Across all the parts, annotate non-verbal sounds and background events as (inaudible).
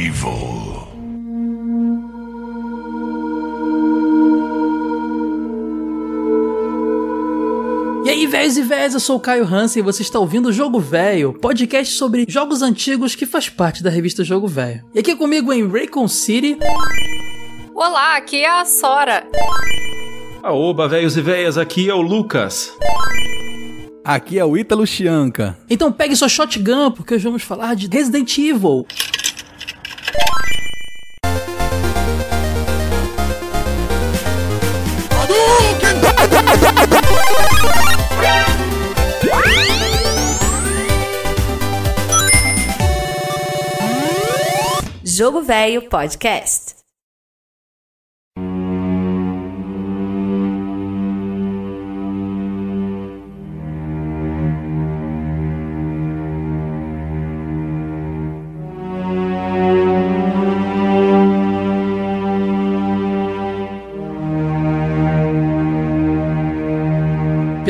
Evil. E aí, velhos e velhas, eu sou o Caio Hansen e você está ouvindo o Jogo Velho, podcast sobre jogos antigos que faz parte da revista Jogo Velho. E aqui comigo em Raycon City. Olá, aqui é a Sora. Aoba, velhos e velhas, aqui é o Lucas. Aqui é o Ítalo Chianca. Então pegue sua shotgun, porque hoje vamos falar de Resident Evil. Jogo Velho Podcast.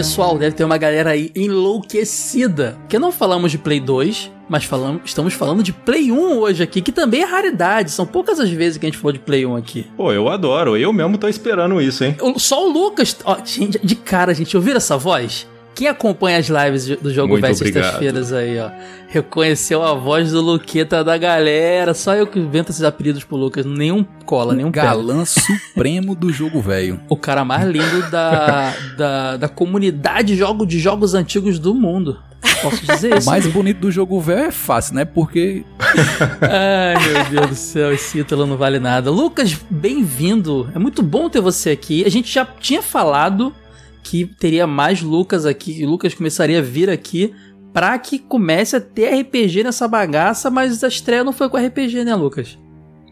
Pessoal, deve ter uma galera aí enlouquecida. Porque não falamos de Play 2, mas falamos, estamos falando de Play 1 hoje aqui, que também é raridade. São poucas as vezes que a gente falou de Play 1 aqui. Pô, eu adoro. Eu mesmo tô esperando isso, hein? Só o Lucas. Ó, de cara, gente, ouviram essa voz? Quem acompanha as lives do Jogo Muito Velho sextas-feiras aí, ó, reconheceu a voz do Luqueta da galera. Só eu que invento esses apelidos pro Lucas. Nenhum cola, nenhum pega. Galã supremo do jogo velho. O cara mais lindo da, da, da comunidade jogo de jogos antigos do mundo. Posso dizer O isso? mais bonito do jogo velho é fácil, né? Porque Ai, meu Deus do céu, esse título não vale nada. Lucas, bem-vindo. É muito bom ter você aqui. A gente já tinha falado que teria mais Lucas aqui, Lucas começaria a vir aqui pra que comece a ter RPG nessa bagaça, mas a estreia não foi com RPG, né, Lucas?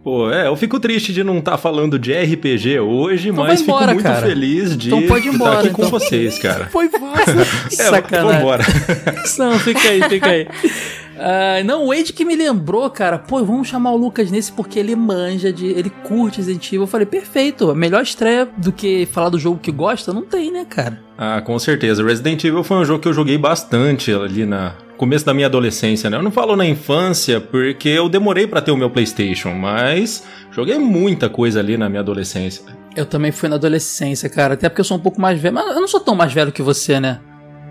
Pô, é, eu fico triste de não estar falando de RPG hoje, Então mas embora, fico muito cara. feliz de Então pode ir estar embora, aqui com então. vocês, cara. (laughs) Foi fácil. (laughs) É, Sacanagem. vambora. (laughs) Não, fica aí, fica aí. Ah, não, o Wade que me lembrou, cara, pô, vamos chamar o Lucas nesse porque ele manja de. Ele curte Resident Evil. Eu falei, perfeito, melhor estreia do que falar do jogo que gosta, não tem, né, cara? Ah, com certeza. Resident Evil foi um jogo que eu joguei bastante ali na começo da minha adolescência, né? Eu não falo na infância porque eu demorei pra ter o meu PlayStation, mas joguei muita coisa ali na minha adolescência. Eu também fui na adolescência, cara, até porque eu sou um pouco mais velho. Mas eu não sou tão mais velho que você, né?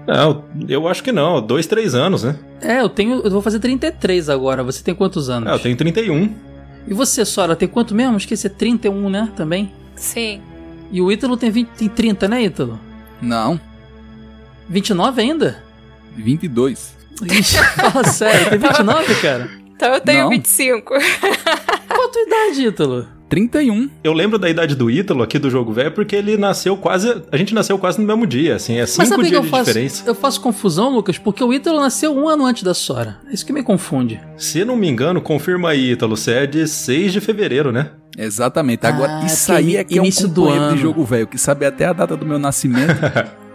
Não, eu acho que não, dois, três anos, né? É, eu tenho. Eu vou fazer 33 agora. Você tem quantos anos? Ah, eu tenho 31. E você, Sora, tem quanto mesmo? Esqueci, é 31, né? Também. Sim. E o Ítalo tem, 20, tem 30, né, Ítalo? não, 29 ainda? 22. Ixi, (laughs) fala sério, tem 29, cara? Então eu tenho Não. 25. Qual a tua idade, Ítalo? 31. Eu lembro da idade do Ítalo aqui do jogo velho porque ele nasceu quase. A gente nasceu quase no mesmo dia, assim, é cinco Mas sabe o que dias eu de faço? diferença. Eu faço confusão, Lucas, porque o Ítalo nasceu um ano antes da Sora. É isso que me confunde. Se não me engano, confirma aí, Ítalo, você é de 6 de fevereiro, né? Exatamente. Agora, Ah, isso aí é que é um início do ano. de jogo velho, que sabe até a data do meu nascimento. (laughs)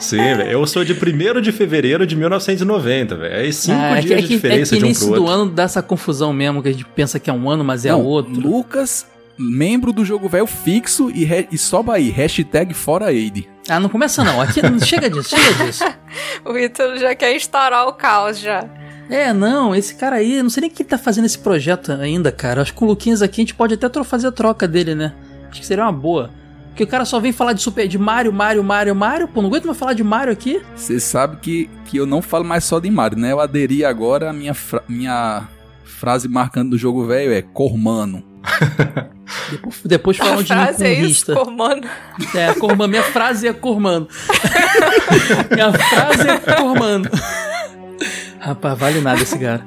Sim, velho. Eu sou de 1 de fevereiro de 1990, velho. É cinco Ah, é que- dias é de que, diferença é que de um início pro do outro. ano dá essa confusão mesmo, que a gente pensa que é um ano, mas é Não, outro. Lucas, membro do jogo velho fixo e, re... e soba aí, hashtag fora Aide. Ah, não começa não. Aqui chega disso, chega disso. (laughs) O Ítalo já quer instaurar o caos já. É, não, esse cara aí, não sei nem quem tá fazendo esse projeto ainda, cara. Acho que com o Luquinhas aqui a gente pode até fazer a troca dele, né? Acho que seria uma boa. Porque o cara só vem falar de Super de Mario, Mario, Mario, Mario. Pô, não aguento mais falar de Mario aqui. Você sabe que, que eu não falo mais só de Mario, né? Eu aderi agora, a minha, fra- minha frase marcante do jogo velho é Cormano. (laughs) Depois, depois A falam de frase é isso, formando. É, Cormano. Minha frase é Cormano. (laughs) Minha frase é Cormano. Rapaz, vale nada esse cara.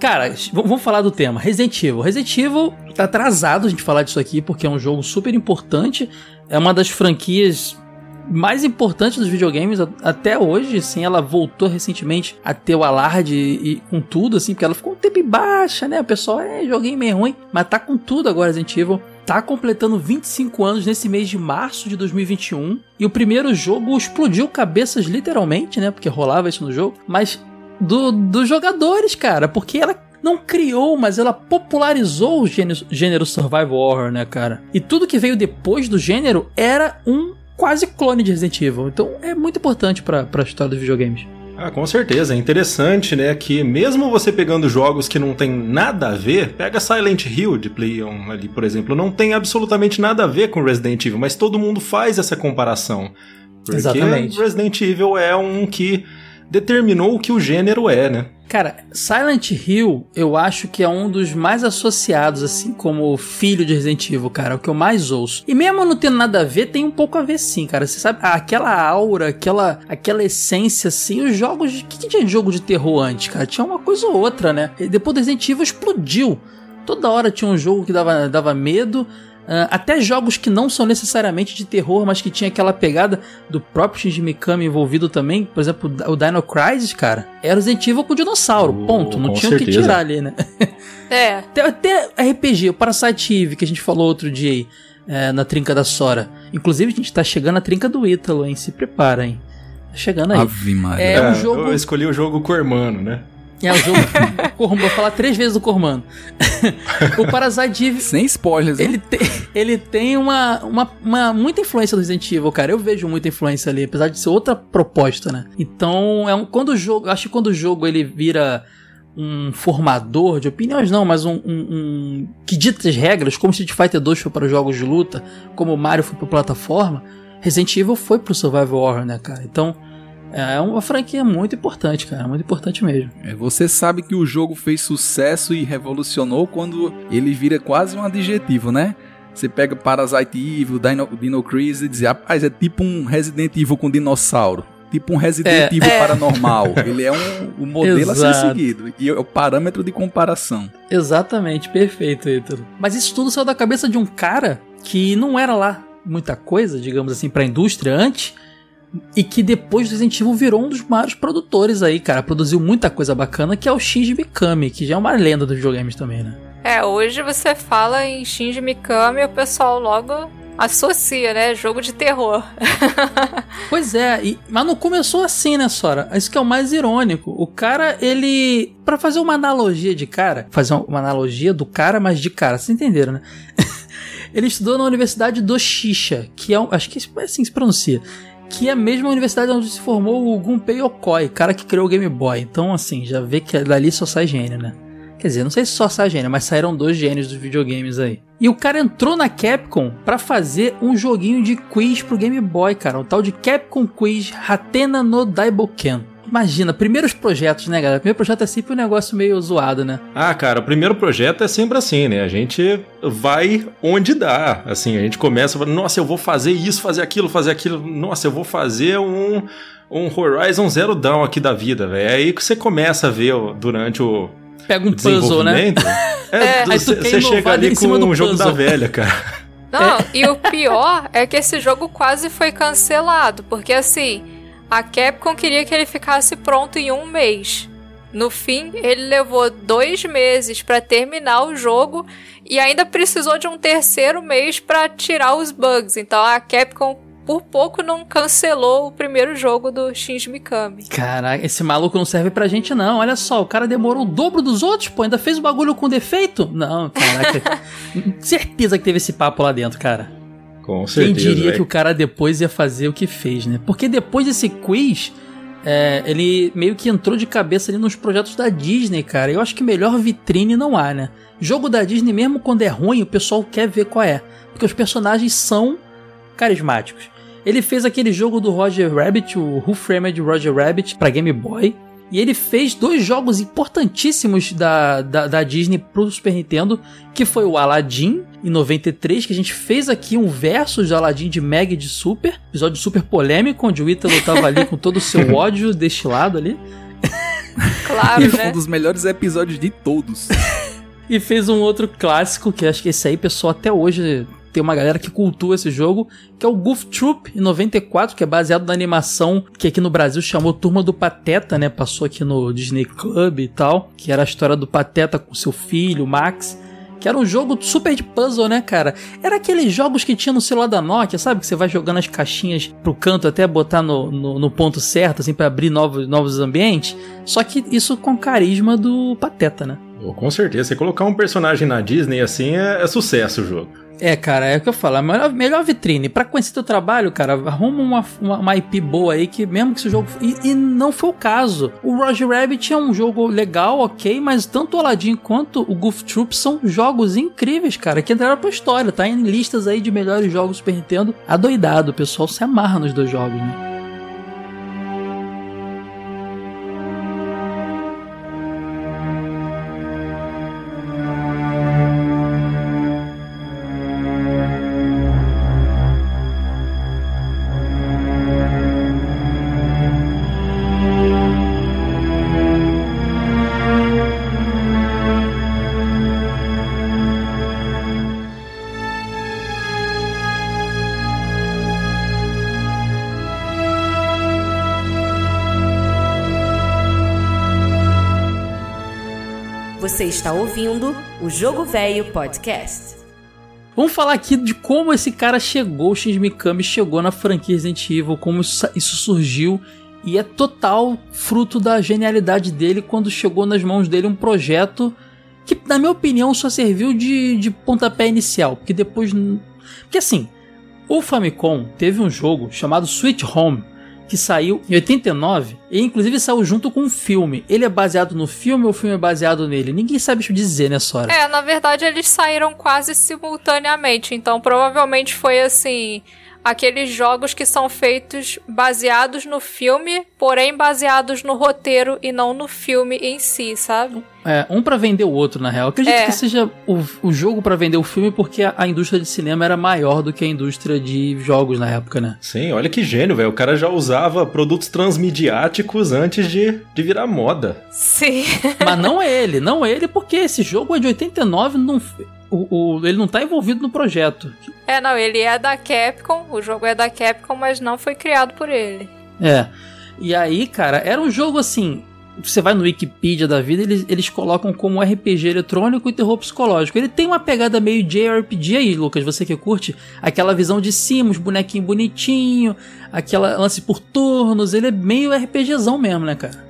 Cara, vamos falar do tema. Resident Evil. Resident Evil tá atrasado a gente falar disso aqui, porque é um jogo super importante. É uma das franquias mais importantes dos videogames até hoje, assim, ela voltou recentemente a ter o alarde e, e com tudo, assim, porque ela ficou um tempo em baixa, né? O pessoal, é, joguei meio ruim, mas tá com tudo agora Resident Evil. Tá completando 25 anos nesse mês de março de 2021. E o primeiro jogo explodiu cabeças literalmente, né? Porque rolava isso no jogo. Mas do, dos jogadores, cara. Porque ela não criou, mas ela popularizou o gênero, gênero survival horror, né, cara? E tudo que veio depois do gênero era um quase clone de Resident Evil. Então é muito importante pra, pra história dos videogames. Ah, com certeza. É interessante, né, que mesmo você pegando jogos que não tem nada a ver, pega Silent Hill de Play 1 ali, por exemplo, não tem absolutamente nada a ver com Resident Evil, mas todo mundo faz essa comparação. Porque Exatamente. Resident Evil é um que determinou o que o gênero é, né? Cara, Silent Hill, eu acho que é um dos mais associados, assim como filho de Resident Evil, cara. É o que eu mais ouço. E mesmo não tendo nada a ver, tem um pouco a ver sim, cara. Você sabe, aquela aura, aquela, aquela essência, assim, os jogos. O que, que tinha de jogo de terror antes, cara? Tinha uma coisa ou outra, né? E depois do Resident Evil explodiu. Toda hora tinha um jogo que dava, dava medo. Uh, até jogos que não são necessariamente de terror, mas que tinha aquela pegada do próprio Shinji Mikami envolvido também. Por exemplo, o Dino Crisis, cara, era Resident Evil com dinossauro. Oh, ponto. Não com tinha o que tirar ali, né? (laughs) É. Até, até RPG, o Parasite Eve, que a gente falou outro dia aí, é, na trinca da Sora. Inclusive, a gente tá chegando na trinca do Ítalo, hein? Se prepara, hein? Tá chegando aí. Ave Maria. É um jogo- Eu escolhi o jogo Cormano, né? É o jogo. (laughs) Cormano, vou falar três vezes do Cormano. (laughs) o Parasite Eve Sem spoilers, hein? Ele tem, ele tem uma, uma, uma- muita influência do Resident Evil, cara. Eu vejo muita influência ali, apesar de ser outra proposta, né? Então, é um, quando o jogo, acho que quando o jogo ele vira um formador de opiniões, não, mas um, um- um- que dita as regras, como Street Fighter 2 foi para os jogos de luta, como o Mario foi para plataforma, Resident Evil foi pro Survival Horror, né, cara? Então, é uma franquia muito importante, cara, muito importante mesmo. É, Você sabe que o jogo fez sucesso e revolucionou quando ele vira quase um adjetivo, né? Você pega Parasite Evil, Dino, Dino Crisis e diz, rapaz, é tipo um Resident Evil com dinossauro. Tipo um Resident É, Evil é. paranormal. (laughs) Ele é um, um modelo a ser seguido. E é o parâmetro de comparação. Exatamente, perfeito, Ítalo. Mas isso tudo saiu da cabeça de um cara que não era lá muita coisa, digamos assim, pra indústria antes, e que depois do Resident Evil virou um dos maiores produtores aí, cara. Produziu muita coisa bacana, que é o Shinji Mikami, que já é uma lenda dos videogames também, né? É, hoje você fala em Shinji Mikami e o pessoal logo associa, né? Jogo de terror. (laughs) Pois é, e- mas não começou assim, né, Sora? Isso que é o mais irônico. O cara, ele. Pra fazer uma analogia de cara, fazer uma analogia do cara, mas de cara, vocês entenderam, né? (laughs) ele estudou na Universidade do Shisha, que é um, acho que é assim que se pronuncia. Que é a mesma universidade onde se formou o Gunpei Yokoi, cara que criou o Game Boy. Então, assim, já vê que dali só sai gênio, né? Quer dizer, não sei se só sai gênio, mas saíram dois gênios dos videogames aí. E o cara entrou na Capcom pra fazer um joguinho de quiz pro Game Boy, cara. Um tal de Capcom Quiz Hatena no Daiboken. Imagina, primeiros projetos, né, galera? Primeiro projeto é sempre um negócio meio zoado, né? Ah, cara, o primeiro projeto é sempre assim, né? A gente vai onde dá. Assim, a gente começa, nossa, eu vou fazer isso, fazer aquilo, fazer aquilo. Nossa, eu vou fazer um, um Horizon Zero Dawn aqui da vida, velho. É aí que você começa a ver durante o Pega um puzzle, né? (laughs) É, tu você, chega ali com um jogo da velha, cara. Não, e o pior é que esse jogo quase foi cancelado, porque assim, a Capcom queria que ele ficasse pronto em um mês. No fim, ele levou dois meses pra terminar o jogo e ainda precisou de um terceiro mês pra tirar os bugs. Então a Capcom por pouco não cancelou o primeiro jogo do Shinji Mikami. Caraca, esse maluco não serve pra gente, não. Olha só, o cara demorou o dobro dos outros, pô. Ainda fez o bagulho com defeito? Não, caraca. (laughs) Certeza que teve esse papo lá dentro, cara. Com Quem certeza. diria velho. que o cara depois ia fazer o que fez, né? Porque depois desse quiz, é, ele meio que entrou de cabeça ali nos projetos da Disney, cara. Eu acho que melhor vitrine não há, né? Jogo da Disney, mesmo quando é ruim, o pessoal quer ver qual é. Porque os personagens são carismáticos. Ele fez aquele jogo do Roger Rabbit, o Who Framed Roger Rabbit, pra Game Boy. E ele fez dois jogos importantíssimos da, da, da Disney pro Super Nintendo, que foi o Aladdin, em 93, que a gente fez aqui um versus de Aladdin de Mega e de Super, episódio super polêmico, onde o Ítalo tava ali com todo o seu (laughs) ódio destilado ali. Claro, Foi um né? dos melhores episódios de todos. (laughs) E fez um outro clássico, que acho que esse aí, pessoal, até hoje tem uma galera que cultua esse jogo, que é o Goof Troop, em 94, que é baseado na animação que aqui no Brasil chamou Turma do Pateta, né? Passou aqui no Disney Club e tal, que era a história do Pateta com seu filho, Max. Que era um jogo super de puzzle, né, cara? Era aqueles jogos que tinha no celular da Nokia, sabe? Que você vai jogando as caixinhas pro canto até botar no, no, no ponto certo, assim, pra abrir novos, novos ambientes. Só que isso com carisma do Pateta, né? Com certeza. Você colocar um personagem na Disney assim é, é sucesso o jogo. É, cara, é o que eu falo. A melhor, melhor vitrine. para conhecer teu trabalho, cara, arruma uma, uma, uma, IP boa aí que, mesmo que esse jogo. E, e, não foi o caso. O Roger Rabbit é um jogo legal, ok, mas tanto o Aladdin quanto o Goof Troop são jogos incríveis, cara, que entraram pra história. Tá em listas aí de melhores jogos Super Nintendo. Adoidado. O pessoal se amarra nos dois jogos, né? Está ouvindo o Jogo Velho Podcast. Vamos falar aqui de como esse cara chegou, o Shinji Mikami chegou na franquia Resident Evil, como isso surgiu e é total fruto da genialidade dele quando chegou nas mãos dele um projeto que, na minha opinião, só serviu de, de pontapé inicial, porque depois. Porque assim, o Famicom teve um jogo chamado Sweet Home, que saiu em 89 e inclusive saiu junto com um filme. Ele é baseado no filme ou o filme é baseado nele? Ninguém sabe dizer, né, Sora? É, na verdade eles saíram quase simultaneamente, então provavelmente foi assim aqueles jogos que são feitos baseados no filme, porém baseados no roteiro e não no filme em si, sabe? É, um para vender o outro, na real. acredito é. que seja o, o jogo para vender o filme porque a, a, indústria de cinema era maior do que a indústria de jogos na época, né? Sim, olha que gênio, velho. O cara já usava produtos transmediáticos antes de, de virar moda. Sim. Mas não (laughs) ele, não ele, porque esse jogo é de 89, não o, o, ele não tá envolvido no projeto. É, não, ele é da Capcom, o jogo é da Capcom, mas não foi criado por ele. É. E aí, cara, era um jogo assim. Você vai no Wikipedia da vida, eles, eles colocam como RPG eletrônico e terror psicológico. Ele tem uma pegada meio JRPG aí, Lucas, você que curte. Aquela visão de cima, os bonequinhos bonitinho, aquela lance por turnos. Ele é meio RPGzão mesmo, né, cara?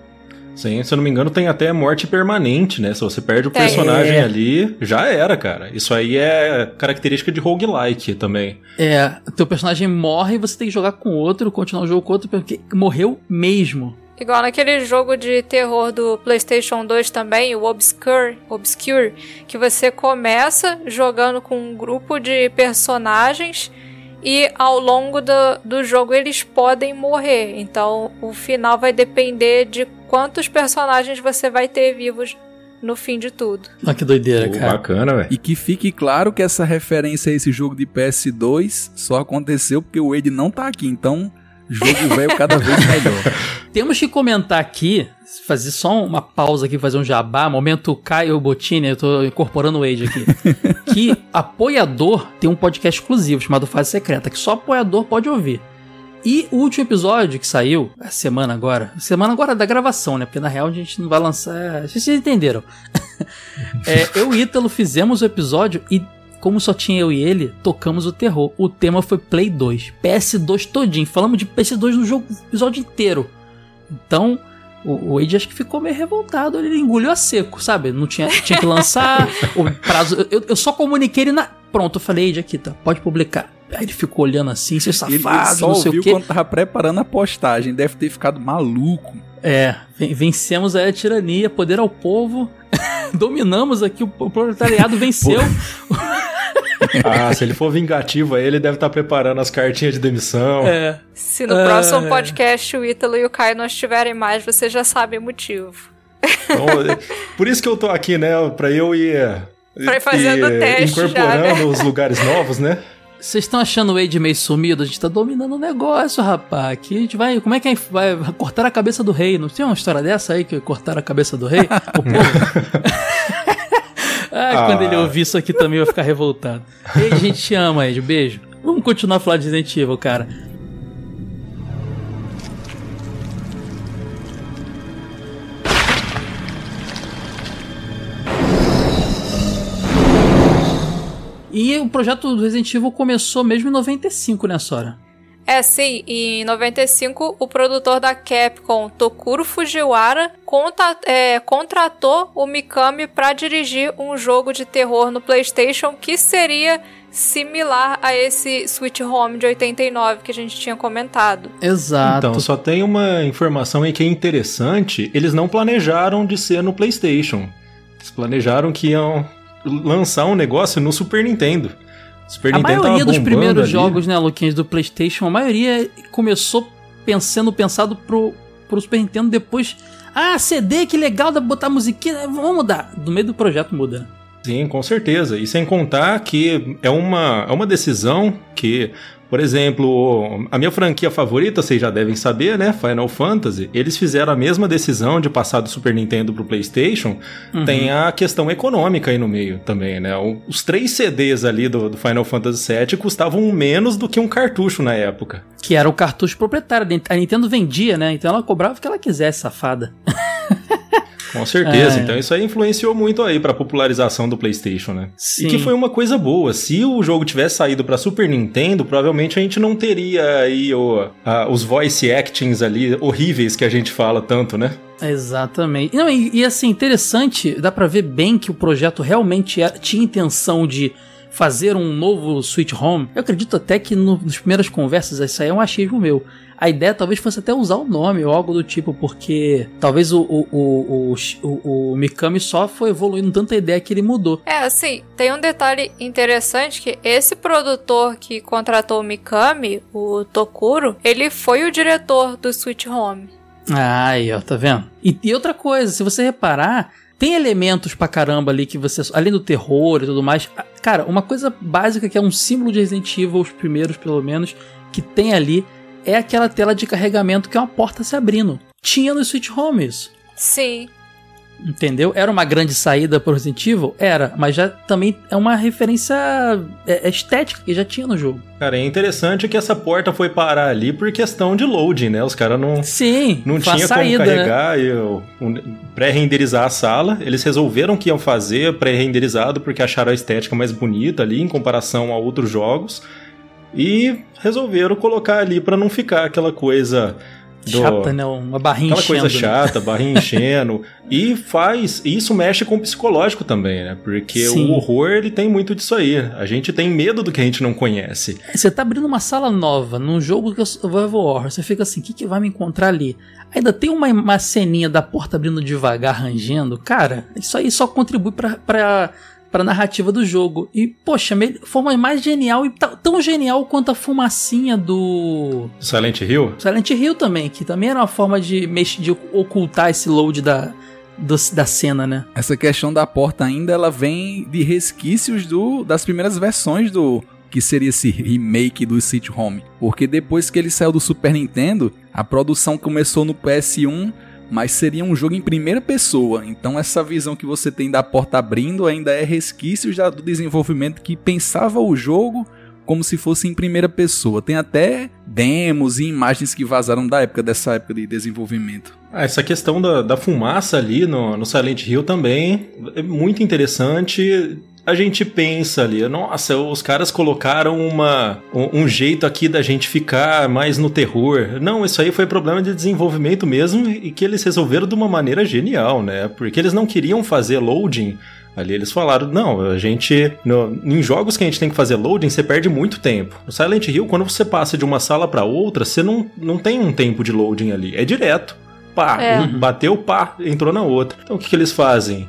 Sim, se eu não me engano, tem até morte permanente, né? Se você perde o personagem é. ali, já era, cara. Isso aí é característica de roguelike também. É, teu personagem morre e você tem que jogar com outro, continuar o jogo com outro, porque morreu mesmo. Igual naquele jogo de terror do PlayStation 2 também, o Obscure, Obscure, que você começa jogando com um grupo de personagens e ao longo do, do jogo eles podem morrer. Então o final vai depender de quantos personagens você vai ter vivos no fim de tudo. Ah, que doideira, Pô, cara. Bacana, velho. E que fique claro que essa referência a esse jogo de PS2 só aconteceu porque o Wade não tá aqui. Então jogo velho cada vez melhor. (laughs) Temos que comentar aqui, fazer só uma pausa aqui, fazer um jabá, momento Caio Botini, eu tô incorporando o Age aqui, (laughs) que apoiador tem um podcast exclusivo chamado Fase Secreta, que só apoiador pode ouvir. E o último episódio que saiu, a semana agora, semana agora da gravação, né? Porque na real a gente não vai lançar. Vocês entenderam. (laughs) é, eu e Ítalo fizemos o episódio e como só tinha eu e ele, tocamos o terror. O tema foi Play 2, PS2 todinho. Falamos de PS2 no jogo, episódio inteiro. Então, o, o Age acho que ficou meio revoltado. Ele engoliu a seco, sabe? Não tinha, tinha que lançar (laughs) o prazo. Eu, eu só comuniquei ele na. Pronto, eu falei, Age, aqui tá, pode publicar. Aí ele ficou olhando assim, seu safado, ele, ele só não sei o quê. quando tava preparando a postagem, deve ter ficado maluco. É, vencemos a tirania, poder ao povo, (laughs) dominamos aqui, o proletariado venceu. (laughs) ah, se ele for vingativo aí, ele deve estar tá preparando as cartinhas de demissão. É. Se no próximo é. podcast o Ítalo e o Caio não estiverem mais, você já sabe o motivo. Então, (laughs) por isso que eu tô aqui, né? Pra eu ir. Pra ir fazendo ir, teste. Incorporando já, né? os lugares novos, né? Vocês estão achando o Wade meio sumido? A gente tá dominando o negócio, rapaz. Aqui a gente vai. Como é que vai cortar a cabeça do rei? Não tem uma história dessa aí que cortaram a cabeça do rei? (laughs) o povo. Ah, quando ele ouvir isso aqui também vai ficar revoltado. Ei, a gente te ama, Ed. Beijo. Vamos continuar a falar de Resident Evil, cara. E o projeto do Resident Evil começou mesmo em 95, né, Sora? É, sim. Em 95, o produtor da Capcom, Tokuro Fujiwara, conta, é, contratou o Mikami para dirigir um jogo de terror no PlayStation que seria similar a esse Switch Home de 89 que a gente tinha comentado. Exato. Então, só tem uma informação aí que é interessante: eles não planejaram de ser no PlayStation. Eles planejaram que iam lançar um negócio no Super Nintendo. Super a Nintendo maioria dos primeiros ali. jogos, né, Luquinhas, do PlayStation, a maioria começou pensando pensado pro, pro Super Nintendo, depois. Ah, CD, que legal, dá pra botar musiquinha, vamos mudar. Do meio do projeto muda. Sim, com certeza. E sem contar que é uma, é uma decisão que, por exemplo, a minha franquia favorita, vocês já devem saber, né? Final Fantasy. Eles fizeram a mesma decisão de passar do Super Nintendo pro PlayStation. Uhum. Tem a questão econômica aí no meio também, né? Os três CDs ali do, do Final Fantasy VII custavam menos do que um cartucho na época. Que era o cartucho proprietário. A Nintendo vendia, né? Então ela cobrava o que ela quisesse, safada. (laughs) Com certeza. É. Então isso aí influenciou muito aí pra popularização do PlayStation, né? Sim. E que foi uma coisa boa. Se o jogo tivesse saído pra Super Nintendo, provavelmente a gente não teria aí o, a- os voice actings ali horríveis que a gente fala tanto, né? Exatamente. Não, e, e, assim, interessante, dá pra ver bem que o projeto realmente era- tinha intenção de fazer um novo Switch Home. Eu acredito até que no, nas primeiras conversas, isso aí é um achismo meu. A ideia talvez fosse até usar o nome ou algo do tipo, porque talvez o, o, o, o, Mikami só foi evoluindo tanta ideia que ele mudou. É, assim, tem um detalhe interessante que esse produtor que contratou o Mikami, o Tokuro, ele foi o diretor do Switch Home. Aí, ó, tá vendo? E, e outra coisa, se você reparar, tem elementos pra caramba ali que você. Além do terror e tudo mais. Cara, uma coisa básica que é um símbolo de Resident Evil, os primeiros pelo menos, que tem ali, é aquela tela de carregamento que é uma porta se abrindo. Tinha no Switch Home isso. Sim. Entendeu? Era uma grande saída pro Resident Evil? Era, mas já também é uma referência é, é estética que já tinha no jogo. Cara, é interessante que essa porta foi parar ali por questão de loading, né? Os caras não, Sim, não tinha saída, como né? carregar e o- o- pré-renderizar a sala. Eles resolveram que iam fazer pré-renderizado porque acharam a estética mais bonita ali em comparação a outros jogos. E resolveram colocar ali pra não ficar aquela coisa do, Chata, né? Uma barrinha Aquela coisa enchendo, né? chata, (laughs) barrinha enchendo. e faz. Isso mexe com o psicológico também, né? Porque Sim. o horror ele tem muito disso aí. A gente tem medo do que a gente não conhece. Você tá abrindo uma sala nova num jogo que é Survival Horror. Você fica assim, o que, que vai me encontrar ali? Ainda tem uma, uma ceninha da porta abrindo devagar, rangendo. Cara, isso aí só contribui pra, pra, pra narrativa do jogo. E, poxa, uma mais genial e tão genial quanto a fumacinha do Silent Hill? Silent Hill também, que também era uma forma de, mex- de ocultar esse load da, do- da cena, né? Essa questão da porta ainda, ela vem de resquícios do, das primeiras versões do que seria esse remake do City Home. Porque depois que ele saiu do Super Nintendo, a produção começou no PS1, mas seria um jogo em primeira pessoa. Então essa visão que você tem da porta abrindo ainda é resquício do desenvolvimento que pensava o jogo como se fosse em primeira pessoa. Tem até demos e imagens que vazaram da época dessa época de desenvolvimento. Ah, essa questão da, da fumaça ali no, no Silent Hill também é muito interessante. A gente pensa ali, nossa, os caras colocaram uma, um, um jeito aqui da gente ficar mais no terror. Não, isso aí foi problema de desenvolvimento mesmo e que eles resolveram de uma maneira genial, né? Porque eles não queriam fazer loading Ali eles falaram, não, a gente. No, em jogos que a gente tem que fazer loading, você perde muito tempo. No Silent Hill, quando você passa de uma sala para outra, você não, não tem um tempo de loading ali. É direto. Pá, É. bateu, pá, entrou na outra. Então o que, que eles fazem?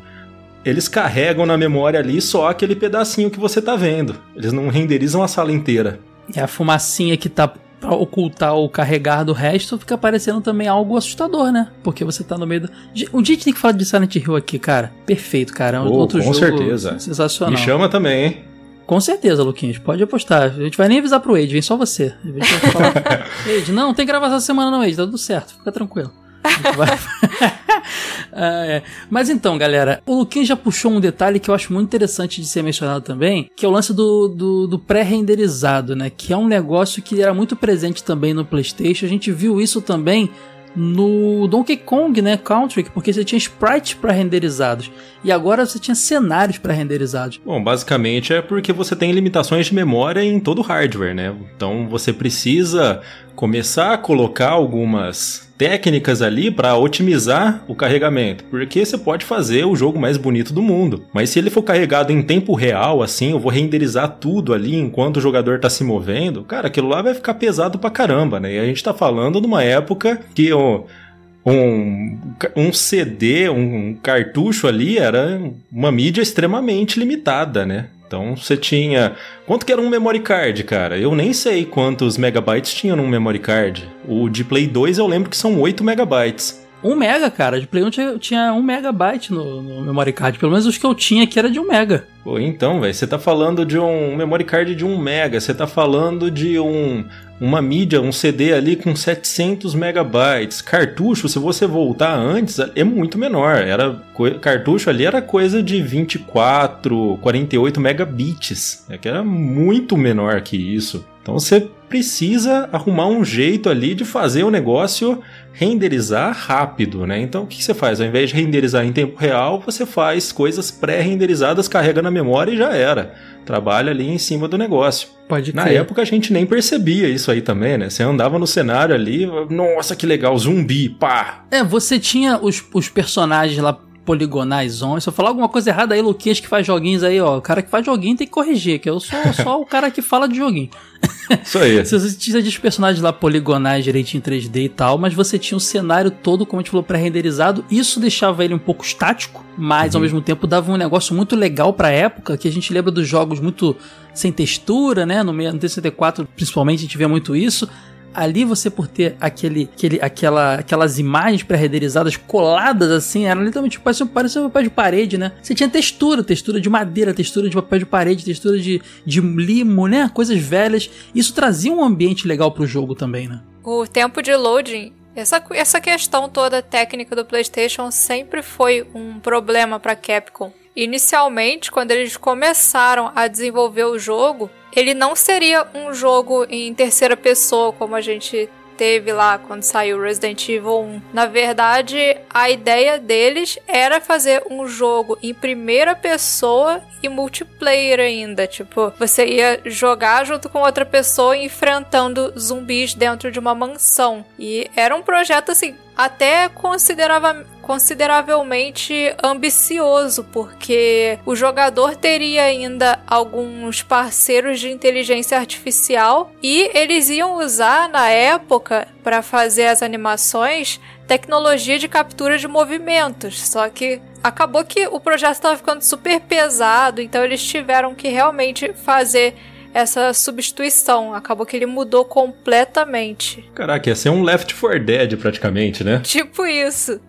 Eles carregam na memória ali só aquele pedacinho que você tá vendo. Eles não renderizam a sala inteira. É a fumacinha que tá pra ocultar o carregar do resto, fica parecendo também algo assustador, né? Porque você tá no meio do. Um dia a gente tem que falar de Silent Hill aqui, cara. Perfeito, cara. É um Oh, outro com jogo certeza. sensacional. Me chama também, hein? Com certeza, Luquinhas. Pode apostar. A gente vai nem avisar pro Age, vem só você. Age, (laughs) não, não tem gravação essa semana não, Age. Tá tudo certo. Fica tranquilo. (laughs) Ah, é. Mas então, galera, o Luquinhas já puxou um detalhe que eu acho muito interessante de ser mencionado também, que é o lance do, do, do pré-renderizado, né? Que é um negócio que era muito presente também no PlayStation. A gente viu isso também no Donkey Kong, né, Country, porque você tinha sprites pré-renderizados e agora você tinha cenários pré-renderizados. Bom, basicamente é porque você tem limitações de memória em todo o hardware, né? Então você precisa começar a colocar algumas técnicas ali para otimizar o carregamento, porque você pode fazer o jogo mais bonito do mundo, mas se ele for carregado em tempo real, assim, eu vou renderizar tudo ali enquanto o jogador tá se movendo, cara, aquilo lá vai ficar pesado pra caramba, né? E a gente tá falando de uma época que um, um CD, um cartucho ali era uma mídia extremamente limitada, né? Então você tinha. Quanto que era um memory card, cara? Eu nem sei quantos megabytes tinha num memory card. O de Play 2 eu lembro que são 8 megabytes. 1 mega, cara. De Play 1 tinha, tinha 1 megabyte no, no memory card. Pelo menos os que eu tinha aqui era de 1 mega. Pô, então, velho, você tá falando de um memory card de 1 mega, você tá falando de um uma mídia, um CD ali com 700 megabytes. Cartucho, se você voltar antes, é muito menor. Era cartucho ali era coisa de 24, 48 megabits, é que era muito menor que isso. Então você precisa arrumar um jeito ali de fazer o negócio renderizar rápido, né? Então o que você faz? Ao invés de renderizar em tempo real, você faz coisas pré-renderizadas, carrega na memória e já era. Trabalha ali em cima do negócio. Pode Na época a gente nem percebia isso aí também, né? Você andava no cenário ali, nossa, que legal, zumbi, pá. É, você tinha os, os personagens lá poligonais homens. Se eu falar alguma coisa errada aí, Luquinhas que faz joguinhos aí, ó. O cara que faz joguinho tem que corrigir, que eu sou só o cara que fala de joguinho. Isso aí. (laughs) você tinha os personagens lá poligonais direitinho em 3D e tal, mas você tinha o cenário todo, como a gente falou, pré-renderizado. Isso deixava ele um pouco estático, mas uhum. ao mesmo tempo dava um negócio muito legal pra época, que a gente lembra dos jogos muito sem textura, né? No, no 64, principalmente, a gente vê muito isso ali você por ter aquele, aquele, aquela, aquelas imagens pré-renderizadas coladas assim, era literalmente parecia, parecia um papel de parede, né? Você tinha textura, textura de madeira, textura de papel de parede, textura de, de limo, né? Coisas velhas. Isso trazia um ambiente legal pro jogo também, né? O tempo de loading essa, essa questão toda técnica do PlayStation sempre foi um problema para Capcom. Inicialmente, quando eles começaram a desenvolver o jogo, ele não seria um jogo em terceira pessoa como a gente teve lá quando saiu Resident Evil 1. Na verdade, a ideia deles era fazer um jogo em primeira pessoa e multiplayer ainda. Tipo, você ia jogar junto com outra pessoa enfrentando zumbis dentro de uma mansão. E era um projeto assim, até considerava, consideravelmente ambicioso, porque o jogador teria ainda alguns parceiros de inteligência artificial e eles iam usar na época para fazer as animações tecnologia de captura de movimentos. Só que acabou que o projeto estava ficando super pesado, então eles tiveram que realmente fazer essa substituição. Acabou que ele mudou completamente. Caraca, ia ser um Left 4 Dead praticamente, né? Tipo isso.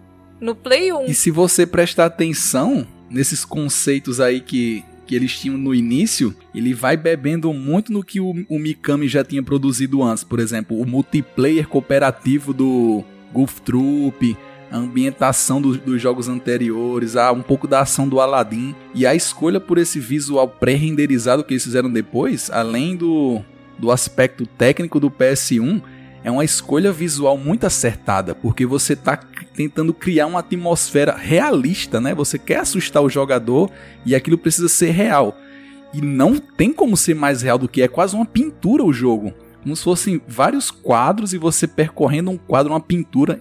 No Play 1. E se você prestar atenção nesses conceitos aí que, que eles tinham no início, ele vai bebendo muito no que o, o Mikami já tinha produzido antes. Por exemplo, o multiplayer cooperativo do Goof Troop, a ambientação do, dos jogos anteriores, a, um pouco da ação do Aladdin e a escolha por esse visual pré-renderizado que eles fizeram depois, além do, do aspecto técnico do PS1, é uma escolha visual muito acertada, porque você está tentando criar uma atmosfera realista, né? Você quer assustar o jogador e aquilo precisa ser real. E não tem como ser mais real do que é quase uma pintura o jogo. Como se fossem vários quadros e você percorrendo um quadro, uma pintura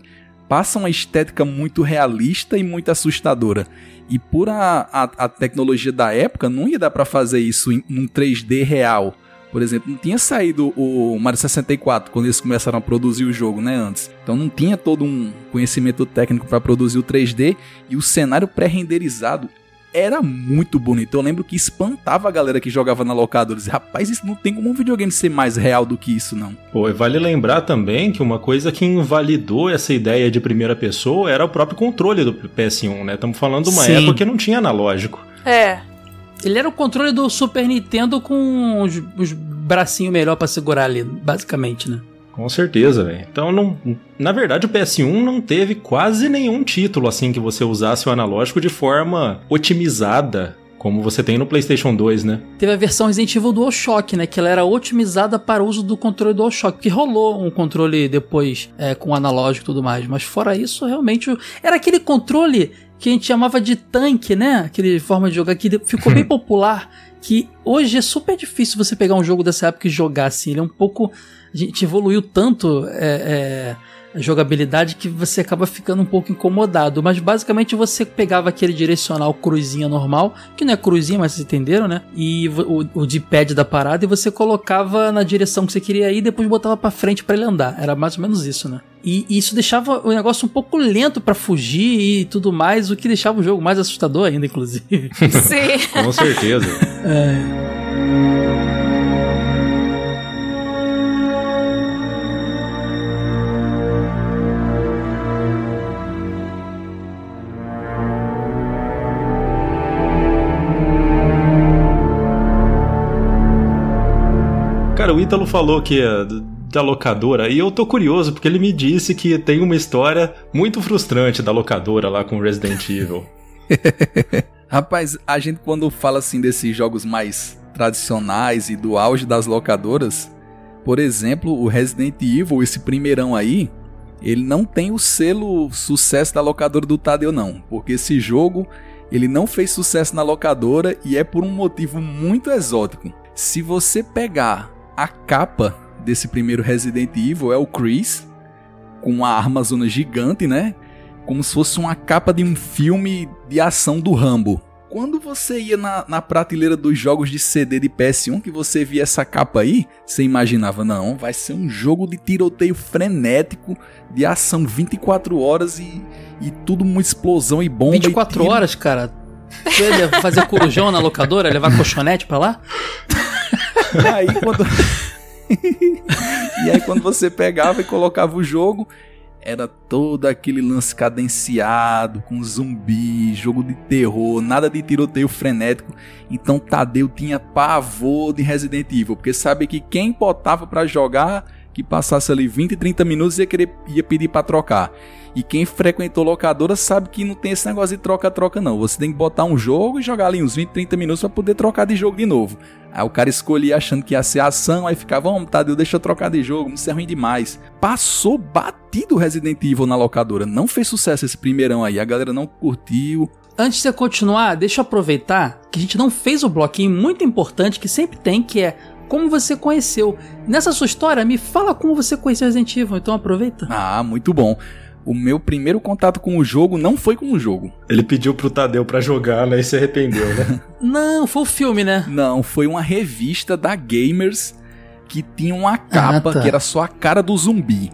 passa uma estética muito realista e muito assustadora. E por a, a, a tecnologia da época, não ia dar para fazer isso em um 3D real. Por exemplo, não tinha saído o Mario 64 quando eles começaram a produzir o jogo, né, antes. Então não tinha todo um conhecimento técnico para produzir o 3D e o cenário pré-renderizado era muito bonito. Eu lembro que espantava a galera que jogava na locadora. Dizia, Rapaz, isso não tem como um videogame ser mais real do que isso, não. Pô, e vale lembrar também que uma coisa que invalidou essa ideia de primeira pessoa era o próprio controle do PS1, né? Estamos falando de uma Sim. época que não tinha analógico. É. Ele era o controle do Super Nintendo com os, os bracinhos melhor para segurar ali, basicamente, né? Com certeza, velho. Então, não, na verdade, o PS1 não teve quase nenhum título assim que você usasse o analógico de forma otimizada Como você tem no PlayStation 2, né? Teve a versão Resident Evil DualShock, né? Que ela era otimizada para o uso do controle DualShock. Que rolou um controle depois é, com analógico e tudo mais. Mas fora isso, realmente. Era aquele controle que a gente chamava de tanque, né? Aquele forma de jogar que ficou bem (laughs) popular. Que hoje é super difícil você pegar um jogo dessa época e jogar assim. Ele é um pouco. A gente evoluiu tanto. É, é, jogabilidade que você acaba ficando um pouco incomodado. Mas basicamente você pegava aquele direcional cruzinha normal, que não é cruzinha, mas vocês entenderam, né? E o, o D-pad da parada e você colocava na direção que você queria ir e depois botava para frente para ele andar. Era mais ou menos isso, né? E, e isso deixava o negócio um pouco lento para fugir e tudo mais, o que deixava o jogo mais assustador ainda, inclusive. (laughs) Sim. Com certeza. é. Cara, o Ítalo falou que é da locadora, e eu tô curioso porque ele me disse que tem uma história muito frustrante da locadora lá com Resident Evil. (laughs) Rapaz, a gente quando fala assim desses jogos mais tradicionais e do auge das locadoras, por exemplo, o Resident Evil, esse primeirão aí, ele não tem o selo sucesso da locadora do Tadeu não, porque esse jogo ele não fez sucesso na locadora e é por um motivo muito exótico. Se você pegar a capa desse primeiro Resident Evil é o Chris com uma arma zona gigante, né? Como se fosse uma capa de um filme de ação do Rambo. Quando você ia na, na prateleira dos jogos de CD de PS1, que você via essa capa aí, você imaginava, não, vai ser um jogo de tiroteio frenético, de ação 24 horas e, e tudo uma explosão e bomba. 24 e horas, cara? Você ia fazer corujão na locadora, levar colchonete pra lá? Aí quando. (laughs) e aí quando você pegava e colocava o jogo, era todo aquele lance cadenciado, com zumbi, jogo de terror, nada de tiroteio frenético. Então Tadeu tinha pavor de Resident Evil, porque sabe que quem botava para jogar, que passasse ali 20, 30 minutos ia ia pedir para trocar. E quem frequentou locadora sabe que não tem esse negócio de troca-troca não. Você tem que botar um jogo e jogar ali uns 20, 30 minutos para poder trocar de jogo de novo. Aí o cara escolhia achando que ia ser ação, aí ficava, vamos, Tadeu, deixa eu trocar de jogo, isso é ruim demais. Passou batido Resident Evil na locadora, não fez sucesso esse primeirão aí, a galera não curtiu. Antes de você continuar, deixa eu aproveitar que a gente não fez o bloquinho muito importante que sempre tem, que é como você conheceu. Nessa sua história, me fala como você conheceu Resident Evil, então aproveita. Ah, muito bom o meu primeiro contato com o jogo não foi com o jogo. Ele pediu pro Tadeu pra jogar, né? E se arrependeu, né? (laughs) não, foi o filme, né? Não, foi uma revista da Gamers que tinha uma capa ah, tá. que era só a cara do zumbi.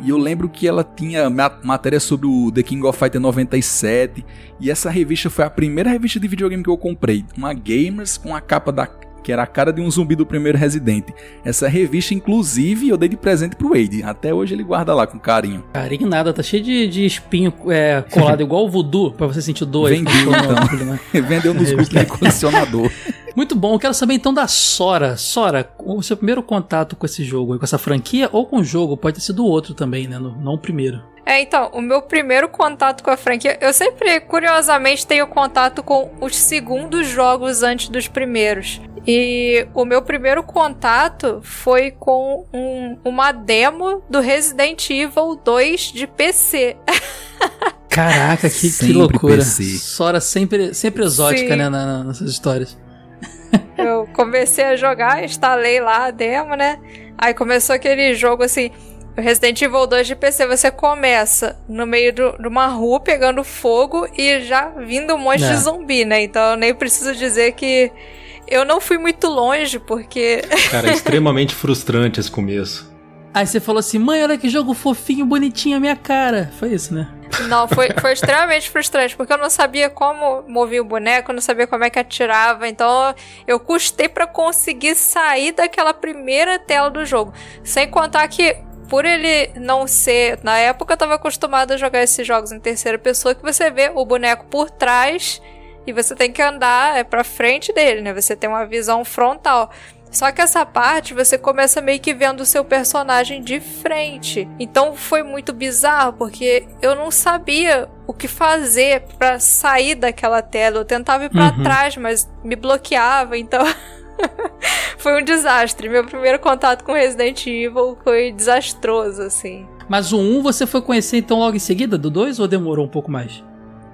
E eu lembro que ela tinha matéria sobre o The King of Fighter 97. E essa revista foi a primeira revista de videogame que eu comprei. Uma Gamers com a capa da, que era a cara de um zumbi do primeiro Resident. Essa revista, inclusive, eu dei de presente pro Wade. Até hoje ele guarda lá com carinho. Carinho nada, tá cheio de, de espinho é, colado (laughs) igual o voodoo, pra você sentir dor. Vendeu, então. Né? (laughs) Vendeu nos grupos de colecionador. (laughs) Muito bom, eu quero saber então da Sora. Sora, o seu primeiro contato com esse jogo, com essa franquia ou com o jogo, pode ter sido outro também, né? não o primeiro. É, então, o meu primeiro contato com a franquia, eu sempre, curiosamente, tenho contato com os segundos jogos antes dos primeiros. E o meu primeiro contato foi com um, uma demo do Resident Evil 2 de PC. Caraca, que, que loucura. PC. Sora sempre, sempre exótica, Sim. né, na, na, nessas histórias. (laughs) Eu comecei a jogar, instalei lá a demo, né? Aí começou aquele jogo assim. Resident Evil 2 de PC, você começa no meio do, de uma rua pegando fogo e já vindo um monte é. de zumbi, né? Então eu nem preciso dizer que eu não fui muito longe, porque. (laughs) Cara, é extremamente frustrante esse começo. Aí você falou assim, mãe, olha que jogo fofinho, bonitinho a minha cara. Foi isso, né? Não, foi, foi extremamente frustrante, porque eu não sabia como movia o boneco, eu não sabia como é que atirava, então eu custei para conseguir sair daquela primeira tela do jogo. Sem contar que, por ele não ser. Na época eu tava acostumado a jogar esses jogos em terceira pessoa, que você vê o boneco por trás e você tem que andar é, pra frente dele, né? Você tem uma visão frontal. Só que essa parte você começa meio que vendo o seu personagem de frente. Então foi muito bizarro porque eu não sabia o que fazer para sair daquela tela. Eu tentava ir para Uhum. trás, mas me bloqueava, então (laughs) foi um desastre. Meu primeiro contato com Resident Evil foi desastroso assim. Mas o 1 você foi conhecer então logo em seguida do 2 ou demorou um pouco mais?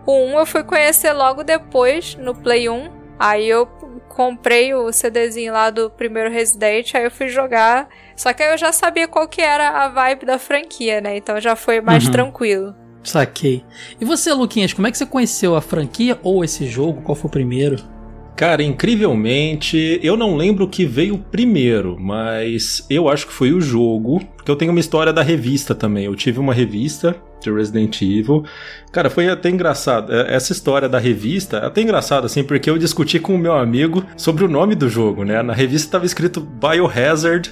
O 1 eu fui conhecer logo depois, no Play 1. Aí eu comprei o CDzinho lá do primeiro Resident, aí eu fui jogar. Só que aí eu já sabia qual que era a vibe da franquia, né? Então já foi mais Uhum. tranquilo. Saquei. E você, Luquinhas, como é que você conheceu a franquia ou esse jogo? Qual foi o primeiro? Cara, incrivelmente, eu não lembro o que veio primeiro, mas eu acho que foi o jogo, porque eu tenho uma história da revista também. Eu tive uma revista de Resident Evil. Cara, foi até engraçado. É, Essa história da revista é até engraçado, assim, porque eu discuti com o meu amigo sobre o nome do jogo, né? Na revista estava escrito Biohazard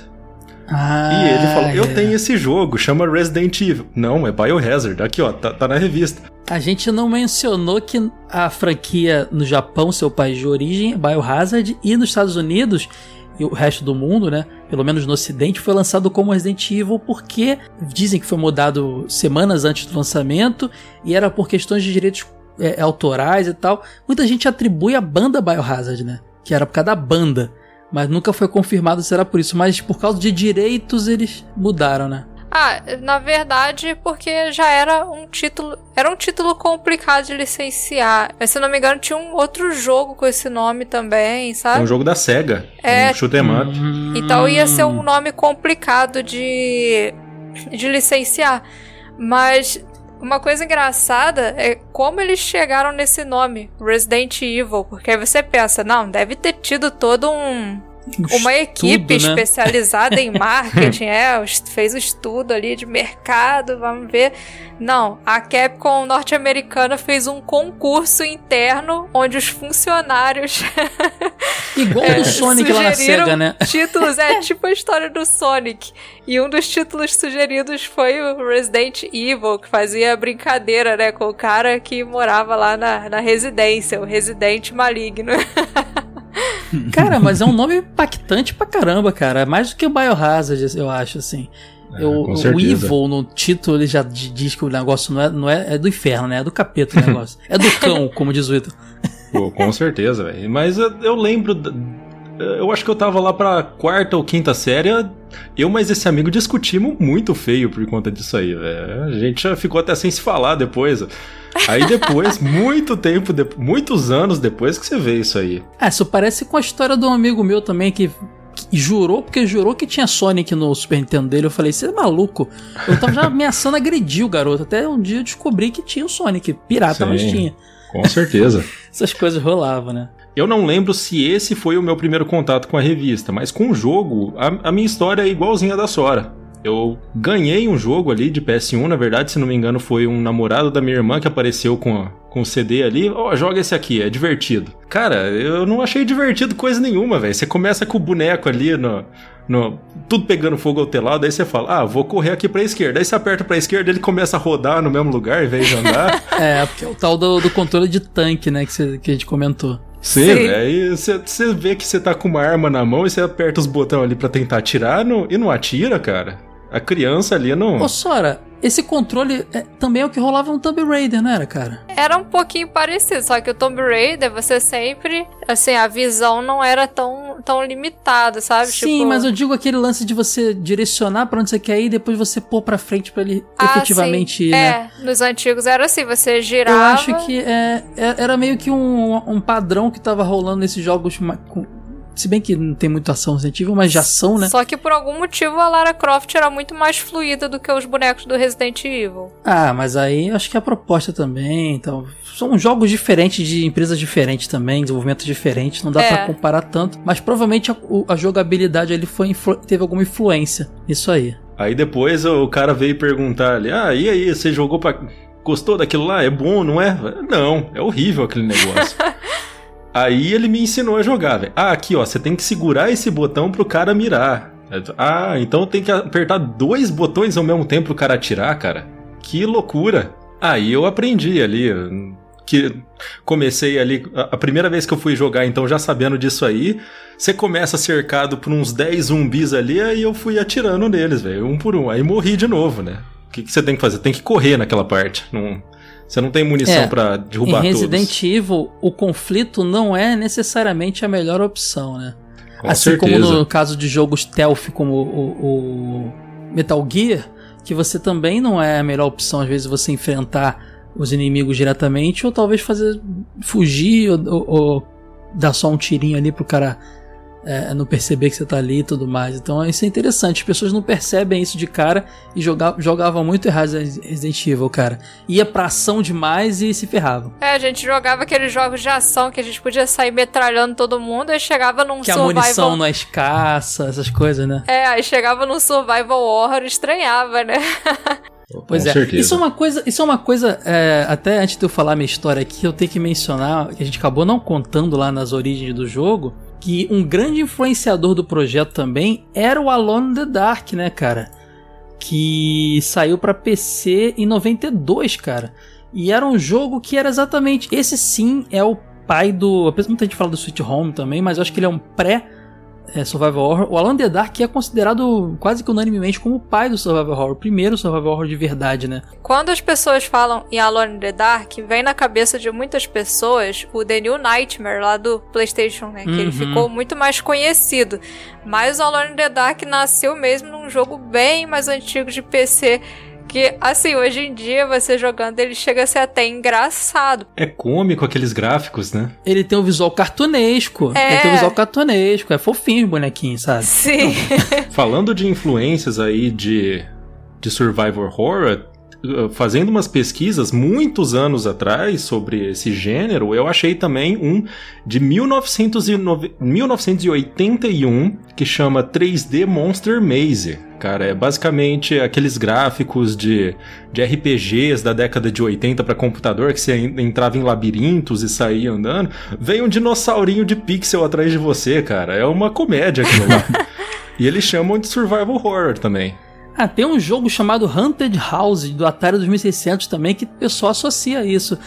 Ah, e ele falou: Eu é. tenho esse jogo, chama Resident Evil. Não, é Biohazard. Aqui, ó, tá, tá na revista. A gente não mencionou que a franquia no Japão, seu país de origem, é Biohazard, e nos Estados Unidos e o resto do mundo, né? Pelo menos no ocidente, foi lançado como Resident Evil porque dizem que foi mudado semanas antes do lançamento e era por questões de direitos é, autorais e tal. Muita gente atribui a banda Biohazard, né? Que era por causa da banda. Mas nunca foi confirmado se era por isso. Mas por causa de direitos eles mudaram, né? Ah, na verdade, porque já era um título. Era um título complicado de licenciar. Mas, se eu não me engano, tinha um outro jogo com esse nome também, É sabe? um jogo da SEGA. É. Um shoot 'em up. Então ia ser um nome complicado de, de licenciar. Mas uma coisa engraçada é como eles chegaram nesse nome, Resident Evil. Porque aí você pensa, não, deve ter tido todo um. Uma equipe Estudo, né? especializada em (laughs) marketing, é, fez o estudo ali de mercado, vamos ver. Não, a Capcom norte-americana fez um concurso interno onde os funcionários (laughs) Igual É, do Sonic lá na SEGA, né? (laughs) Títulos, é tipo a história do Sonic. E um dos títulos sugeridos foi o Resident Evil, que fazia brincadeira, né, com o cara que morava lá na, na residência, o Residente Maligno. (laughs) Cara, mas é um nome impactante pra caramba, cara. É mais do que o Biohazard, eu acho, assim. É, Eu- o. Evil no título ele já diz que o negócio não é, não é, é do inferno, né? É do capeta o (laughs) negócio. é do cão, como diz o Ito. Pô, com certeza, velho. Mas eu, eu lembro. Eu acho que eu tava lá pra quarta ou quinta série. Eu mais esse amigo discutimos muito feio por conta disso aí, velho. A gente já ficou até sem se falar depois. Aí depois, (laughs) muito tempo, de- muitos anos depois que você vê isso aí. Ah, isso parece com a história de um amigo meu também que, jurou, porque jurou que tinha Sonic no Super Nintendo dele. Eu falei, você é maluco? Eu tava já ameaçando agredir o garoto. Até um dia eu descobri que tinha o Sonic. Pirata, mas Sim. tinha. Com certeza. (laughs) Essas coisas rolavam, né? Eu não lembro se esse foi o meu primeiro contato com a revista, mas com o jogo, a, a minha história é igualzinha da Sora. Eu ganhei um jogo ali de PS1, na verdade, se não me engano, foi um namorado da minha irmã que apareceu com, com o CD ali. Ó, joga esse aqui, é divertido. Cara, eu não achei divertido coisa nenhuma, velho. Você começa com o boneco ali no, no. Tudo pegando fogo ao telado, aí você fala, ah, vou correr aqui pra esquerda. Aí você aperta pra esquerda, ele começa a rodar no mesmo lugar em vez de andar. (laughs) É, porque é o tal do, do controle de tanque, né? Que, que a gente comentou. Sim, Sim. velho. Aí você você vê que você tá com uma arma na mão e você aperta os botões ali pra tentar atirar no- e não atira, cara. A criança ali não. Ô, Sora, esse controle é- também é o que rolava no Tomb Raider, não era, cara? Era um pouquinho parecido, só que o Tomb Raider, você sempre, assim, a visão não era tão, tão limitada, sabe? Sim, Tipo, mas eu digo aquele lance de você direcionar pra onde você quer ir e depois você pôr pra frente pra ele ah, efetivamente sim. ir, né? É, nos antigos era assim, você girava... Eu acho que é, é- era meio que um, um padrão que tava rolando nesses jogos. com- se bem que não tem muita ação Resident Evil, mas já são, né? Só que por algum motivo a Lara Croft era muito mais fluida do que os bonecos do Resident Evil. Ah, mas aí acho que a proposta também. Então, são jogos diferentes de empresas diferentes também, desenvolvimento diferente, não dá É. pra comparar tanto. Mas provavelmente a, a jogabilidade ali foi teve alguma influência nisso aí. Aí depois o cara veio perguntar ali: Ah, e aí, você jogou pra. Gostou daquilo lá? É bom, não é? Não, é horrível aquele negócio. (laughs) aí ele me ensinou a jogar, velho. Ah, aqui ó, você tem que segurar esse botão pro cara mirar. Ah, então tem que apertar dois botões ao mesmo tempo pro cara atirar, cara. Que loucura. Aí eu aprendi ali. que comecei ali, a primeira vez que eu fui jogar, então já sabendo disso aí, você começa cercado por uns 10 zumbis ali, aí eu fui atirando neles, velho, um por um. Aí morri de novo, né? O que, que você tem que fazer? Tem que correr naquela parte. Não, você não tem munição É, pra derrubar em Resident todos. Evil, o conflito não é necessariamente a melhor opção, né? Com assim certeza. como no caso de jogos stealth como o, o Metal Gear, que você também não é a melhor opção, às vezes, você enfrentar os inimigos diretamente, ou talvez fazer fugir, ou, ou- ou dar só um tirinho ali pro cara é, não perceber que você tá ali e tudo mais. Então isso é interessante. As pessoas não percebem isso de cara e joga, jogavam muito errado Resident Evil, cara. Ia pra ação demais e se ferravam. É, a gente jogava aqueles jogos de ação que a gente podia sair metralhando todo mundo e chegava num Que a survival. munição não é escassa, essas coisas, né? É, aí chegava num survival horror e estranhava, né? (laughs) Pois Com é. certeza. Isso é uma coisa, isso é uma coisa é, até antes de eu falar minha história aqui, eu tenho que mencionar que a gente acabou não contando lá nas origens do jogo, que um grande influenciador do projeto também era o Alone in the Dark, né, cara? Que saiu pra PC em 92, cara. E era um jogo que era exatamente esse sim é o pai do, muita gente fala do Sweet Home também, mas eu acho que ele é um pré é, Survival Horror. O Alan the Dark é considerado quase que unanimemente como o pai do Survival Horror, o primeiro Survival Horror de verdade, né? Quando as pessoas falam em Alone in the Dark, vem na cabeça de muitas pessoas o The New Nightmare lá do PlayStation, né? Que ele Uhum. ficou muito mais conhecido. Mas o Alone in the Dark nasceu mesmo num jogo bem mais antigo de PC. Que, assim, hoje em dia, você jogando, ele chega a ser até engraçado. É cômico aqueles gráficos, né? Ele tem um visual cartunesco. É. Ele tem um visual cartunesco. É fofinho o bonequinho, sabe? Sim. (laughs) Falando de influências aí de, de survival horror, uh, fazendo umas pesquisas muitos anos atrás sobre esse gênero, eu achei também um de 1909 1981 que chama 3D Monster Maze. Cara, é basicamente aqueles gráficos de, de RPGs da década de 80 para computador que você en- entrava em labirintos e saía andando. Veio um dinossaurinho de pixel atrás de você, cara. É uma comédia aquilo lá. (laughs) E eles chamam de survival horror também. Ah, tem um jogo chamado Haunted House do Atari 2600 também que o pessoal associa a isso.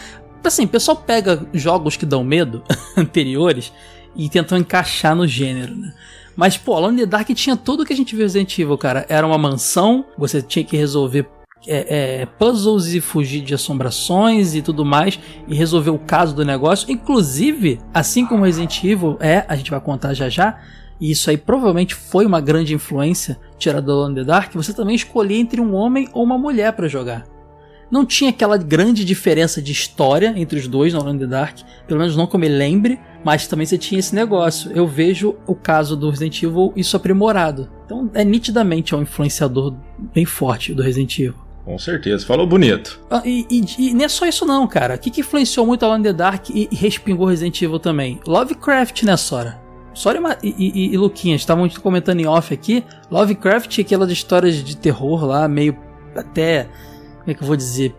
Assim, o pessoal pega jogos que dão medo (laughs) anteriores e tentam encaixar no gênero, né? Mas, pô, Alone in the Dark tinha tudo que a gente viu Resident Evil, cara. Era uma mansão, você tinha que resolver é, é, puzzles e fugir de assombrações e tudo mais e resolver o caso do negócio. Inclusive, assim como Resident Evil é, a gente vai contar já já, e isso aí provavelmente foi uma grande influência tirada do Alone in the Dark, você também escolhia entre um homem ou uma mulher pra jogar. Não tinha aquela grande diferença de história entre os dois no Alone in the Dark, pelo menos não eu me lembre, mas também você tinha esse negócio. Eu vejo o caso do Resident Evil isso aprimorado. Então é nitidamente um influenciador bem forte do Resident Evil. Com certeza. Falou bonito. Ah, E, e, e não é só isso não, cara. O que, que influenciou muito Alone in the Dark e, e respingou Resident Evil também? Lovecraft, né, Sora? Sora e, e, e, e Luquinhas, estavam comentando em off aqui. Lovecraft, aquelas histórias de terror lá, meio até. Como é que eu vou dizer?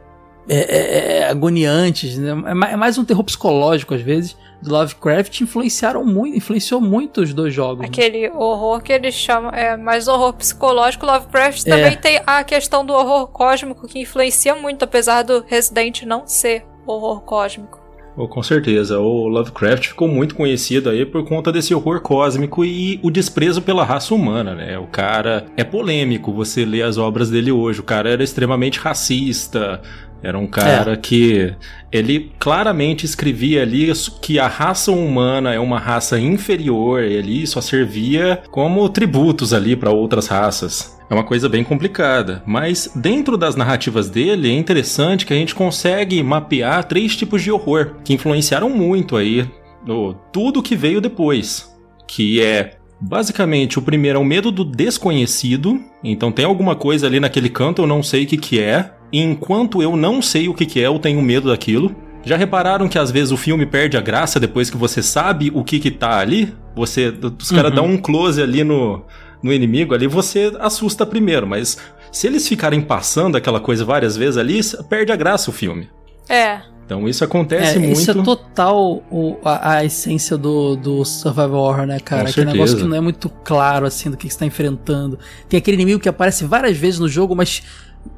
É, é- é agoniantes, né? É é mais um terror psicológico às vezes. Do Lovecraft influenciaram muito, influenciou muito os dois jogos. né? Aquele horror que eles chamam é mais horror psicológico. Lovecraft É. também tem a questão do horror cósmico que influencia muito, apesar do Resident não ser horror cósmico. Oh, com certeza. O Lovecraft ficou muito conhecido aí por conta desse horror cósmico e o desprezo pela raça humana, né? O cara é polêmico, você lê as obras dele hoje. O cara era extremamente racista. Era um cara que ele claramente escrevia ali que a raça humana é uma raça inferior, ele só servia como tributos ali para outras raças. É uma coisa bem complicada, mas dentro das narrativas dele é interessante que a gente consegue mapear três tipos de horror que influenciaram muito aí no tudo que veio depois, que é basicamente o primeiro é o medo do desconhecido, então tem alguma coisa ali naquele canto eu não sei o que que é, e enquanto eu não sei o que que é, eu tenho medo daquilo. Já repararam que às vezes o filme perde a graça depois que você sabe o que que tá ali? Você, os caras Uhum. dão um close ali no, no inimigo ali, você assusta primeiro, mas se eles ficarem passando aquela coisa várias vezes ali, perde a graça o filme. É. Então isso acontece É, muito. isso é total o- a, a essência do, do survival horror, né, cara? Com Aquele negócio que não é muito claro, assim, do que, que você tá enfrentando. Tem aquele inimigo que aparece várias vezes no jogo, mas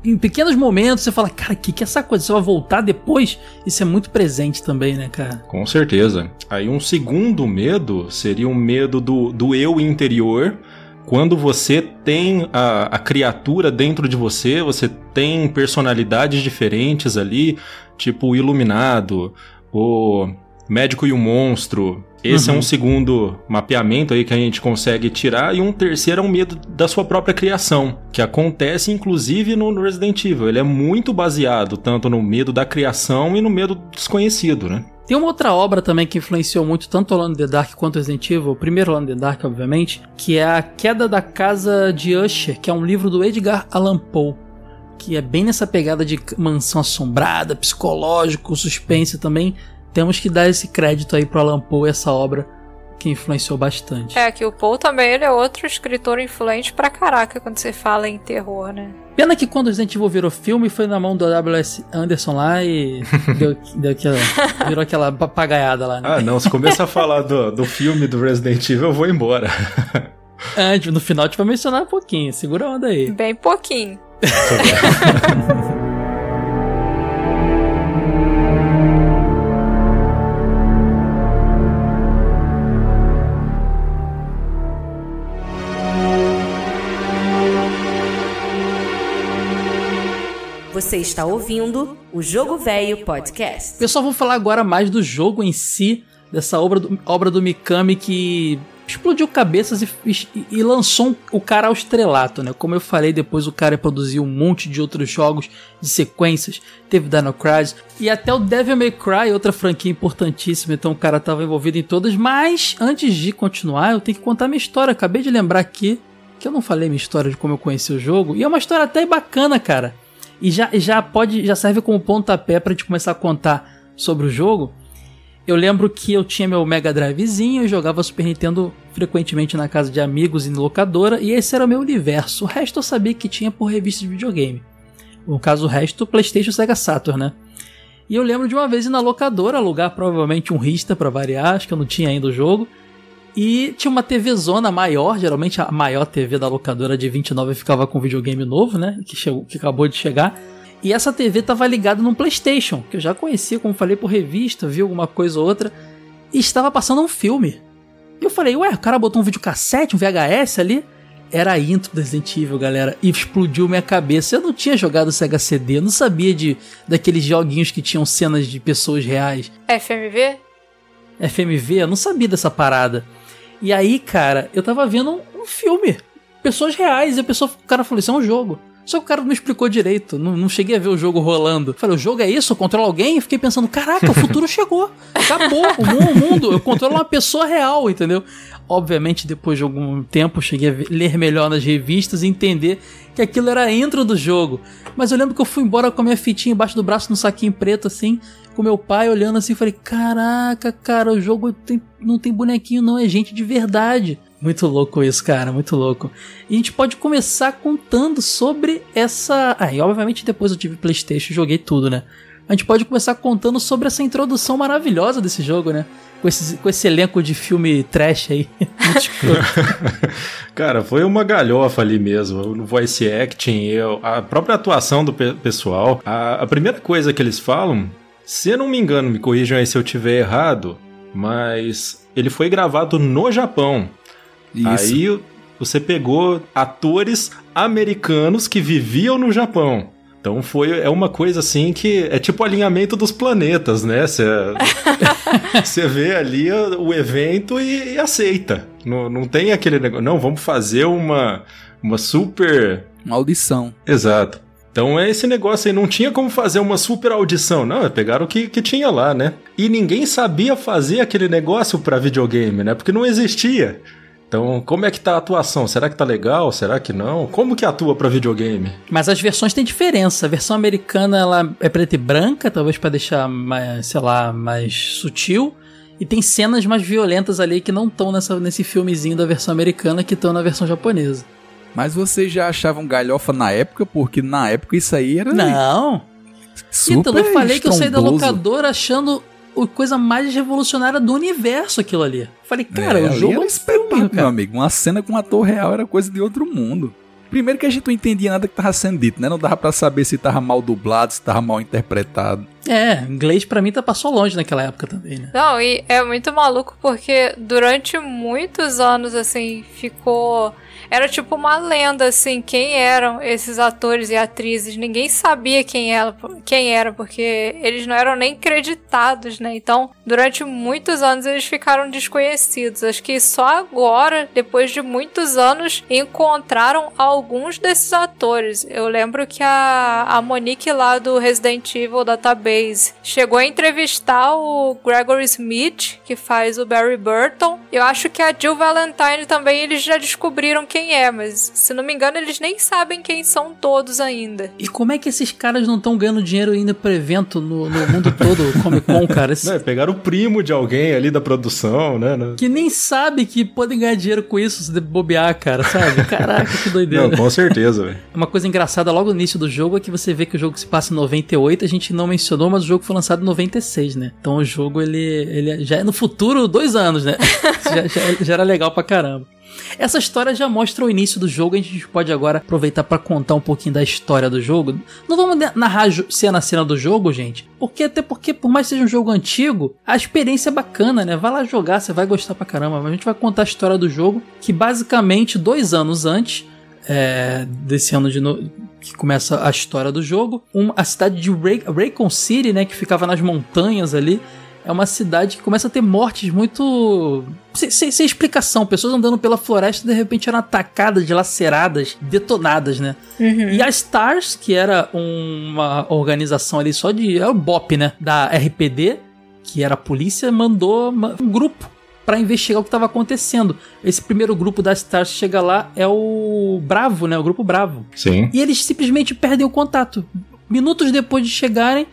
em pequenos momentos você fala, cara, que que é essa coisa? Você vai voltar depois? Isso é muito presente também, né, cara? Com certeza. Aí um segundo medo seria um medo do, do eu interior. Quando você tem a, a criatura dentro de você, você tem personalidades diferentes ali, tipo o iluminado, o médico e o monstro. Esse Uhum. é um segundo mapeamento aí que a gente consegue tirar. E um terceiro é um medo da sua própria criação, que acontece inclusive no Resident Evil. Ele é muito baseado tanto no medo da criação e no medo do desconhecido, né? Tem uma outra obra também que influenciou muito tanto Alone in the Dark quanto Resident Evil, o primeiro Alone in the Dark, obviamente, que é A Queda da Casa de Usher, que é um livro do Edgar Allan Poe, que é bem nessa pegada de mansão assombrada, psicológico, suspense também. Temos que dar esse crédito aí pro Allan Poe, essa obra que influenciou bastante. É, que o Paul também ele é outro escritor influente pra caraca quando você fala em terror, né? Pena que quando Resident Evil virou filme foi na mão do W.S. Anderson lá e (laughs) deu, deu aquela, virou aquela papagaiada lá, né? Ah, não, se começar a falar do, do filme do Resident Evil, eu vou embora. Antes, (laughs) no final, a gente vai mencionar um pouquinho, segura a onda aí. Bem pouquinho. (laughs) Você está ouvindo o Jogo Velho Podcast. Pessoal, vamos falar agora mais do jogo em si, dessa obra do, obra do Mikami que explodiu cabeças e, e- e lançou um- o cara ao estrelato, né? Como eu falei, depois o cara produziu um monte de outros jogos de sequências, teve Dino Crisis e até o Devil May Cry, outra franquia importantíssima, então o cara estava envolvido em todas, mas antes de continuar, eu tenho que contar minha história. Acabei de lembrar aqui que eu não falei minha história de como eu conheci o jogo, e é uma história até bacana, cara. E já, já pode, já serve como pontapé pra gente começar a contar sobre o jogo. Eu lembro que eu tinha meu Mega Drivezinho e jogava Super Nintendo frequentemente na casa de amigos e locadora, e esse era o meu universo. O resto eu sabia que tinha por revista de videogame. No caso, o resto, PlayStation Sega Saturn, né? E eu lembro de uma vez ir na locadora alugar provavelmente um Rista pra variar, acho que eu não tinha ainda o jogo. E tinha uma TV zona maior, geralmente a maior TV da locadora de 29 ficava com videogame novo, né? Que, chegou, que acabou de chegar. E essa TV tava ligada num PlayStation, que eu já conhecia, como falei, por revista, vi alguma coisa ou outra. E estava passando um filme. E eu falei, ué, o cara botou um videocassete, um VHS ali? Era a intro do Resident Evil, galera, e explodiu minha cabeça. Eu não tinha jogado Sega CD, não sabia de daqueles joguinhos que tinham cenas de pessoas reais. FMV? FMV, eu não sabia dessa parada. E aí, cara, eu tava vendo um, um filme. Pessoas reais. E a pessoa, o cara falou: Isso é um jogo. Só que o cara não explicou direito. Não, não cheguei a ver o jogo rolando. Falei: O jogo é isso? Eu controlo alguém? E fiquei pensando: Caraca, o futuro (laughs) chegou. Acabou. O mu- o mundo. Eu controlo uma pessoa real, entendeu? Obviamente, depois de algum tempo, cheguei a ler melhor nas revistas e entender que aquilo era a intro do jogo. Mas eu lembro que eu fui embora com a minha fitinha embaixo do braço, num saquinho preto, assim, com meu pai olhando assim, falei, caraca, cara, o jogo tem- não tem bonequinho, não, é gente de verdade. Muito louco isso, cara, muito louco. E a gente pode começar contando sobre essa. Ah, e obviamente depois eu tive Playstation joguei tudo, né? A gente pode começar contando sobre essa introdução maravilhosa desse jogo, né? Com esse, com esse elenco de filme trash aí. (laughs) (laughs) Cara, foi uma galhofa ali mesmo. No voice acting, eu- a própria atuação do pe- pessoal. A, a primeira coisa que eles falam, se eu não me engano, me corrijam aí se eu tiver errado, mas ele foi gravado no Japão. Isso. Aí você pegou atores americanos que viviam no Japão. Então foi é uma coisa assim que é tipo alinhamento dos planetas, né? Você (laughs) vê ali o evento e, e aceita. Não, não tem aquele negócio, não, vamos fazer uma uma super Uma audição. Exato. Então é esse negócio aí, não tinha como fazer uma super audição, não, é pegaram o que, que tinha lá, né? E ninguém sabia fazer aquele negócio pra videogame, né? Porque não existia. Então, como é que tá a atuação? Será que tá legal? Será que não? Como que atua pra videogame? Mas as versões têm diferença. A versão americana ela é preta e branca, talvez pra deixar mais, sei lá, mais sutil. E tem cenas mais violentas ali que não estão nesse filmezinho da versão americana que estão na versão japonesa. Mas vocês já achavam galhofa na época? Porque na época isso aí era Não. super Então, eu falei que eu saí da locadora achando a coisa mais revolucionária do universo aquilo ali. Falei, cara, É, o jogo é um espetáculo, meu amigo. Uma cena com um ator real era coisa de outro mundo. Primeiro que a gente não entendia nada que tava sendo dito, né? Não dava pra saber se tava mal dublado, se tava mal interpretado. É, inglês pra mim tá passou longe naquela época também, né? Não, e é muito maluco porque durante muitos anos, assim, ficou era tipo uma lenda, assim, quem eram esses atores e atrizes. Ninguém sabia quem, era, quem era, porque eles não eram nem creditados, né? Então, durante muitos anos eles ficaram desconhecidos. Acho que só agora, depois de muitos anos, encontraram alguns desses atores. Eu lembro que a, a Monique lá do Resident Evil Database chegou a entrevistar o Gregory Smith, que faz o Barry Burton. Eu acho que a Jill Valentine também eles já descobriram que quem é, mas se não me engano, eles nem sabem quem são todos ainda. E como é que esses caras não estão ganhando dinheiro ainda pro evento no, no mundo todo, Comic Con, (laughs) cara? Esse... Não, pegaram o primo de alguém ali da produção, né? Que nem sabe que podem ganhar dinheiro com isso se bobear, cara, sabe? (laughs) Caraca, que doideira. Não, com certeza, velho. Uma coisa engraçada logo no início do jogo é que você vê que o jogo se passa em 98, a gente não mencionou, mas o jogo foi lançado em 96, né? Então o jogo, ele, ele já é no futuro dois anos, né? (laughs) já, já, já era legal pra caramba. Essa história já mostra o início do jogo, a gente pode agora aproveitar para contar um pouquinho da história do jogo. Não vamos narrar cena a cena do jogo, gente, porque até porque por mais que seja um jogo antigo, a experiência é bacana, né? Vai lá jogar, você vai gostar pra caramba. Mas a gente vai contar a história do jogo, que basicamente dois anos antes é, desse ano de no... que começa a história do jogo, uma, a cidade de Ray... Raycon City, né, que ficava nas montanhas ali, é uma cidade que começa a ter mortes muito. Sem, sem, sem, explicação. Pessoas andando pela floresta de repente eram atacadas, dilaceradas, detonadas, né? Uhum. E a Stars, que era uma organização ali só de. É o BOP, né? Da RPD, que era a polícia, mandou um grupo para investigar o que estava acontecendo. Esse primeiro grupo da Stars que chega lá é o Bravo, né? O grupo Bravo. Sim. E eles simplesmente perdem o contato. Minutos depois de chegarem,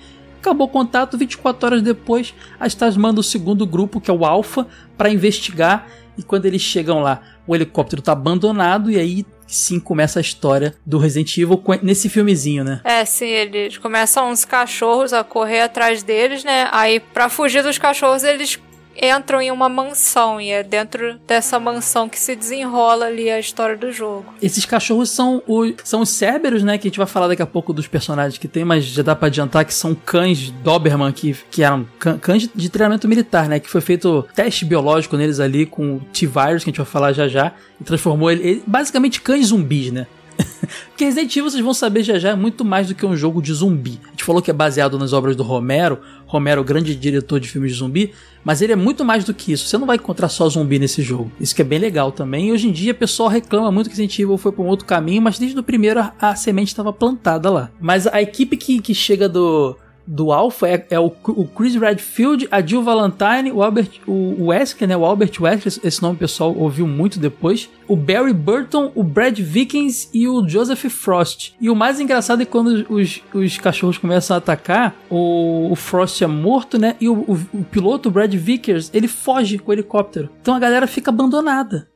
Acabou o contato, 24 horas depois, a Stars manda o segundo grupo, que é o Alpha, para investigar. E quando eles chegam lá, o helicóptero tá abandonado e aí sim começa a história do Resident Evil nesse filmezinho, né? É, sim, eles começam uns cachorros a correr atrás deles, né? Aí, para fugir dos cachorros, eles entram em uma mansão e é dentro dessa mansão que se desenrola ali a história do jogo. Esses cachorros são, o, são os Cerberus, né? Que a gente vai falar daqui a pouco dos personagens que tem, mas já dá pra adiantar que são cães Doberman, que, que eram cães de treinamento militar, né? Que foi feito teste biológico neles ali com o T-Virus, que a gente vai falar já já, e transformou ele, ele basicamente cães zumbis, né? (laughs) Porque Resident Evil, vocês vão saber já já, é muito mais do que um jogo de zumbi. A gente falou que é baseado nas obras do Romero, Romero, grande diretor de filmes de zumbi, mas ele é muito mais do que isso. Você não vai encontrar só zumbi nesse jogo. Isso que é bem legal também. E hoje em dia o pessoal reclama muito que Resident Evil foi para um outro caminho, mas desde o primeiro a, a semente estava plantada lá. Mas a equipe que, que chega do do Alpha é, é o, o, Chris Redfield, a Jill Valentine, o Albert, o, Wesker, né? O Albert Wesker, esse nome o pessoal ouviu muito depois. O Barry Burton, o Brad Vickens e o Joseph Frost. E o mais engraçado é quando os, os cachorros começam a atacar, o, o Frost é morto, né? E o, o, o piloto, o Brad Vickers, ele foge com o helicóptero. Então a galera fica abandonada.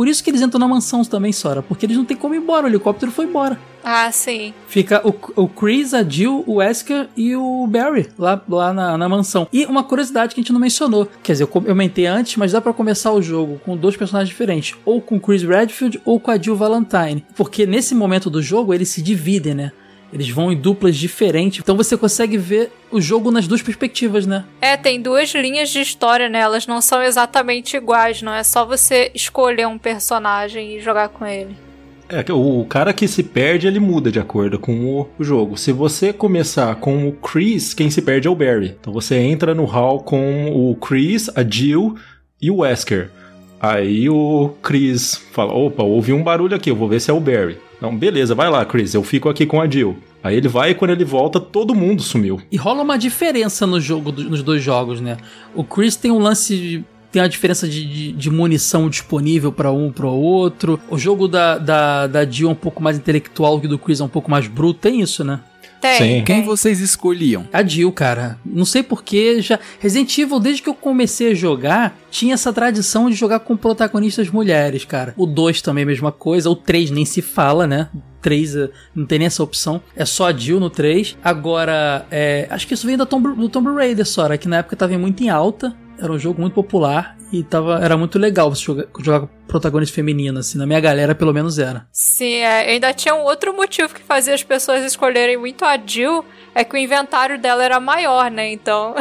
Por isso que eles entram na mansão também, Sora, porque eles não tem como ir embora, o helicóptero foi embora. Ah, sim. Fica o, o Chris, a Jill, o Wesker e o Barry lá, lá na, na mansão. E uma curiosidade que a gente não mencionou, quer dizer, eu comentei antes, mas dá para começar o jogo com dois personagens diferentes, ou com Chris Redfield ou com a Jill Valentine, porque nesse momento do jogo eles se dividem, né? Eles vão em duplas diferentes. Então você consegue ver o jogo nas duas perspectivas, né? É, tem duas linhas de história, né? Elas não são exatamente iguais, não é só você escolher um personagem e jogar com ele. É, o cara que se perde, ele muda de acordo com o jogo. Se você começar com o Chris, quem se perde é o Barry. Então você entra no hall com o Chris, a Jill e o Wesker. Aí o Chris fala: opa, ouvi um barulho aqui, eu vou ver se é o Barry. Não, beleza, vai lá, Chris, eu fico aqui com a Jill. Aí ele vai e quando ele volta, todo mundo sumiu. E rola uma diferença no jogo, nos dois jogos, né? O Chris tem um lance tem a diferença de, de, de munição disponível para um para o outro. O jogo da, da, da Jill é um pouco mais intelectual que do Chris é um pouco mais bruto. Tem isso, né? Tem. Sim. Quem vocês escolhiam? A Jill, cara. Não sei porquê, já Resident Evil desde que eu comecei a jogar, tinha essa tradição de jogar com protagonistas mulheres, cara. O 2 também é a mesma coisa, o 3 nem se fala, né? 3 eh, não tem nem essa opção. É só a Jill no 3. Agora, é, acho que isso vem do Tomb, do Tomb Raider, só, que na época tava muito em alta. Era um jogo muito popular e tava, era muito legal você jogar, jogar com protagonista feminina, assim, na minha galera pelo menos era. Sim, é, ainda tinha um outro motivo que fazia as pessoas escolherem muito a Jill, é que o inventário dela era maior, né? Então.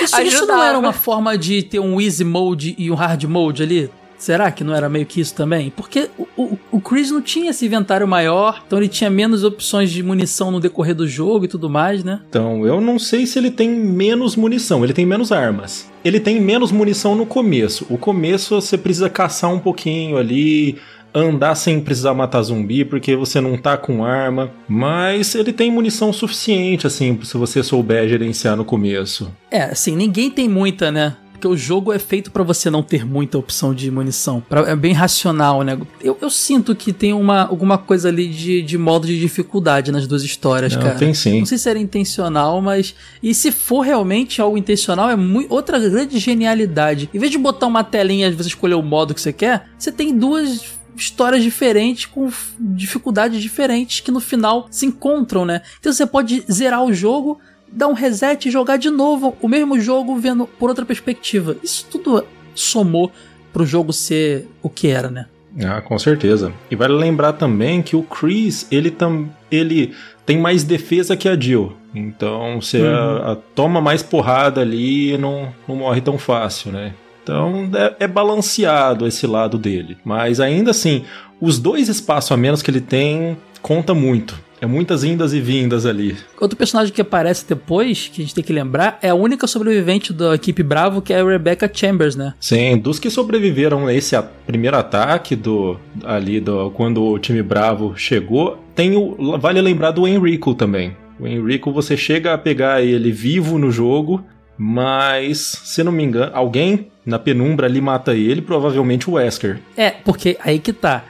isso, (laughs) isso não era uma forma de ter um easy mode e um hard mode ali? Será que não era meio que isso também? Porque o, o, o, Chris não tinha esse inventário maior, então ele tinha menos opções de munição no decorrer do jogo e tudo mais, né? Então, eu não sei se ele tem menos munição, ele tem menos armas. Ele tem menos munição no começo. O começo você precisa caçar um pouquinho ali, andar sem precisar matar zumbi, porque você não tá com arma. Mas ele tem munição suficiente, assim, se você souber gerenciar no começo. É, assim, ninguém tem muita, né? Porque o jogo é feito para você não ter muita opção de munição. Pra, é bem racional, né? Eu, eu, sinto que tem uma, alguma coisa ali de, de modo de dificuldade nas duas histórias, não, cara. Tem sim. Não sei se era intencional, mas. E se for realmente algo intencional, é muito, outra grande genialidade. Em vez de botar uma telinha e você escolher o modo que você quer, você tem duas histórias diferentes com dificuldades diferentes que no final se encontram, né? Então você pode zerar o jogo dar um reset e jogar de novo o mesmo jogo vendo por outra perspectiva. Isso tudo somou pro jogo ser o que era, né? Ah, com certeza. E vale lembrar também que o Chris, ele, tam, ele tem mais defesa que a Jill. Então você uhum. a, a, toma mais porrada ali e não, não morre tão fácil, né? Então é, é, balanceado esse lado dele. Mas ainda assim, os dois espaços a menos que ele tem conta muito. É muitas indas e vindas ali. Outro personagem que aparece depois, que a gente tem que lembrar, é a única sobrevivente da equipe Bravo, que é a Rebecca Chambers, né? Sim, dos que sobreviveram a esse primeiro ataque do ali do quando o time Bravo chegou, tem o, vale lembrar do Enrico também. O Enrico você chega a pegar ele vivo no jogo, mas se não me engano, alguém na penumbra ali mata ele, provavelmente o Wesker. É, porque aí que tá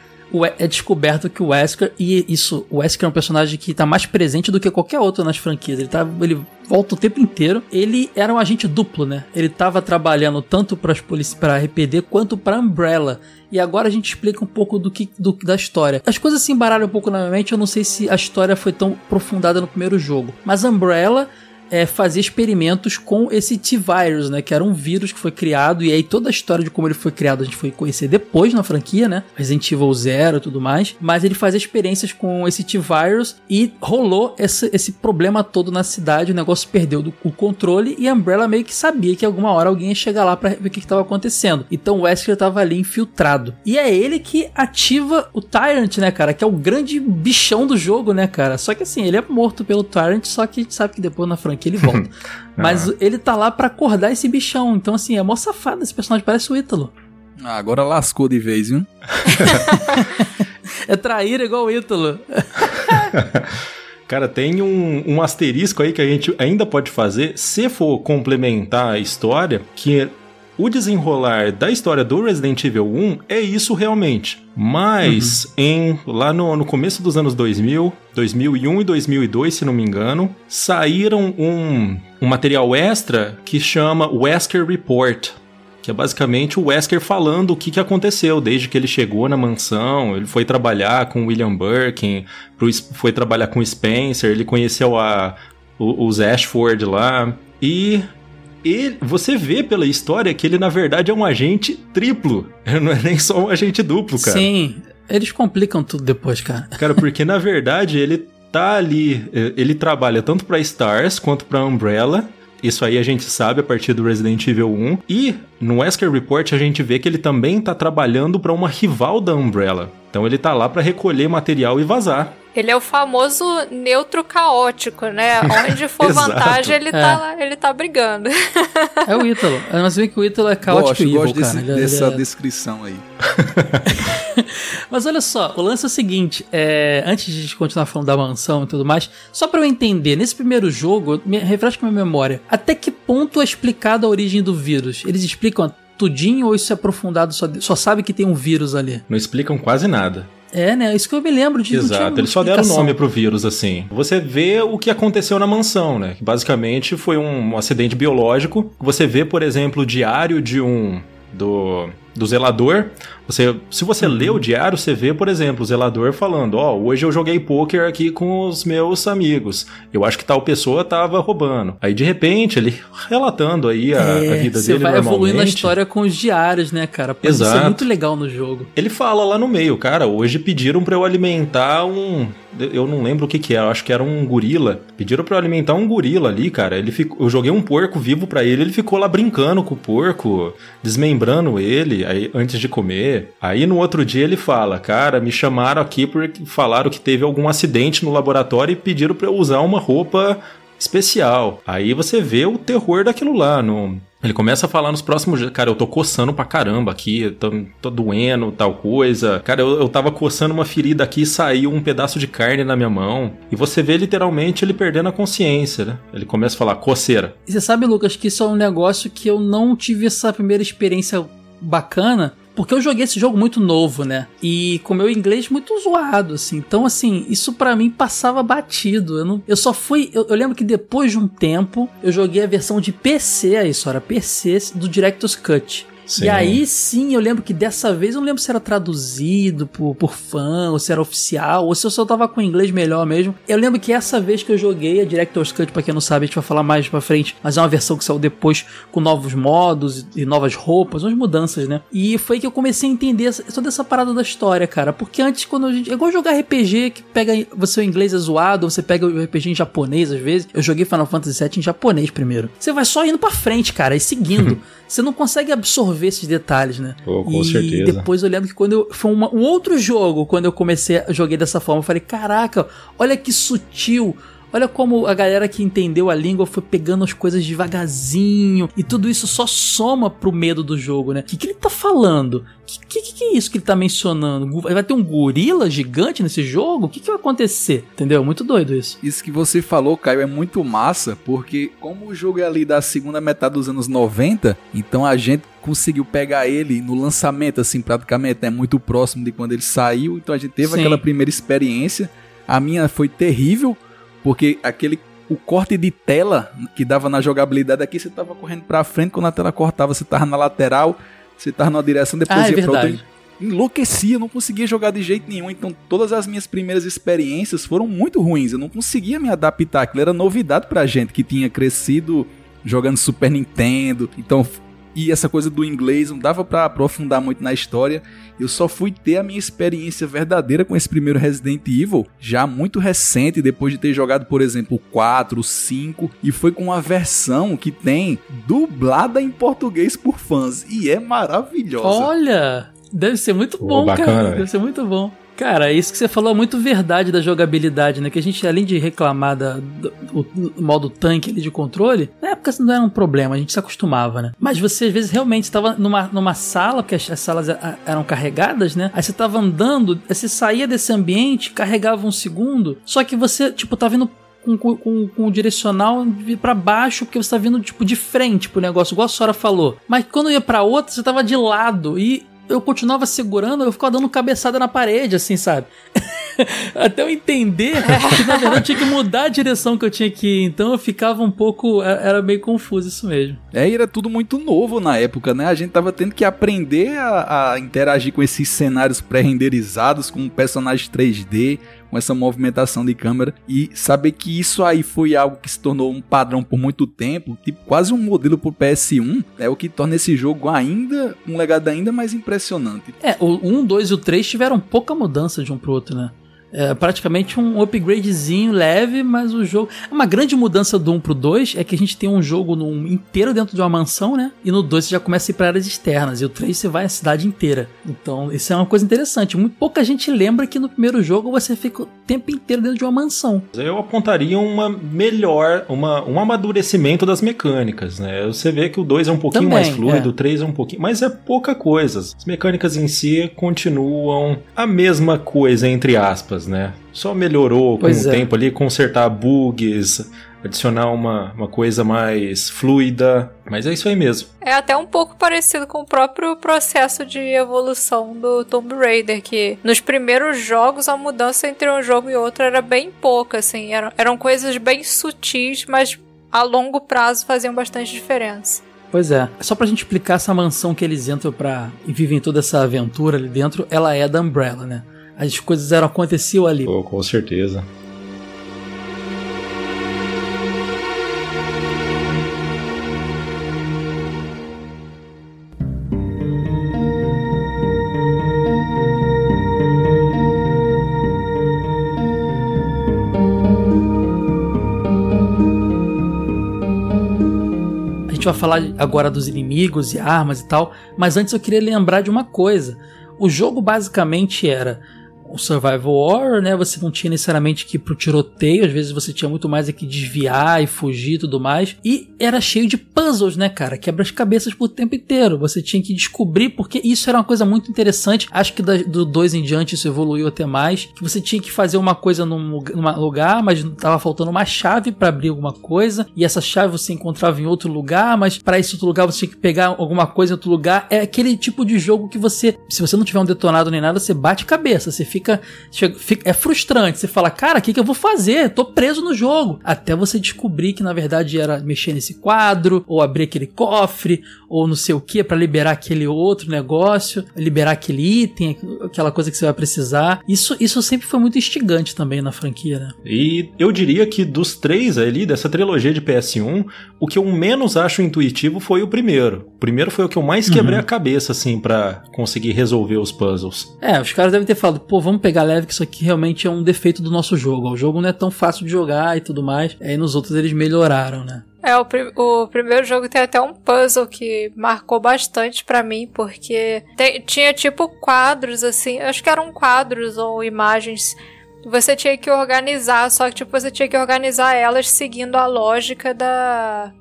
é descoberto que o Wesker, e isso, o Wesker é um personagem que tá mais presente do que qualquer outro nas franquias. Ele, tá, ele volta o tempo inteiro. Ele era um agente duplo, né? Ele tava trabalhando tanto para para RPD quanto para Umbrella. E agora a gente explica um pouco do que do, da história. As coisas se embaralham um pouco na minha mente, eu não sei se a história foi tão aprofundada no primeiro jogo. Mas Umbrella é, experimentos com esse T-Virus, né? Que era um vírus que foi criado, e aí toda a história de como ele foi criado a gente foi conhecer depois na franquia, né? Resident Evil Zero e tudo mais. Mas ele fazia experiências com esse T-Virus e rolou esse, esse problema todo na cidade, o negócio perdeu do, o controle e a Umbrella meio que sabia que alguma hora alguém ia chegar lá para ver o que estava acontecendo. Então o Wesker tava ali infiltrado. E é ele que ativa o Tyrant, né, cara? Que é o grande bichão do jogo, né, cara? Só que assim, ele é morto pelo Tyrant, só que a gente sabe que depois na franquia que ele volta. (laughs) Mas ah. ele tá lá para acordar esse bichão. Então, assim, é mó safado esse personagem, parece o Ítalo. Ah, agora lascou de vez, viu? (laughs) é traíra igual o Ítalo. (laughs) Cara, tem um, um, asterisco aí que a gente ainda pode fazer, se for complementar a história, que o desenrolar da história do Resident Evil 1 é isso realmente. Mas uhum. em lá no, no começo dos anos 2000, 2001 e 2002, se não me engano, saíram um, um material extra que chama Wesker Report, que é basicamente o Wesker falando o que, que aconteceu desde que ele chegou na mansão. Ele foi trabalhar com William Birkin, foi trabalhar com Spencer, ele conheceu a, os Ashford lá. E ele, você vê pela história que ele na verdade é um agente triplo, (laughs) não é nem só um agente duplo, cara. Sim, eles complicam tudo depois, cara. (laughs) Cara, porque na verdade ele tá ali, eh, ele trabalha tanto para Stars quanto para Umbrella. Isso aí a gente sabe a partir do Resident Evil 1. E no Wesker Report a gente vê que ele também tá trabalhando para uma rival da Umbrella. Então ele tá lá para recolher material e vazar. Ele é o famoso neutro caótico, né? (laughs) Onde for vantagem, ele, tá é. lá, ele tá brigando. (laughs) é o Ítalo. Mas vê que o Ítalo é caótico gosto, evil, gosto desse, cara. dessa ele é... descrição aí. (laughs) Mas olha só, o lance é o seguinte: é, antes de a gente continuar falando da mansão e tudo mais, só para eu entender, nesse primeiro jogo, me, refresca minha memória, até que ponto é explicada a origem do vírus? Eles explicam tudinho ou isso é aprofundado, só, só sabe que tem um vírus ali? Não explicam quase nada. É, né? Isso que eu me lembro de Exato, eles só deram nome pro vírus, assim. Você vê o que aconteceu na mansão, né? Que basicamente foi um, um acidente biológico. Você vê, por exemplo, o diário de um. do, do zelador. Você, se você Uhum. lê o diário, você vê, por exemplo, o zelador falando: Ó, hoje eu joguei poker aqui com os meus amigos. Eu acho que tal pessoa tava roubando. Aí de repente ele (laughs) relatando aí a, a vida É, você dele vai evoluindo a história com os diários, né, cara? Pô, Isso é Exato. muito legal no jogo. Ele fala lá no meio, cara, hoje pediram pra eu alimentar um. Eu não lembro o que que é, eu acho que era um gorila. Pediram eu alimentar um gorila ali, cara. Ele ficou, eu joguei um porco vivo pra ele, ele ficou lá brincando com o porco, desmembrando ele aí, antes de comer. Aí no outro dia ele fala, cara, me chamaram aqui porque falaram que teve algum acidente no laboratório e pediram pra eu usar uma roupa especial. Aí você vê o terror daquilo lá. No... Ele começa a falar nos próximos dias, cara, eu tô coçando pra caramba aqui, tô, tô doendo, tal coisa. Cara, eu, eu tava coçando uma ferida aqui e saiu um pedaço de carne na minha mão. E você vê literalmente ele perdendo a consciência, né? Ele começa a falar, coceira. E você sabe, Lucas, que isso é um negócio que eu não tive essa primeira experiência bacana. Porque eu joguei esse jogo muito novo, né? E com meu inglês muito zoado, assim. Então, assim, isso pra mim passava batido. Eu, não, eu só fui. Eu, eu lembro que depois de um tempo eu joguei a versão de PC, só era PC do Director's Cut. Sim. E aí sim, eu lembro que dessa vez eu não lembro se era traduzido por, por fã, ou se era oficial, ou se eu só tava com inglês melhor mesmo. Eu lembro que essa vez que eu joguei a Director's Cut, pra quem não sabe, a gente vai falar mais pra frente, mas é uma versão que saiu depois com novos modos e novas roupas, umas mudanças, né? E foi que eu comecei a entender essa- toda essa parada da história, cara. Porque antes, quando a gente. É igual jogar RPG que pega. Você o inglês é zoado, você pega o RPG em japonês às vezes. Eu joguei Final Fantasy VII em japonês primeiro. Você vai só indo pra frente, cara, e seguindo. (laughs) você não consegue absorver esses detalhes, né? Pô, com e certeza. depois eu lembro que quando eu. Foi uma- um outro jogo, quando eu comecei a joguei dessa forma, eu falei: caraca, olha que sutil. Olha como a galera que entendeu a língua foi pegando as coisas devagarzinho. E tudo isso só soma pro medo do jogo, né? O que, que ele tá falando? O que, que, que é isso que ele tá mencionando? Vai ter um gorila gigante nesse jogo? O que, que vai acontecer? Entendeu? Muito doido isso. Isso que você falou, Caio, é muito massa, porque como o jogo é ali da segunda metade dos anos 90, então a gente conseguiu pegar ele no lançamento, assim, praticamente, é muito próximo de quando ele saiu, então a gente teve Sim. aquela primeira experiência. A minha foi terrível, porque aquele o corte de tela que dava na jogabilidade aqui, você tava correndo pra frente, quando a tela cortava, você tava na lateral, você tava numa direção, depois Ah, é ia pra outra enlouquecia, não conseguia jogar de jeito nenhum. Então, todas as minhas primeiras experiências foram muito ruins. Eu não conseguia me adaptar. Aquilo era novidade pra gente que tinha crescido jogando Super Nintendo. Então, e essa coisa do inglês não dava pra aprofundar muito na história. Eu só fui ter a minha experiência verdadeira com esse primeiro Resident Evil já muito recente, depois de ter jogado, por exemplo, o 4, o 5, e foi com uma versão que tem dublada em português por fãs. E é maravilhosa. Olha, deve ser muito bom, bacana, cara. velho. Deve ser muito bom. Cara, isso que você falou é muito verdade da jogabilidade, né? Que a gente, além de reclamar da, do, do modo tanque ali de controle, na época isso não era um problema, a gente se acostumava, né? Mas você às vezes realmente estava numa, numa sala, porque as, as salas a- eram carregadas, né? Aí você tava andando, aí você saía desse ambiente, carregava um segundo, só que você, tipo, tá vindo com, com, com- o direcional pra baixo, porque você tá vindo, tipo, de frente pro negócio, igual a Sora falou. Mas quando ia pra outra, você tava de lado e eu continuava segurando, eu ficava dando cabeçada na parede, assim, sabe? (laughs) Até eu entender que, na verdade, eu tinha que mudar a direção que eu tinha que ir. Então eu ficava um pouco. é- Era meio confuso isso mesmo. É, e era tudo muito novo na época, né? A gente tava tendo que aprender a, a interagir com esses cenários pré-renderizados, com personagens 3D, com essa movimentação de câmera. E saber que isso aí foi algo que se tornou um padrão por muito tempo, tipo quase um modelo pro PS1, é o que torna esse jogo ainda um legado ainda mais impressionante. É, o 1, 2 e o 3 tiveram pouca mudança de um pro outro, né? É praticamente um upgradezinho leve, mas o jogo. Uma grande mudança do 1 pro 2 é que a gente tem um jogo num, inteiro dentro de uma mansão, né? E no 2 você já começa a ir pra áreas externas. E o 3 você vai à cidade inteira. Então, isso é uma coisa interessante. Muito pouca gente lembra que no primeiro jogo você fica o tempo inteiro dentro de uma mansão. Eu apontaria uma melhor, uma, um amadurecimento das mecânicas, né? Você vê que o 2 é um pouquinho Também, mais fluido, é. o 3 é um pouquinho, mas é pouca coisa. As mecânicas em si continuam a mesma coisa, entre aspas, né? Só melhorou com Pois o é. tempo ali, consertar bugs, adicionar uma, uma coisa mais fluida, mas é isso aí mesmo. É até um pouco parecido com o próprio processo de evolução do Tomb Raider, que nos primeiros jogos a mudança entre um jogo e outro era bem pouca, assim, eram, eram coisas bem sutis, mas a longo prazo faziam bastante diferença. Pois é. Só pra gente explicar essa mansão que eles entram pra. e vivem toda essa aventura ali dentro, ela é da Umbrella, né? As coisas eram aconteciam ali. Pô, com certeza. A gente vai falar agora dos inimigos e armas e tal, mas antes eu queria lembrar de uma coisa. O jogo basicamente era o survival horror, né? Você não tinha necessariamente que ir pro tiroteio, às vezes você tinha muito mais é que desviar e fugir e tudo mais. E era cheio de puzzles, né, cara? Quebra as cabeças por tempo inteiro. Você tinha que descobrir, porque isso era uma coisa muito interessante. Acho que do 2 em diante isso evoluiu até mais. Que você tinha que fazer uma coisa num, lugar- num lugar, mas tava faltando uma chave pra abrir alguma coisa. E essa chave você encontrava em outro lugar, mas para esse outro lugar você tinha que pegar alguma coisa em outro lugar. É aquele tipo de jogo que você, se você não tiver um detonado nem nada, você bate cabeça. Você fica. Chega- fica- é frustrante. Você fala, cara, o que, que eu vou fazer? Tô preso no jogo. Até você descobrir que na verdade era mexer nesse quadro, ou abrir aquele cofre, ou não sei o que, pra liberar aquele outro negócio, liberar aquele item, aquela coisa que você vai precisar. Isso, isso sempre foi muito instigante também na franquia, né? E eu diria que dos três ali, dessa trilogia de PS1, o que eu menos acho intuitivo foi o primeiro. O primeiro foi o que eu mais quebrei a cabeça, assim, pra conseguir resolver os puzzles. É, os caras devem ter falado, pô, vamos pegar leve que isso aqui realmente é um defeito do nosso jogo. O jogo não é tão fácil de jogar e tudo mais. Aí nos outros eles melhoraram, né? É, o, o primeiro jogo tem até um puzzle que marcou bastante pra mim, porque tinha tipo quadros, assim, acho que eram quadros ou imagens. Você tinha que organizar, só que tipo, você tinha que organizar elas seguindo a lógica da.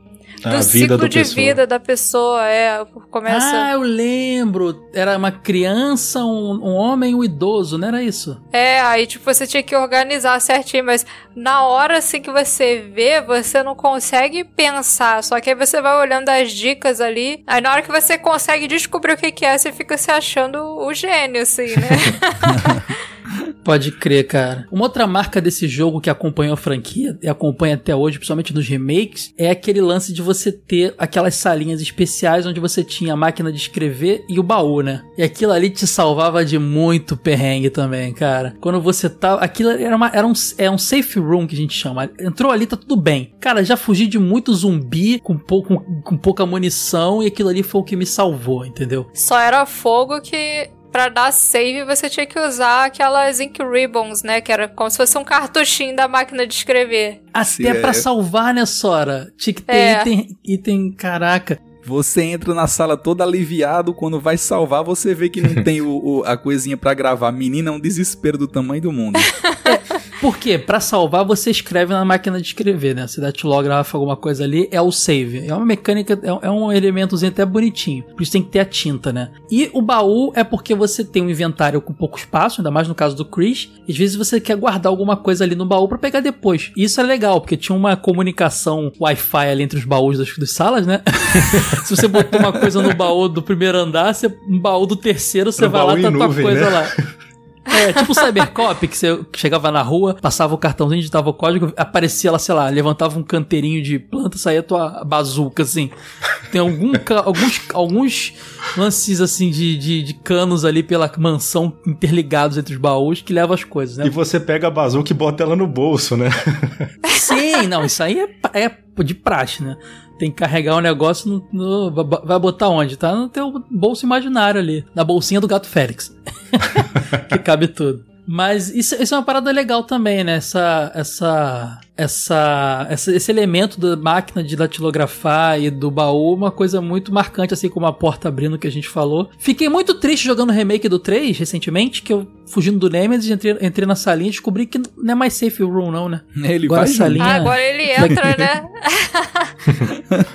Do A vida ciclo do de pessoa. vida da pessoa, é. Começa. Ah, eu lembro. Era uma criança, um, um homem e um idoso, não era isso? É, aí tipo, você tinha que organizar certinho, mas na hora assim que você vê, você não consegue pensar. Só que aí você vai olhando as dicas ali. Aí na hora que você consegue descobrir o que, que é, você fica se achando o gênio, assim, né? (laughs) (laughs) Pode crer, cara. Uma outra marca desse jogo que acompanhou a franquia e acompanha até hoje, principalmente nos remakes, é aquele lance de você ter aquelas salinhas especiais onde você tinha a máquina de escrever e o baú, né? E aquilo ali te salvava de muito perrengue também, cara. Quando você tava. Aquilo era, uma, era um, é um safe room que a gente chama. Entrou ali, tá tudo bem. Cara, já fugi de muito zumbi com, pouco, com, com pouca munição e aquilo ali foi o que me salvou, entendeu? Só era fogo que. Pra dar save, você tinha que usar aquelas ink ribbons, né? Que era como se fosse um cartuchinho da máquina de escrever. Até Sim, é. pra salvar, né, Sora? Tinha que ter É. item, item. Caraca. Você entra na sala todo aliviado, quando vai salvar, você vê que não (laughs) tem o, o- a coisinha pra gravar. Menina, é um desespero do tamanho do mundo. (laughs) Por quê? Pra salvar, você escreve na máquina de escrever, né? Se datilografa alguma coisa ali, é o save. É uma mecânica, é é um elementozinho até bonitinho. Por isso tem que ter a tinta, né? E o baú é porque você tem um inventário com pouco espaço, ainda mais no caso do Chris. E às vezes você quer guardar alguma coisa ali no baú pra pegar depois. E isso é legal, porque tinha uma comunicação Wi-Fi ali entre os baús das, das salas, né? (laughs) Se você botou uma coisa no baú do primeiro andar, você, no baú do terceiro, você vai lá e tá tua nuvem, coisa né? lá. (laughs) É, tipo o Cybercop, que você chegava na rua, passava o cartãozinho, digitava o código, aparecia lá, sei lá, levantava um canteirinho de planta, saía tua bazuca, assim. Tem algum, alguns, alguns lances, assim, de, de, de canos ali pela mansão interligados entre os baús que levam as coisas, né? E você pega a bazuca e bota ela no bolso, né? Sim, não, isso aí é, é de praxe, né? Tem que carregar o negócio no, no- va- Vai botar onde? Tá no teu bolso imaginário ali. Na bolsinha do gato Félix. (laughs) que cabe tudo. Mas isso, isso é uma parada legal também, né? Essa, essa, essa, essa- esse elemento da máquina de datilografar e do baú, uma coisa muito marcante, assim como a porta abrindo que a gente falou. Fiquei muito triste jogando o remake do 3 recentemente, que eu, fugindo do Nemesis, entrei, entrei na salinha e descobri que não é mais safe room, não, né? (laughs) Ele Agora vai essa junto. linha- Ah, agora ele entra, né?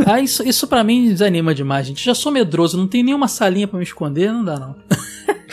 (laughs) Ah, isso, isso pra mim desanima demais, gente. Já sou medroso, não tem nenhuma salinha pra me esconder, não dá não.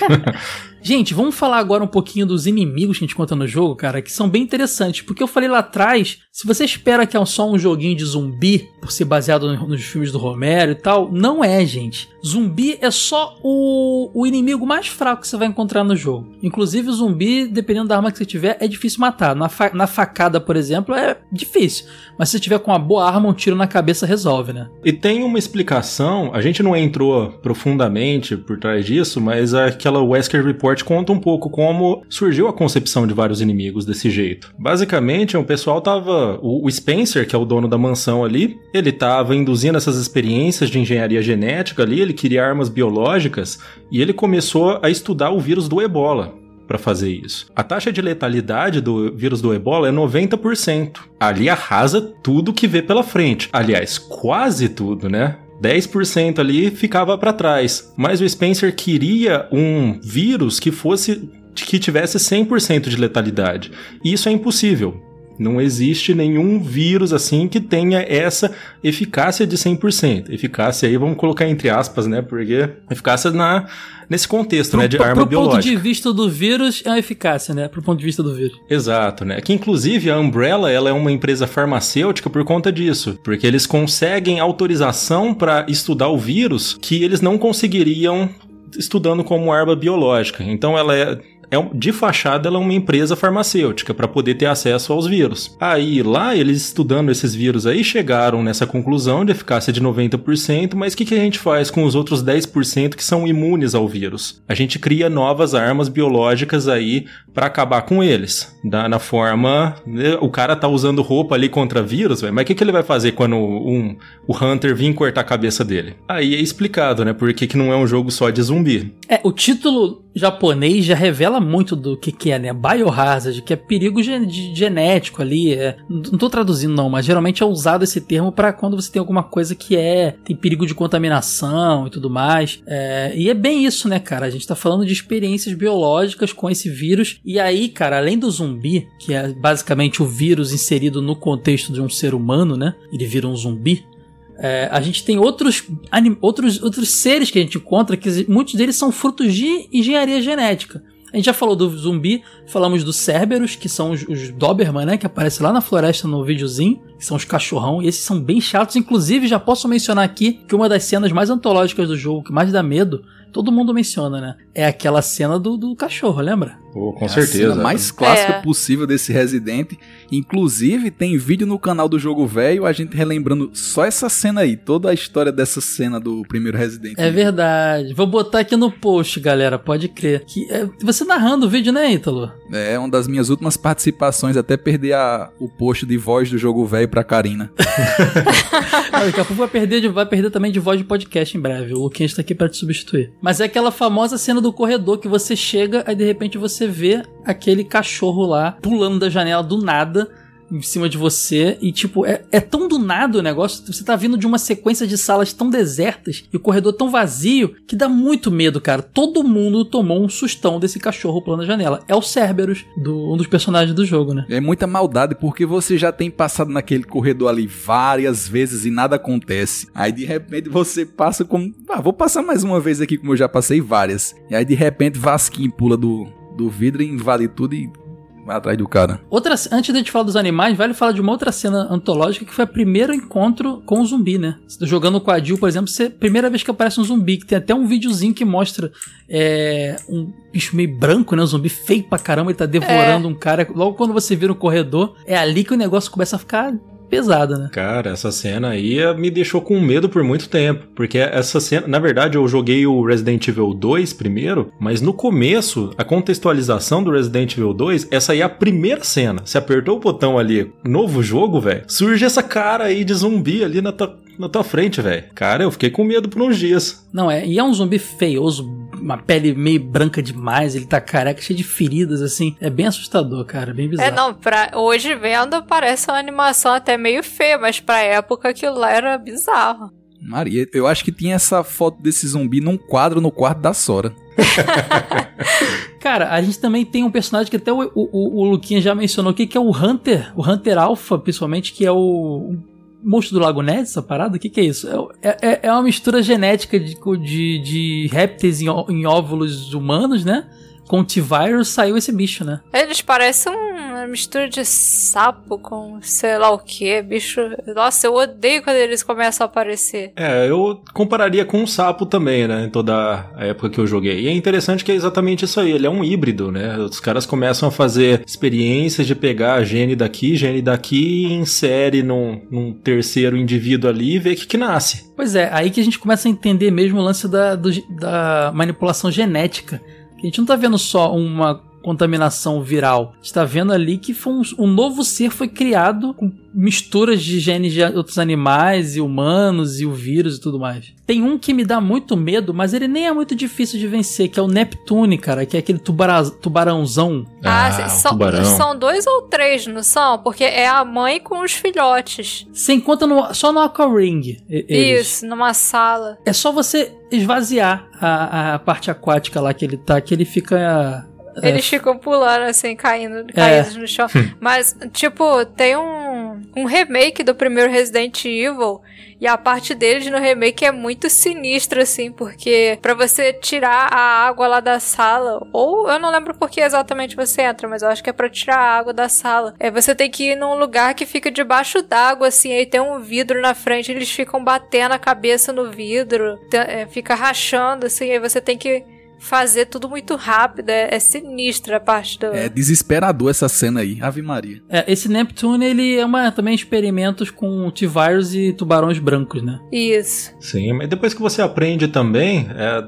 (laughs) Gente, vamos falar agora um pouquinho dos inimigos que a gente conta no jogo, cara, que são bem interessantes. Porque eu falei lá atrás, se você espera que é só um joguinho de zumbi, por ser baseado nos filmes do Romero e tal, não é, gente. Zumbi é só o, o inimigo mais fraco que você vai encontrar no jogo. Inclusive, o zumbi, dependendo da arma que você tiver, é difícil matar. Na, fa na facada, por exemplo, é difícil. Mas se você tiver com uma boa arma, um tiro na cabeça resolve, né? E tem uma explicação, a gente não entrou profundamente por trás disso, mas aquela Wesker Report conta um pouco como surgiu a concepção de vários inimigos desse jeito. Basicamente, o pessoal tava. O Spencer, que é o dono da mansão ali, ele tava induzindo essas experiências de engenharia genética ali, ele queria armas biológicas e ele começou a estudar o vírus do ebola para fazer isso. A taxa de letalidade do vírus do ebola é 90%. Ali arrasa tudo que vê pela frente. Aliás, quase tudo, né? 10% ali ficava para trás. Mas o Spencer queria um vírus que fosse que tivesse 100% de letalidade. E isso é impossível. Não existe nenhum vírus assim que tenha essa eficácia de 100%. Eficácia aí vamos colocar entre aspas, né? Porque eficácia na nesse contexto, pro, né, de arma pro biológica. Do ponto de vista do vírus é a eficácia, né? Pro ponto de vista do vírus. Exato, né? Que inclusive a Umbrella, ela é uma empresa farmacêutica por conta disso, porque eles conseguem autorização para estudar o vírus que eles não conseguiriam estudando como arma biológica. Então ela é é, de fachada ela é uma empresa farmacêutica para poder ter acesso aos vírus. Aí lá eles estudando esses vírus aí chegaram nessa conclusão de eficácia de 90%, mas o que, que a gente faz com os outros 10% que são imunes ao vírus? A gente cria novas armas biológicas aí para acabar com eles. Da, na forma. Né, o cara tá usando roupa ali contra vírus, véio, mas o que, que ele vai fazer quando um, o Hunter vir cortar a cabeça dele? Aí é explicado, né? Por que, que não é um jogo só de zumbi. É, o título japonês já revela muito do que, que é, né? Biohazard, que é perigo gen genético ali. É, não tô traduzindo, não, mas geralmente é usado esse termo para quando você tem alguma coisa que é. tem perigo de contaminação e tudo mais. É, e é bem isso, né, cara? A gente tá falando de experiências biológicas com esse vírus. E aí, cara, além do zumbi, que é basicamente o vírus inserido no contexto de um ser humano, né? Ele vira um zumbi. É, a gente tem outros, outros, outros seres que a gente encontra que muitos deles são frutos de engenharia genética. A gente já falou do zumbi, falamos dos Cerberus, que são os, os Doberman, né? Que aparecem lá na floresta no videozinho, que são os cachorrão, e esses são bem chatos. Inclusive, já posso mencionar aqui que uma das cenas mais antológicas do jogo, que mais dá medo, todo mundo menciona, né? É aquela cena do, do cachorro, lembra? Oh, com é certeza. A cena mais clássica É. possível desse Resident. Inclusive, tem vídeo no canal do Jogo Velho, a gente relembrando só essa cena aí, toda a história dessa cena do primeiro Resident. É verdade. Vou botar aqui no post, galera. Pode crer. Que, é, você narrando o vídeo, né, Ítalo? É uma das minhas últimas participações, até perder a, o post de voz do Jogo Velho pra Karina. Ah, (laughs) daqui a pouco vai perder, de- vai perder também de voz de podcast em breve. O Luquinhas tá aqui pra te substituir. Mas é aquela famosa cena do corredor que você chega, aí de repente você vê aquele cachorro lá pulando da janela do nada. Em cima de você, e tipo, é, é tão do nada o negócio. Você tá vindo de uma sequência de salas tão desertas e o corredor tão vazio que dá muito medo, cara. Todo mundo tomou um sustão desse cachorro pulando da janela. É o Cerberus, do, um dos personagens do jogo, né? É muita maldade porque você já tem passado naquele corredor ali várias vezes e nada acontece. Aí de repente você passa como. Ah, vou passar mais uma vez aqui como eu já passei várias. E aí de repente Vasquinho pula do, do vidro e invade tudo e vai atrás do cara. Outra, antes de a gente falar dos animais, vale falar de uma outra cena antológica que foi o primeiro encontro com o zumbi, né? Jogando com a Jill, por exemplo, você, primeira vez que aparece um zumbi, que tem até um videozinho que mostra é, um bicho meio branco, né? Um zumbi feio pra caramba, ele tá devorando um cara. Logo quando você vira o corredor, é ali que o negócio começa a ficar pesado, né? Cara, essa cena aí me deixou com medo por muito tempo. Porque essa cena, na verdade, eu joguei o Resident Evil 2 primeiro, mas no começo, a contextualização do Resident Evil 2, essa aí é a primeira cena. Você apertou o botão ali, novo jogo, velho, surge essa cara aí de zumbi ali na tua, na tua frente, velho. Cara, eu fiquei com medo por uns dias. Não, é. E é um zumbi feioso, uma pele meio branca demais, ele tá careca, cheio de feridas, assim. É bem assustador, cara, bem bizarro. É, não, pra hoje vendo parece uma animação até meio feia, mas pra época aquilo lá era bizarro. Maria, eu acho que tinha essa foto desse zumbi num quadro no quarto da Sora. (laughs) Cara, a gente também tem um personagem que até o, o, o Luquinha já mencionou aqui, que é o Hunter, o Hunter Alpha, principalmente, que é o, o monstro do Lago Ness, essa parada? O que, que é isso? É, é, é uma mistura genética de, de, de répteis em, em óvulos humanos, né? Com o T-Virus saiu esse bicho, né? Eles parecem uma mistura de sapo com sei lá o que. Bicho. Nossa, eu odeio quando eles começam a aparecer. É, eu compararia com um sapo também, né? Em toda a época que eu joguei. E é interessante que é exatamente isso aí. Ele é um híbrido, né? Os caras começam a fazer experiências de pegar a gene daqui, gene daqui e insere num, num terceiro indivíduo ali e ver o que, que nasce. Pois é, aí que a gente começa a entender mesmo o lance da, do- da manipulação genética. A gente não tá vendo só uma contaminação viral. A gente tá vendo ali que foi um, um novo ser foi criado com misturas de genes de outros animais e humanos e o vírus e tudo mais. Tem um que me dá muito medo, mas ele nem é muito difícil de vencer, que é o Neptune, cara, que é aquele tubara, tubarãozão. Ah, Ah, são, tubarão. são dois ou três, não são? Porque é a mãe com os filhotes. Você encontra no- só no Aqua Ring. eles. Isso, numa sala. É só você esvaziar a, a parte aquática lá que ele tá, que ele fica. É, Eles ficam pulando assim, caindo, caídos no chão. Mas, tipo, tem um, um remake do primeiro Resident Evil. E a parte deles no remake é muito sinistra, assim, porque pra você tirar a água lá da sala, ou eu não lembro por que exatamente você entra, mas eu acho que é pra tirar a água da sala. É, você tem que ir num lugar que fica debaixo d'água, assim, aí tem um vidro na frente, eles ficam batendo a cabeça no vidro, é, fica rachando, assim, aí você tem que fazer tudo muito rápido. É, é sinistra a parte do. É desesperador essa cena aí, Ave Maria. É, esse Neptune, ele é uma, também experimentos com T-Virus e tubarões brancos, né? Isso. Sim, mas depois que você aprende também, é,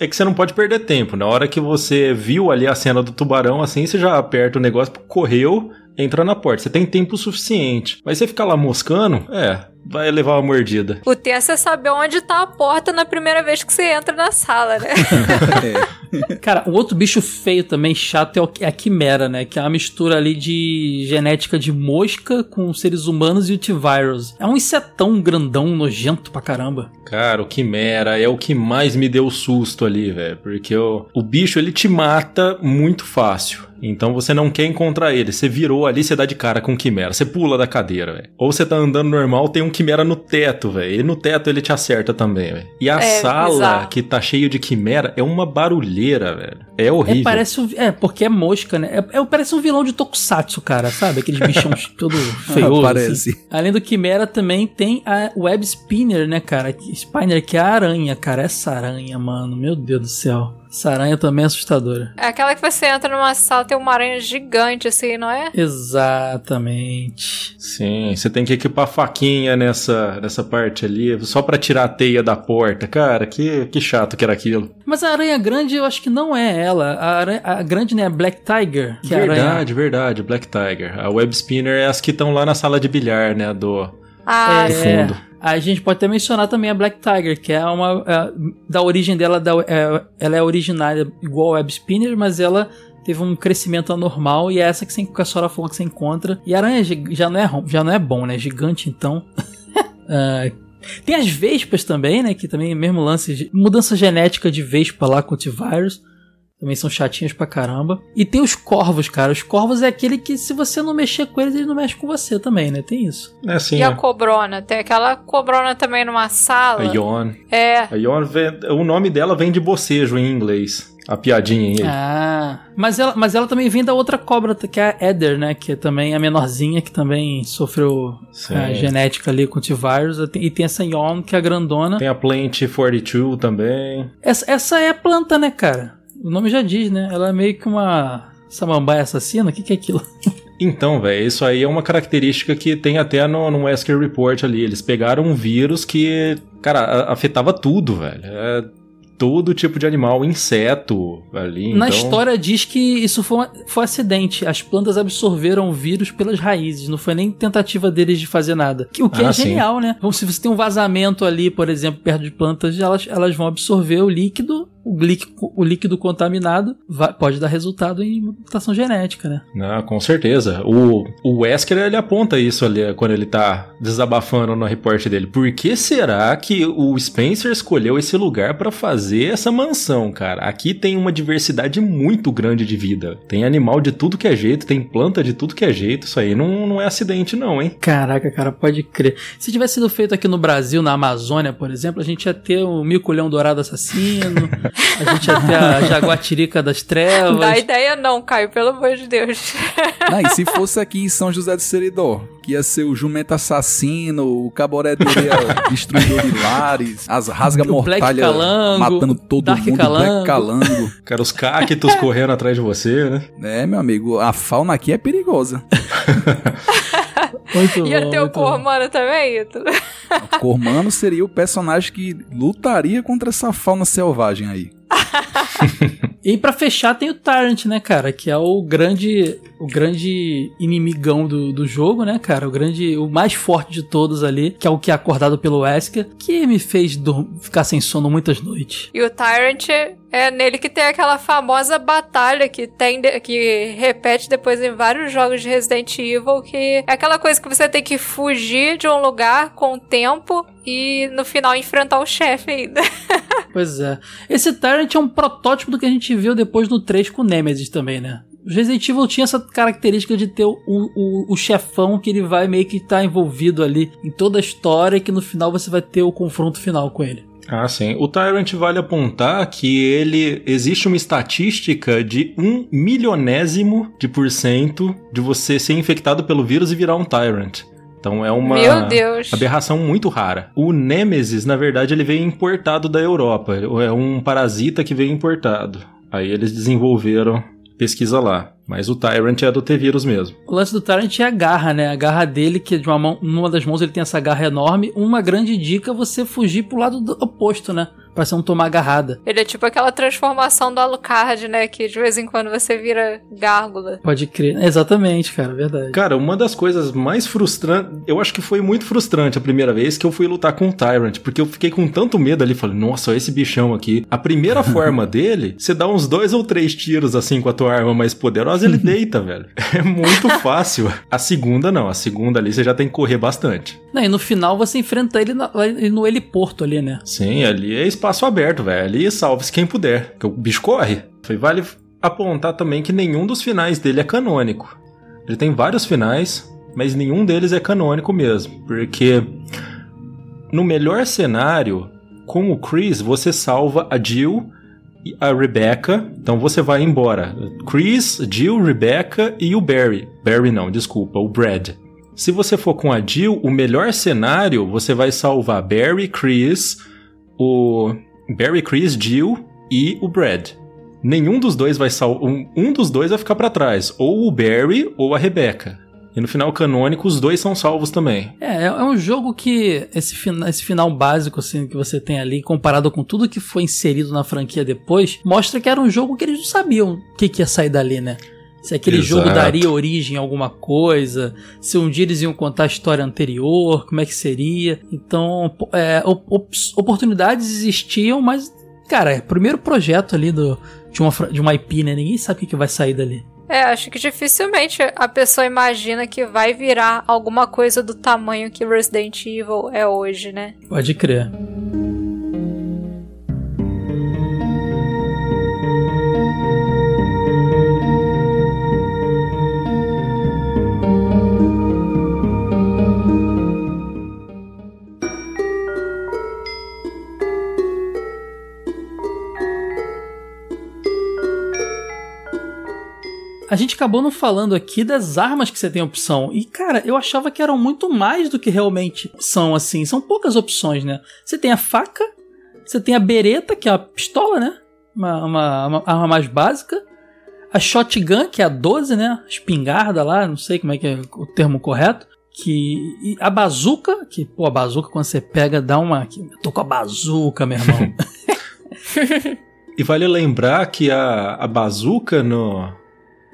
é que você não pode perder tempo. Na hora que você viu ali a cena do tubarão, assim, você já aperta o negócio, correu, entra na porta. Você tem tempo suficiente. Mas você ficar lá moscando, é, vai levar uma mordida. O tenso é saber onde tá a porta na primeira vez que você entra na sala, né? (laughs) Cara, o outro bicho feio também, chato, é o- é a Quimera, né? Que é uma mistura ali de genética de mosca com seres humanos e o T-Virus. É um insetão grandão, nojento pra caramba. Cara, o Quimera é o que mais me deu susto ali, velho. Porque o, o bicho, ele te mata muito fácil. Então você não quer encontrar ele. Você virou ali, você dá de cara com o Quimera. Você pula da cadeira, velho. Ou você tá andando normal, tem um Quimera no teto, velho. E no teto ele te acerta também, velho. E a É, sala bizarro. que tá cheio de Quimera é uma barulheira, velho. É horrível. É, parece um, é, porque é mosca, né? É, é- parece um vilão de Tokusatsu, cara, sabe? Aqueles bichão (laughs) todo feioso. Parece. assim. Além do Quimera, também tem a Web Spinner, né, cara? Spinner, que é a aranha, cara. Essa aranha, mano. Meu Deus do céu. Essa aranha também é assustadora. É aquela que você entra numa sala tem uma aranha gigante, assim, não é? Exatamente. Sim, você tem que equipar faquinha nessa, nessa parte ali, só pra tirar a teia da porta. Cara, que, que chato que era aquilo. Mas a aranha grande, eu acho que não é ela. A, aranha, a grande, né? A Black Tiger. Que é a aranha. verdade, verdade, Black Tiger. A Web Spinner é as que estão lá na sala de bilhar, né, do... Ah, do É, fundo. A gente pode até mencionar também a Black Tiger, que é uma. é, da origem dela, da- é, ela é originária igual a Web Spinner, mas ela teve um crescimento anormal e é essa que, você, que a senhora falou que você encontra. E aranha gi- já não é, já não é bom, né? Gigante, então. Ah, (laughs) tem as vespas também, né? Que também é mesmo lance de mudança genética de vespa lá com o T-Virus. Também são chatinhos pra caramba. E tem os corvos, cara. Os corvos é aquele que, se você não mexer com eles, ele não mexe com você também, né? Tem isso. É assim, e a né? cobrona? Tem aquela cobrona também numa sala. A Yon. É. A Yon, vem- o nome dela vem de bocejo em inglês. A piadinha aí. Ah, mas ela, mas ela também vem da outra cobra, que é a Eder, né? Que é também a menorzinha, que também sofreu a genética ali com o T-Virus. E tem essa Yon, que é a grandona. Tem a Plant 42 também. Essa, essa é a planta, né, cara? O nome já diz, né? Ela é meio que uma samambaia assassina. O que, que é aquilo? (laughs) Então, velho, isso aí é uma característica que tem até no, no Wesker Report ali. Eles pegaram um vírus que, cara, afetava tudo, velho. É todo tipo de animal, inseto ali. Na então... história diz que isso foi, um- foi acidente. As plantas absorveram o vírus pelas raízes. Não foi nem tentativa deles de fazer nada. O que Ah, é sim. genial, né? Então, se você tem um vazamento ali, por exemplo, perto de plantas, elas, elas vão absorver o líquido. O líquido, o líquido contaminado vai- pode dar resultado em mutação genética, né? Não, com certeza. O, o Wesker, ele aponta isso ali quando ele tá desabafando no reporte dele. Por que será que o Spencer escolheu esse lugar pra fazer essa mansão, cara? Aqui tem uma diversidade muito grande de vida. Tem animal de tudo que é jeito, tem planta de tudo que é jeito. Isso aí não, não é acidente, não, hein? Caraca, cara, pode crer. Se tivesse sido feito aqui no Brasil, na Amazônia, por exemplo, a gente ia ter o mico-leão dourado assassino, (laughs) A gente ia ter a (laughs) Jaguatirica das Trevas. Dá ideia não, Caio, pelo amor de Deus. Não, e se fosse aqui em São José do Seridó, que ia ser o jumento assassino, o caboré (laughs) destruidor de lares, as rasga mortalha matando todo Dark mundo, Calango. Black Calango. (laughs) Cara, os cactos correndo atrás de você, né? É, meu amigo, a fauna aqui é perigosa. Muito Ia bom, ter o muito bom. Cormano também, Ito? O Cormano seria o personagem que lutaria contra essa fauna selvagem aí. (laughs) E pra fechar tem o Tyrant, né, cara? Que é o grande o grande inimigão do, do jogo, né, cara? O grande, o mais forte de todos ali, que é o que é acordado pelo Wesker, que me fez ficar sem sono muitas noites. E o Tyrant é nele que tem aquela famosa batalha que tem que repete depois em vários jogos de Resident Evil, que é aquela coisa que você tem que fugir de um lugar com o tempo e no final enfrentar o chefe ainda. (laughs) Pois é. Esse Tyrant é um protótipo do que a gente viu depois no 3 com o Nemesis também, né? O Resident Evil tinha essa característica de ter o, o, o chefão que ele vai meio que estar envolvido ali em toda a história e que no final você vai ter o confronto final com ele. Ah, sim. O Tyrant vale apontar que ele existe uma estatística de um milionésimo de por cento de você ser infectado pelo vírus e virar um Tyrant. Então é uma aberração muito rara. O Nemesis, na verdade, ele veio importado da Europa. É um parasita que veio importado. Aí eles desenvolveram pesquisa lá. Mas o Tyrant é do T-Vírus mesmo. O lance do Tyrant é a garra, né? A garra dele, que de uma mão, numa das mãos ele tem essa garra enorme. Uma grande dica é você fugir pro lado do- oposto, né? Pra você não tomar agarrada. Ele é tipo aquela transformação do Alucard, né? Que de vez em quando você vira gárgula. Pode crer. Exatamente, cara, verdade. Cara, uma das coisas mais frustrantes, eu acho que foi muito frustrante a primeira vez que eu fui lutar com o Tyrant, porque eu fiquei com tanto medo ali, falei, nossa, olha esse bichão aqui. A primeira (laughs) forma dele, você dá uns dois ou três tiros assim com a tua arma mais poderosa, ele (laughs) deita, velho. É muito fácil. A segunda não, a segunda ali você já tem que correr bastante. Não, e no final você enfrenta ele, na- ele no heliporto ali, né? Sim, ali é espaço aberto, velho. Ali salve-se quem puder, porque o bicho corre. Foi vale apontar também que nenhum dos finais dele é canônico. Ele tem vários finais, mas nenhum deles é canônico mesmo, porque no melhor cenário, com o Chris, você salva a Jill e a Rebecca, então você vai embora. Chris, Jill, Rebecca e o Barry. Barry não, desculpa, o Brad. Se você for com a Jill, o melhor cenário, você vai salvar Barry, Chris, o Barry, Chris, Jill e o Brad. Nenhum dos dois vai salvar. Um, um dos dois vai ficar pra trás, ou o Barry ou a Rebecca. E no final canônico, os dois são salvos também. É, é é um jogo que esse, fina- esse final básico assim que você tem ali, comparado com tudo que foi inserido na franquia depois, mostra que era um jogo que eles não sabiam o que, que ia sair dali, né? Se aquele Exato. jogo daria origem a alguma coisa, se um dia eles iam contar a história anterior, como é que seria. Então, é, op- oportunidades existiam, mas, cara, é o primeiro projeto ali do, de, uma, de uma IP, né? Ninguém sabe o que, que vai sair dali. É, acho que dificilmente a pessoa imagina que vai virar alguma coisa do tamanho que Resident Evil é hoje, né? Pode crer. A gente acabou não falando aqui das armas que você tem opção. E, cara, eu achava que eram muito mais do que realmente são, assim. São poucas opções, né? Você tem a faca, você tem a bereta, que é a pistola, né? Uma, uma, uma arma mais básica. A shotgun, que é a 12, né? Espingarda lá, não sei como é que é o termo correto. Que, a bazuca, que, pô, a bazuca quando você pega dá uma. Eu tô com a bazuca, meu irmão. (laughs) E vale lembrar que a, a bazuca no,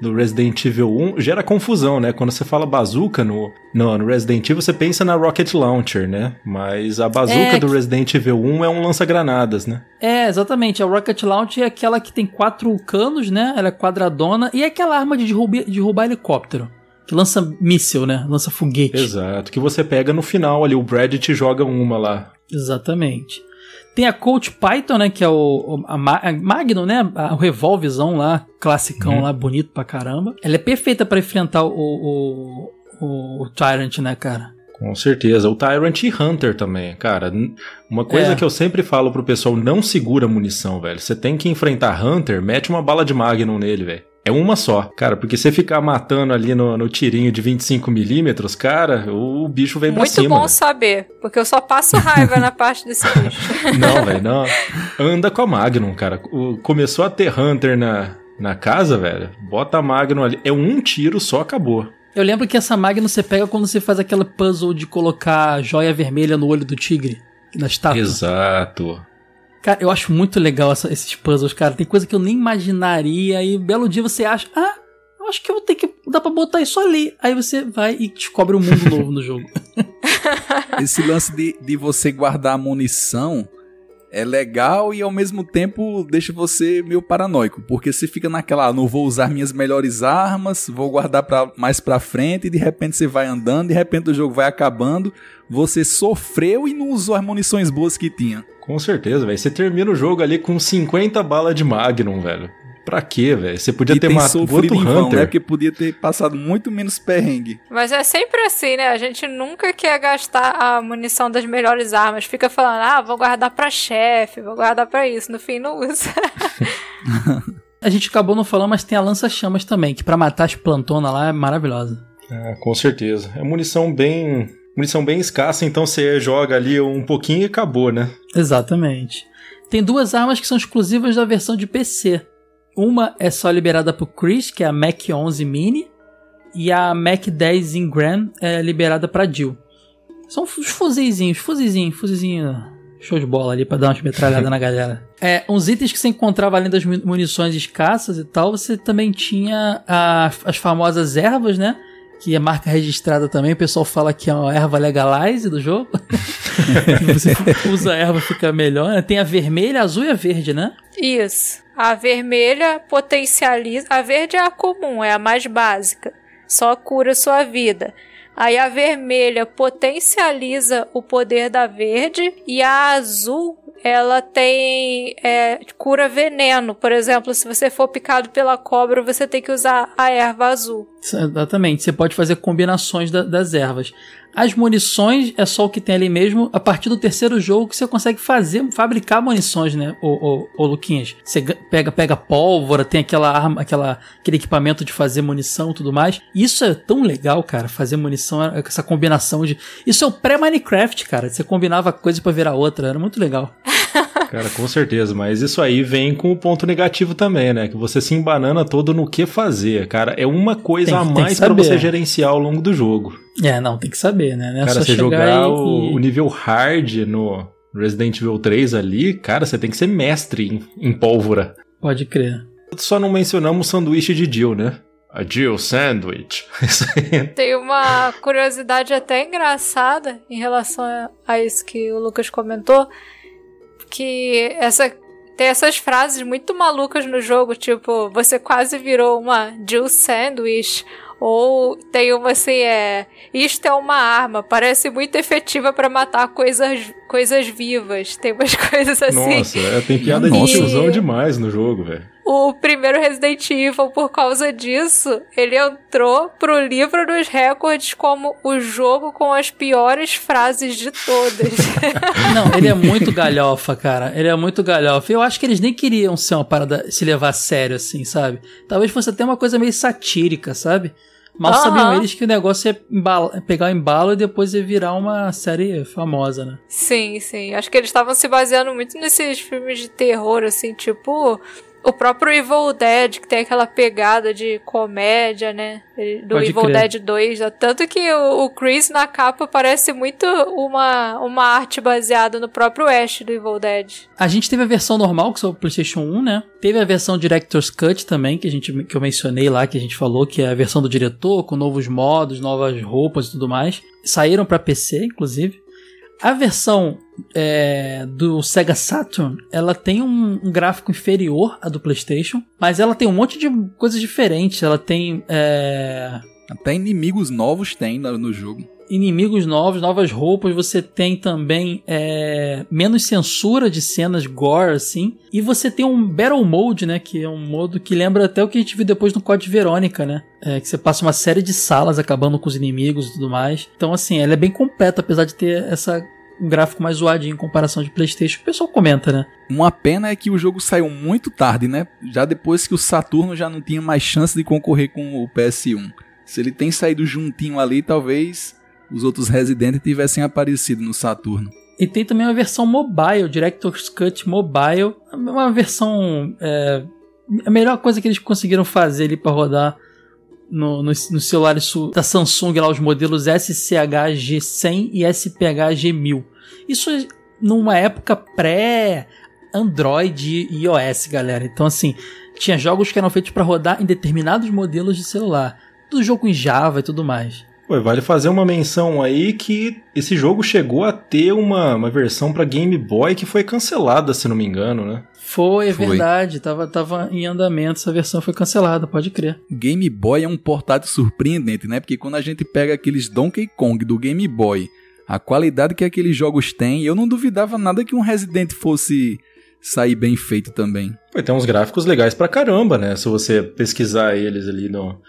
no Resident Evil 1 gera confusão, né? Quando você fala bazuca no, no, no Resident Evil, você pensa na Rocket Launcher, né? Mas a bazuca É do Resident Evil 1 é um lança-granadas, né? É, exatamente. A Rocket Launch é aquela que tem quatro canos, né? Ela é quadradona. E é aquela arma de derrubar, derrubar helicóptero. Que lança míssil, né? Lança foguete. Exato. Que você pega no final ali, o Brad te joga uma lá. Exatamente. Tem a Colt Python, né? Que é o, a, Ma- a Magnum, né? o revolvezão lá, classicão Uhum. lá, bonito pra caramba. Ela é perfeita pra enfrentar o, o, o, o Tyrant, né, cara? Com certeza. O Tyrant e Hunter também, cara. Uma coisa É. que eu sempre falo pro pessoal, não segura munição, velho. Você tem que enfrentar Hunter, mete uma bala de Magnum nele, velho. É uma só. Cara, porque você ficar matando ali no, no tirinho de 25mm, cara, o bicho vem pra Muito cima. bom velho. saber, porque eu só passo raiva na parte desse (laughs) bicho. Não, velho, não. Anda com a Magnum, cara. O- começou a ter Hunter na, na casa, velho. Bota a Magnum ali. É um tiro só, acabou. Eu lembro que essa Magnum você pega quando você faz aquela puzzle de colocar joia vermelha no olho do tigre, na estátua. Exato. Cara, eu acho muito legal essa- esses puzzles, cara. Tem coisa que eu nem imaginaria e um belo dia você acha, ah, eu acho que eu vou ter que. dá pra botar isso ali. Aí você vai e descobre um mundo novo no jogo. (laughs) Esse lance de, de você guardar munição é legal e ao mesmo tempo deixa você meio paranoico, porque você fica naquela, ah, não vou usar minhas melhores armas, vou guardar pra, mais pra frente e de repente você vai andando, de repente o jogo vai acabando, você sofreu e não usou as munições boas que tinha. Com certeza, velho. Você termina o jogo ali com 50 balas de Magnum, velho. Pra quê, velho? Você podia e ter matado outro em vão, Hunter. né? Porque podia ter passado muito menos perrengue. Mas é sempre assim, né? A gente nunca quer gastar a munição das melhores armas. Fica falando, ah, vou guardar pra chefe, vou guardar pra isso. No fim, não usa. (laughs) A gente acabou não falando, mas tem a lança-chamas também, que pra matar as plantonas lá é maravilhosa. Ah, com certeza. É munição bem. Munição bem escassa, então você joga ali um pouquinho e acabou, né? Exatamente. Tem duas armas que são exclusivas da versão de PC. Uma é só liberada pro Chris, que é a Mac 11 Mini, e a Mac 10 Ingram é liberada pra Jill. São os fuzizinhos, fuzizinho, fuzizinho, show de bola ali pra dar umas metralhadas na (laughs) galera. É, uns itens que você encontrava além das mu- munições escassas e tal, você também tinha a- as famosas ervas, né? Que é marca registrada também, o pessoal fala que é uma erva legalize do jogo. (laughs) você usa a erva, fica melhor. né? Tem a vermelha, a azul e a verde, né? Isso. A vermelha potencializa. A verde é a comum, é a mais básica. Só cura sua vida. Aí a vermelha potencializa o poder da verde e a azul ela tem é, cura veneno. Por exemplo, se você for picado pela cobra, você tem que usar a erva azul. Exatamente, você pode fazer combinações da- das ervas. As munições é só o que tem ali mesmo. A partir do terceiro jogo que você consegue fazer, fabricar munições, né, ô, ô, ô Luquinhas? Você ga- pega, pega pólvora, tem aquela arma, aquela, aquele equipamento de fazer munição e tudo mais. Isso é tão legal, cara, fazer munição, é- essa combinação de. Isso é o pré-Minecraft, cara. Você combinava coisa pra virar outra, era muito legal. (laughs) Cara, com certeza, mas isso aí vem com o ponto negativo também, né? Que você se embanana todo no que fazer, cara. É uma coisa Tem- a mais pra saber. você gerenciar ao longo do jogo. É, não, tem que saber, né? Não é cara, só você jogar e- o, o nível hard no Resident Evil 3 ali, cara, você tem que ser mestre em, em pólvora. Pode crer. Só não mencionamos o sanduíche de Jill, né? A Jill Sandwich. (laughs) Isso aí. Tem uma curiosidade até engraçada em relação a- a isso que o Lucas comentou, que essa tem essas frases muito malucas no jogo, tipo, você quase virou uma Jill Sandwich, ou tem uma assim, é, isto é uma arma, parece muito efetiva pra matar coisas, coisas vivas. Tem umas (laughs) coisas assim. Nossa, é, tem piada de tiozão demais no jogo, velho. O primeiro Resident Evil, por causa disso, ele entrou pro livro dos recordes como o jogo com as piores frases de todas. (laughs) Não, ele é muito galhofa, cara. Ele é muito galhofa. Eu acho que eles nem queriam ser uma parada, se levar a sério, assim, sabe? Talvez fosse até uma coisa meio satírica, sabe? Mal Aham. sabiam eles que o negócio embala- pegar o embalo e depois ia virar uma série famosa, né? sim, sim. Acho que eles estavam se baseando muito nesses filmes de terror, assim, tipo. O próprio Evil Dead, que tem aquela pegada de comédia, né? Do Pode Evil crer. Dead 2. né? Tanto que o, o Chris na capa parece muito uma, uma arte baseada no próprio Ash do Evil Dead. A gente teve a versão normal, que é o PlayStation 1, né? Teve a versão Director's Cut também, que, a gente, que eu mencionei lá, que a gente falou, que é a versão do diretor, com novos modos, novas roupas e tudo mais. Saíram pra PC, inclusive. A versão é, do Sega Saturn, ela tem um, um gráfico inferior à do PlayStation, mas ela tem um monte de coisas diferentes. Ela tem. é, Até inimigos novos tem no, no jogo. Inimigos novos, novas roupas, você tem também é, menos censura de cenas gore, assim. E você tem um Battle Mode, né? Que é um modo que lembra até o que a gente viu depois no Code Verônica, né? É, que você passa uma série de salas acabando com os inimigos e tudo mais. Então, assim, ela é bem completa, apesar de ter essa um gráfico mais zoadinho em comparação de PlayStation. O pessoal comenta, né? Uma pena é que o jogo saiu muito tarde, né? Já depois que o Saturno já não tinha mais chance de concorrer com o PS1. Se ele tem saído juntinho ali, talvez os outros Resident tivessem aparecido no Saturno. E tem também uma versão mobile, Director's Cut Mobile. Uma versão. É, a melhor coisa que eles conseguiram fazer ali para rodar no, no, no celular da Samsung, lá os modelos SCH-G100 e SPH-G1000. Isso numa época pré Android e iOS, galera. Então, assim, tinha jogos que eram feitos para rodar em determinados modelos de celular do jogo em Java e tudo mais. Pô, vale fazer uma menção aí que esse jogo chegou a ter uma, uma versão para Game Boy que foi cancelada, se não me engano, né? Foi, é foi. verdade. Tava, tava em andamento, essa versão foi cancelada, pode crer. Game Boy é um portátil surpreendente, né? Porque quando a gente pega aqueles Donkey Kong do Game Boy, a qualidade que aqueles jogos têm, eu não duvidava nada que um Resident fosse sair bem feito também. Pô, tem uns gráficos legais pra caramba, né? Se você pesquisar eles ali no,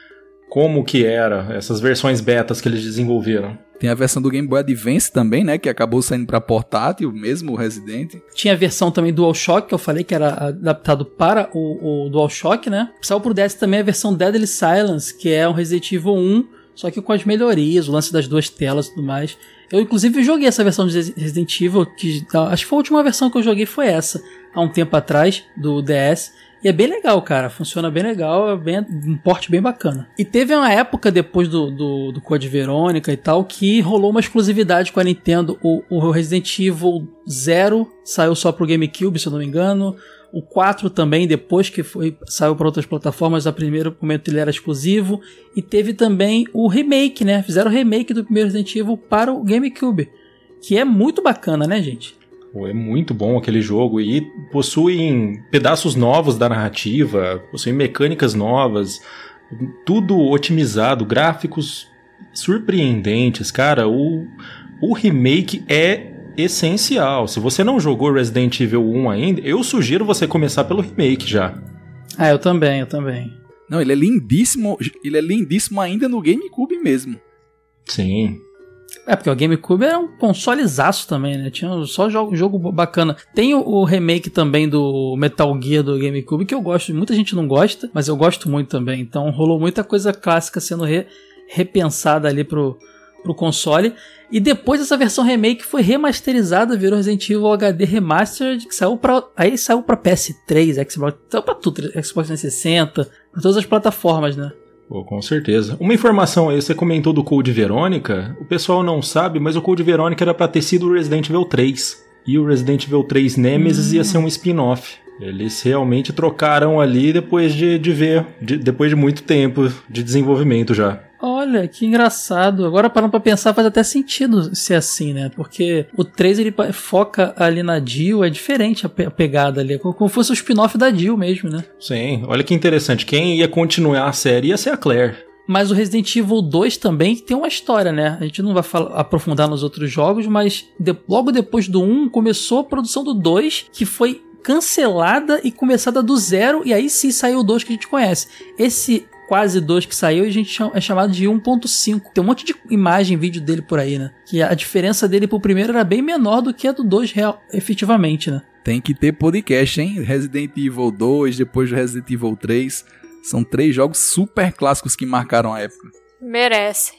como que era essas versões betas que eles desenvolveram. Tem a versão do Game Boy Advance também, né? Que acabou saindo para portátil, mesmo o Resident. Tinha a versão também DualShock, que eu falei que era adaptado para o, o DualShock, né? Saiu pro DS também a versão Deadly Silence, que é um Resident Evil 1, só que com as melhorias, o lance das duas telas e tudo mais. Eu, inclusive, joguei essa versão de Resident Evil, que acho que foi a última versão que eu joguei foi essa, há um tempo atrás, do DS. E é bem legal, cara. Funciona bem legal, é bem, um porte bem bacana. E teve uma época depois do, do, do Code Verônica e tal que rolou uma exclusividade com a Nintendo. O, o Resident Evil Zero saiu só pro GameCube, se eu não me engano. O 4 também, depois que foi, saiu para outras plataformas, a primeiro momento ele era exclusivo. E teve também o remake, né? Fizeram o remake do primeiro Resident Evil para o GameCube. Que é muito bacana, né, gente? É muito bom aquele jogo e possui pedaços novos da narrativa, possui mecânicas novas, tudo otimizado, gráficos surpreendentes. Cara, o, o remake é essencial. Se você não jogou Resident Evil 1 ainda, eu sugiro você começar pelo remake já. Ah, eu também, eu também. Não, ele é lindíssimo, ele é lindíssimo ainda no GameCube mesmo. Sim. É, porque o GameCube era um consolezaço também, né? Tinha só jogo, jogo bacana. Tem o, o, remake também do Metal Gear do GameCube, que eu gosto. Muita gente não gosta, mas eu gosto muito também. Então rolou muita coisa clássica sendo re, repensada ali pro, pro console. E depois essa versão remake foi remasterizada, virou Resident Evil HD Remastered, que saiu pra, aí saiu pra PS3, Xbox, saiu pra tudo, Xbox 360, pra todas as plataformas, né? Pô, com certeza. Uma informação aí, você comentou do Code Verônica. O pessoal não sabe, mas o Code Verônica era pra ter sido o Resident Evil 3. E o Resident Evil 3 Nemesis hum. ia ser um spin-off. Eles realmente trocaram ali depois de, de ver, de, depois de muito tempo de desenvolvimento já. Olha, que engraçado. Agora parando pra pensar, faz até sentido ser assim, né? Porque o 3 ele foca ali na Jill, é diferente a, pe a pegada ali. É como, se fosse o spin-off da Jill mesmo, né? Sim, olha que interessante. Quem ia continuar a série ia ser a Claire. Mas o Resident Evil 2 também tem uma história, né? A gente não vai falar, aprofundar nos outros jogos, mas de, logo depois do 1 começou a produção do 2, que foi cancelada e começada do zero, e aí sim saiu o 2 que a gente conhece. Esse quase 2 que saiu, a gente é chamado de 1.5. Tem um monte de imagem, vídeo dele por aí, né? Que a diferença dele pro primeiro era bem menor do que a do 2 real, efetivamente, né? Tem que ter podcast, hein? Resident Evil 2, depois do Resident Evil 3. São três jogos super clássicos que marcaram a época. Merece.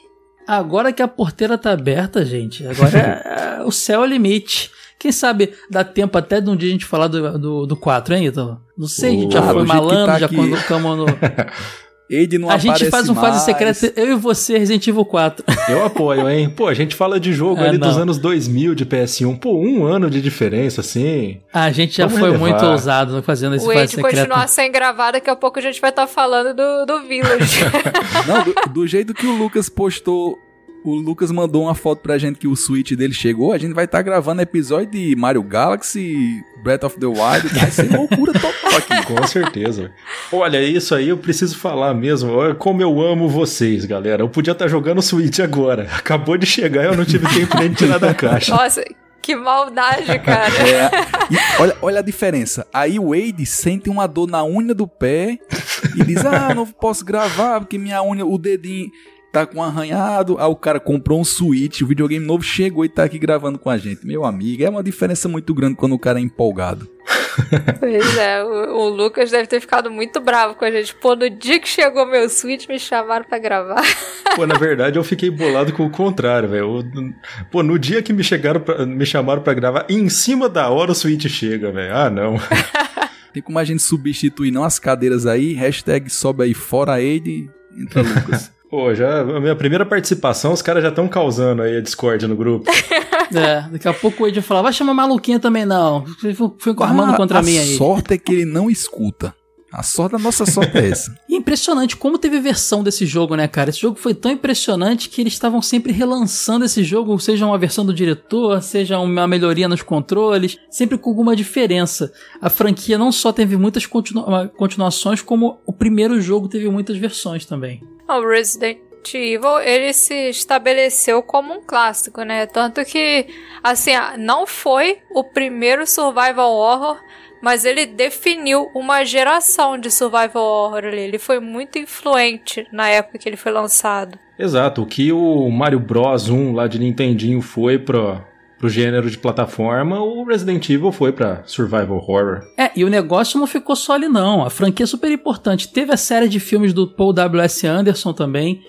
Agora que a porteira tá aberta, gente, agora é, (laughs) é, o céu é o limite. Quem sabe dá tempo até de um dia a gente falar do, do, do 4, hein, Ítalo? Não sei, a gente já foi malandro, tá já colocamos no. (laughs) Ed não A gente faz um mais. fase secreta, eu e você, Resident Evil 4. (laughs) Eu apoio, hein? Pô, a gente fala de jogo é, ali não. dos anos 2000 de PS1. Pô, um ano de diferença, assim. A gente já Vamos foi relevar. muito ousado fazendo esse o fase secreta. Se continuar sem gravar, daqui a pouco a gente vai estar tá falando do, do Village. (laughs) não, do, do jeito que o Lucas postou O Lucas mandou uma foto pra gente que o Switch dele chegou. A gente vai estar tá gravando episódio de Mario Galaxy, Breath of the Wild. Vai ser loucura total aqui. (laughs) Com certeza. Olha, isso aí eu preciso falar mesmo. Olha como eu amo vocês, galera. Eu podia estar tá jogando Switch agora. Acabou de chegar e eu não tive tempo nem de tirar da caixa. Nossa, que maldade, cara. É, olha, olha a diferença. Aí o Wade sente uma dor na unha do pé e diz: Ah, não posso gravar porque minha unha, o dedinho tá com um arranhado. Aí o cara comprou um Switch, o videogame novo chegou e tá aqui gravando com a gente. Meu amigo, é uma diferença muito grande quando o cara é empolgado. (laughs) Pois é, o, o, Lucas deve ter ficado muito bravo com a gente. Pô, no dia que chegou meu Switch, me chamaram para gravar. (laughs) Pô, na verdade, eu fiquei bolado com o contrário, velho. Pô, no dia que me, chegaram pra, me chamaram para gravar, em cima da hora o Switch chega, velho. Ah, não. (laughs) Tem como a gente substituir não as cadeiras aí, hashtag sobe aí fora Aide, entra Lucas. Pô, já a minha primeira participação, os caras já estão causando aí a Discord no grupo. (laughs) é, daqui a pouco o Ed vai falar, vai chamar maluquinha também não. Foi armando ah, contra mim aí. A sorte é que ele não escuta. A sorte, a nossa sorte é essa. e (laughs) impressionante como teve versão desse jogo, né, cara? Esse jogo foi tão impressionante que eles estavam sempre relançando esse jogo, seja uma versão do diretor, seja uma melhoria nos controles, sempre com alguma diferença. A franquia não só teve muitas continu continuações, como o primeiro jogo teve muitas versões também. O Resident Evil, ele se estabeleceu como um clássico, né? Tanto que, assim, não foi o primeiro survival horror, mas ele definiu uma geração de survival horror ali. Ele foi muito influente na época que ele foi lançado. Exato, o que o Mario Bros 1 lá de Nintendinho foi pro, pro gênero de plataforma, o Resident Evil foi para survival horror. É, e o negócio não ficou só ali não. A franquia é super importante. Teve a série de filmes do Paul W.S. Anderson também,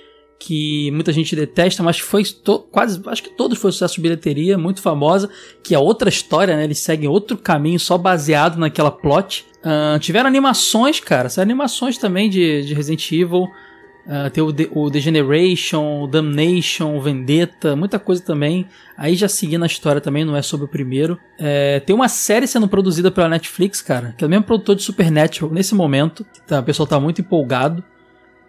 que muita gente detesta, mas foi quase, acho que todos foi sucesso de bilheteria, muito famosa, que é outra história, né? Eles seguem outro caminho só baseado naquela plot. Uh, tiveram animações, cara, são animações também de, de Resident Evil. Uh, tem o, The, o Degeneration, o Damnation, o Vendetta, muita coisa também. Aí já seguindo a história também, não é sobre o primeiro. É, tem uma série sendo produzida pela Netflix, cara, que é o mesmo produtor de Supernatural nesse momento. Tá, o pessoal tá muito empolgado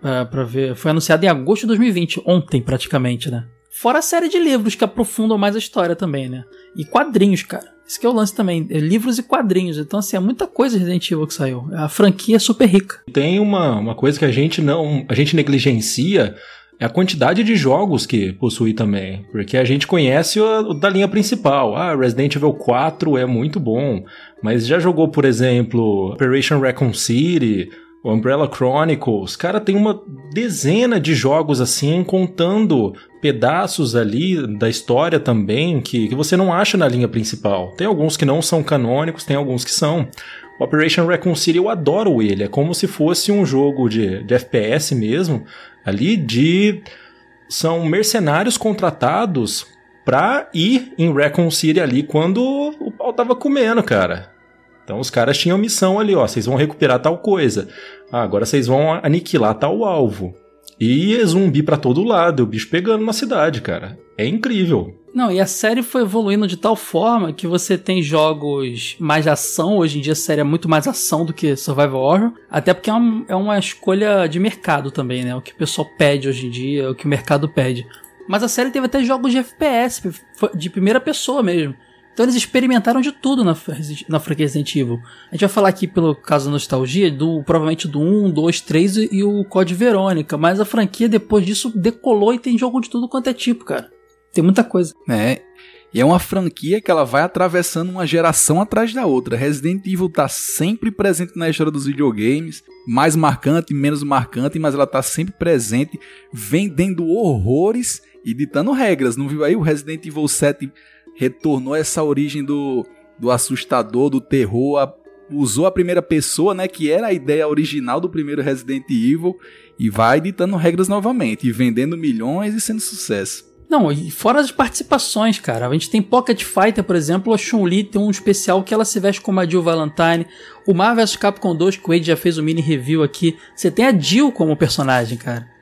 uh, pra ver. Foi anunciado em agosto de 2020, ontem praticamente, né? Fora a série de livros que aprofundam mais a história também, né? E quadrinhos, cara. Isso que é o lance também, é livros e quadrinhos. Então, assim, é muita coisa Resident Evil que saiu. A franquia é super rica. Tem uma, uma coisa que a gente não. a gente negligencia. É a quantidade de jogos que possui também. Porque a gente conhece o, o da linha principal. Ah, Resident Evil 4 é muito bom. Mas já jogou, por exemplo, Operation Raccoon City, o Umbrella Chronicles, cara, tem uma dezena de jogos assim, contando pedaços ali da história também que, que você não acha na linha principal. Tem alguns que não são canônicos, tem alguns que são. O Operation Raccoon City eu adoro ele, é como se fosse um jogo de, de FPS mesmo, ali de. São mercenários contratados pra ir em Raccoon City ali quando o pau tava comendo, cara. Então os caras tinham missão ali, ó, vocês vão recuperar tal coisa. Ah, agora vocês vão aniquilar tal alvo. E é zumbi para todo lado, o bicho pegando na cidade, cara. É incrível. Não, e a série foi evoluindo de tal forma que você tem jogos mais ação. Hoje em dia a série é muito mais ação do que Survival Horror. Até porque é uma, é uma escolha de mercado também, né? O que o pessoal pede hoje em dia, o que o mercado pede. Mas a série teve até jogos de FPS, de primeira pessoa mesmo. Então eles experimentaram de tudo na, na franquia Resident Evil. A gente vai falar aqui, pelo caso da nostalgia, do provavelmente do 1, 2, 3 e o Code Verônica. Mas a franquia depois disso decolou e tem jogo de tudo quanto é tipo, cara. Tem muita coisa. É. E é uma franquia que ela vai atravessando uma geração atrás da outra. Resident Evil tá sempre presente na história dos videogames, mais marcante, menos marcante, mas ela tá sempre presente, vendendo horrores e ditando regras. Não viu aí o Resident Evil 7 retornou essa origem do, do assustador, do terror, a, usou a primeira pessoa, né, que era a ideia original do primeiro Resident Evil, e vai ditando regras novamente, e vendendo milhões e sendo sucesso. Não, e fora as participações, cara. A gente tem Pocket Fighter, por exemplo, a Chun-Li tem um especial que ela se veste como a Jill Valentine. O Marvel vs Capcom 2, que o Wade já fez um mini review aqui. Você tem a Jill como personagem, cara.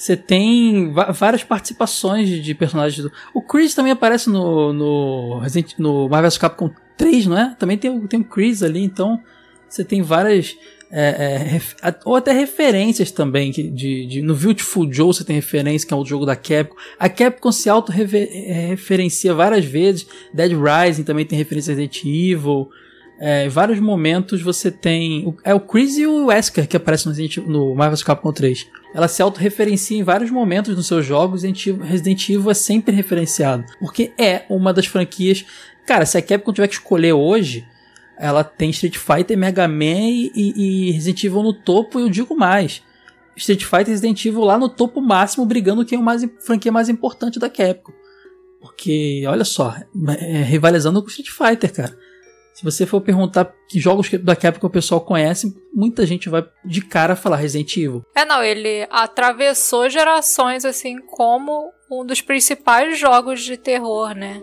Você tem várias participações de personagens. Do... O Chris também aparece no, no, no Marvel Capcom 3, não é? Também tem, tem o Chris ali, então você tem várias. é, é, ou até referências também, que de, de, no Beautiful Joe você tem referência, que é um jogo da Capcom. A Capcom se auto-referencia várias vezes, Dead Rising também tem referência a Resident Evil. É, em vários momentos você tem. É o Chris e o Wesker que aparecem no, no Marvel's Capcom 3. Ela se auto-referencia em vários momentos nos seus jogos e Resident Evil é sempre referenciado. Porque é uma das franquias. Cara, se a Capcom tiver que escolher hoje, ela tem Street Fighter, Mega Man e, e Resident Evil no topo, e eu digo mais. Street Fighter e Resident Evil lá no topo máximo, brigando quem é a mais, franquia mais importante da Capcom. Porque, olha só, é, rivalizando com Street Fighter, cara. Se você for perguntar que jogos da Capcom o pessoal conhece, muita gente vai de cara falar Resident Evil. É, não, ele atravessou gerações assim como um dos principais jogos de terror, né?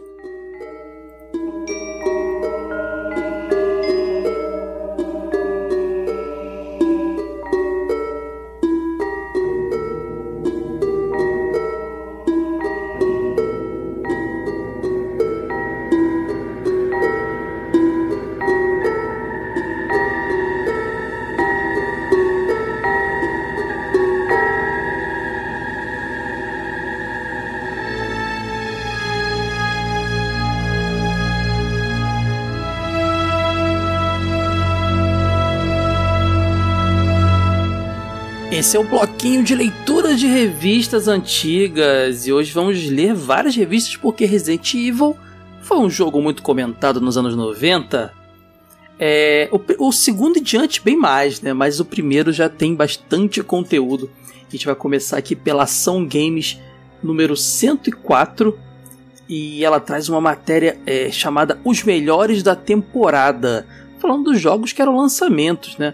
Esse é o bloquinho de leitura de revistas antigas e hoje vamos ler várias revistas porque Resident Evil foi um jogo muito comentado nos anos 90. É, o, o segundo e diante bem mais, né? Mas o primeiro já tem bastante conteúdo. A gente vai começar aqui pela Ação Games número 104 e ela traz uma matéria é, chamada Os Melhores da Temporada, falando dos jogos que eram lançamentos, né?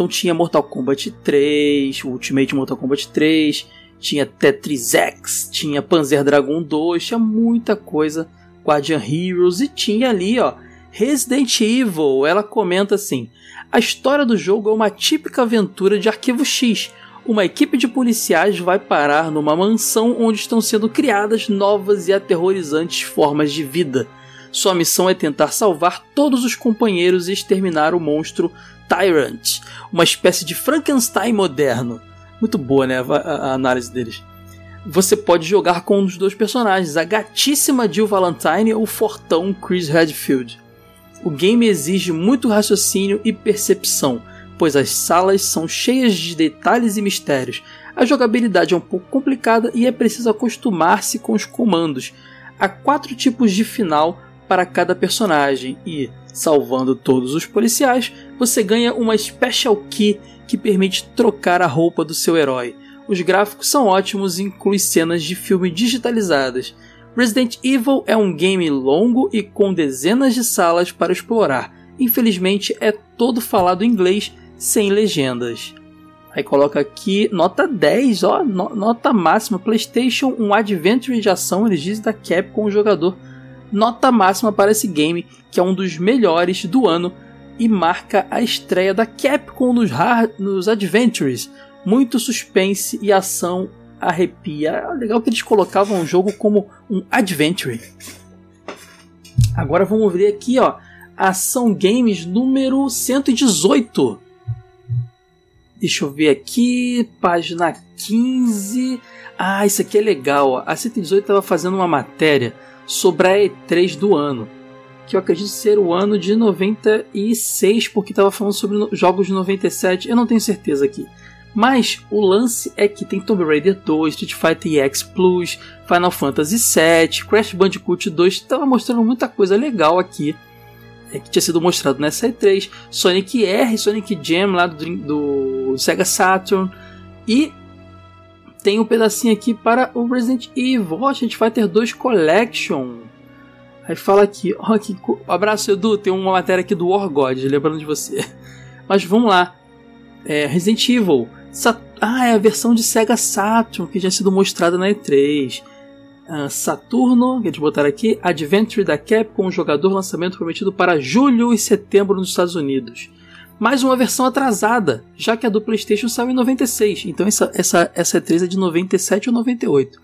Então tinha Mortal Kombat 3, Ultimate Mortal Kombat 3, tinha Tetris X, tinha Panzer Dragon 2, tinha muita coisa, Guardian Heroes e tinha ali, ó, Resident Evil. Ela comenta assim: "A história do jogo é uma típica aventura de Arquivo X. Uma equipe de policiais vai parar numa mansão onde estão sendo criadas novas e aterrorizantes formas de vida." Sua missão é tentar salvar todos os companheiros e exterminar o monstro Tyrant, uma espécie de Frankenstein moderno. Muito boa, né? A, a análise deles. Você pode jogar com um dos dois personagens, a gatíssima Jill Valentine ou o fortão Chris Redfield. O game exige muito raciocínio e percepção, pois as salas são cheias de detalhes e mistérios. A jogabilidade é um pouco complicada e é preciso acostumar-se com os comandos. Há quatro tipos de final para cada personagem e, salvando todos os policiais, você ganha uma Special Key que permite trocar a roupa do seu herói. Os gráficos são ótimos e inclui cenas de filme digitalizadas. Resident Evil é um game longo e com dezenas de salas para explorar. Infelizmente é todo falado em inglês sem legendas. Aí coloca aqui nota 10, ó, no, nota máxima PlayStation, um adventure de ação, eles dizem da Capcom, o jogador nota máxima para esse game, que é um dos melhores do ano e marca a estreia da Capcom nos, hard, nos Adventures. Muito suspense e ação arrepia. É legal que eles colocavam o jogo como um Adventure. Agora vamos ver aqui, ó, Ação Games número 118. Deixa eu ver aqui, página 15. Ah, isso aqui é legal. A 118 estava fazendo uma matéria sobre a E3 do ano. Que eu acredito ser o ano de 96, porque estava falando sobre jogos de 97, eu não tenho certeza aqui. Mas o lance é que tem Tomb Raider 2, Street Fighter EX Plus, Final Fantasy VII, Crash Bandicoot 2, estava mostrando muita coisa legal aqui. É, que tinha sido mostrado nessa E3, Sonic R, Sonic Jam lá do, do Sega Saturn, e tem um pedacinho aqui para o Resident Evil. Oh, Street Fighter 2 Collection. Aí fala aqui, ó, que abraço Edu, tem uma matéria aqui do War God, lembrando de você. (laughs) Mas vamos lá. É, Resident Evil. Sat ah, é a versão de Sega Saturn que já sido mostrada na E3. Uh, Saturno, que eles botaram aqui, Adventure da Capcom, jogador lançamento prometido para julho e setembro nos Estados Unidos mais uma versão atrasada, já que a do PlayStation saiu em 96, então essa, essa, essa E3 é de 97 ou 98.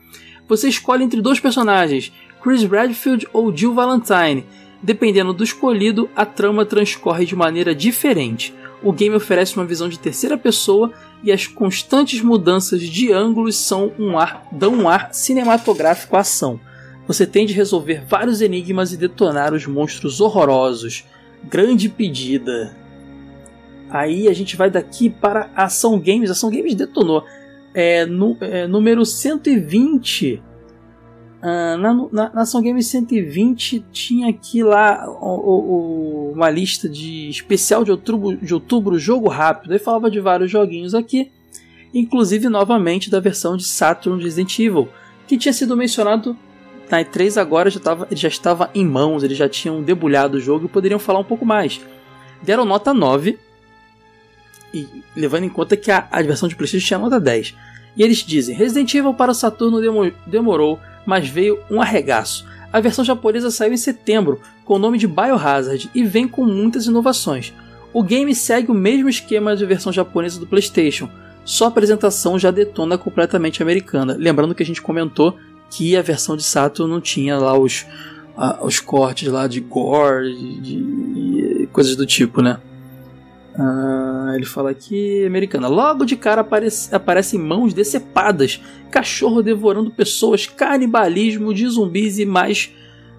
Você escolhe entre dois personagens, Chris Redfield ou Jill Valentine. Dependendo do escolhido, a trama transcorre de maneira diferente. o game oferece uma visão de terceira pessoa e as constantes mudanças de ângulos são um ar, dão um ar cinematográfico à ação. Você tem de resolver vários enigmas e detonar os monstros horrorosos. Grande pedida. Aí a gente vai daqui para Ação Games. Ação Games detonou. É, no, é, número 120 Uh, na, na, na Ação Games 120 tinha aqui lá o, o, uma lista de especial de outubro, de outubro jogo rápido. Aí falava de vários joguinhos aqui, inclusive novamente da versão de Saturn de Resident Evil, que tinha sido mencionado na E3 agora já, tava, já estava em mãos, eles já tinham debulhado o jogo e poderiam falar um pouco mais. Deram nota 9, e levando em conta que a, a versão de PlayStation tinha nota 10. E eles dizem: Resident Evil para o Saturno demo, demorou mas veio um arregaço. A versão japonesa saiu em setembro, com o nome de Biohazard, e vem com muitas inovações. O game segue o mesmo esquema de versão japonesa do PlayStation, só a apresentação já detona completamente americana. Lembrando que a gente comentou que a versão de Saturn não tinha lá os, os cortes lá de gore, de, de coisas do tipo, né? Ah, ele fala aqui, americana. Logo de cara aparece, aparecem mãos decepadas, cachorro devorando pessoas, canibalismo de zumbis e mais,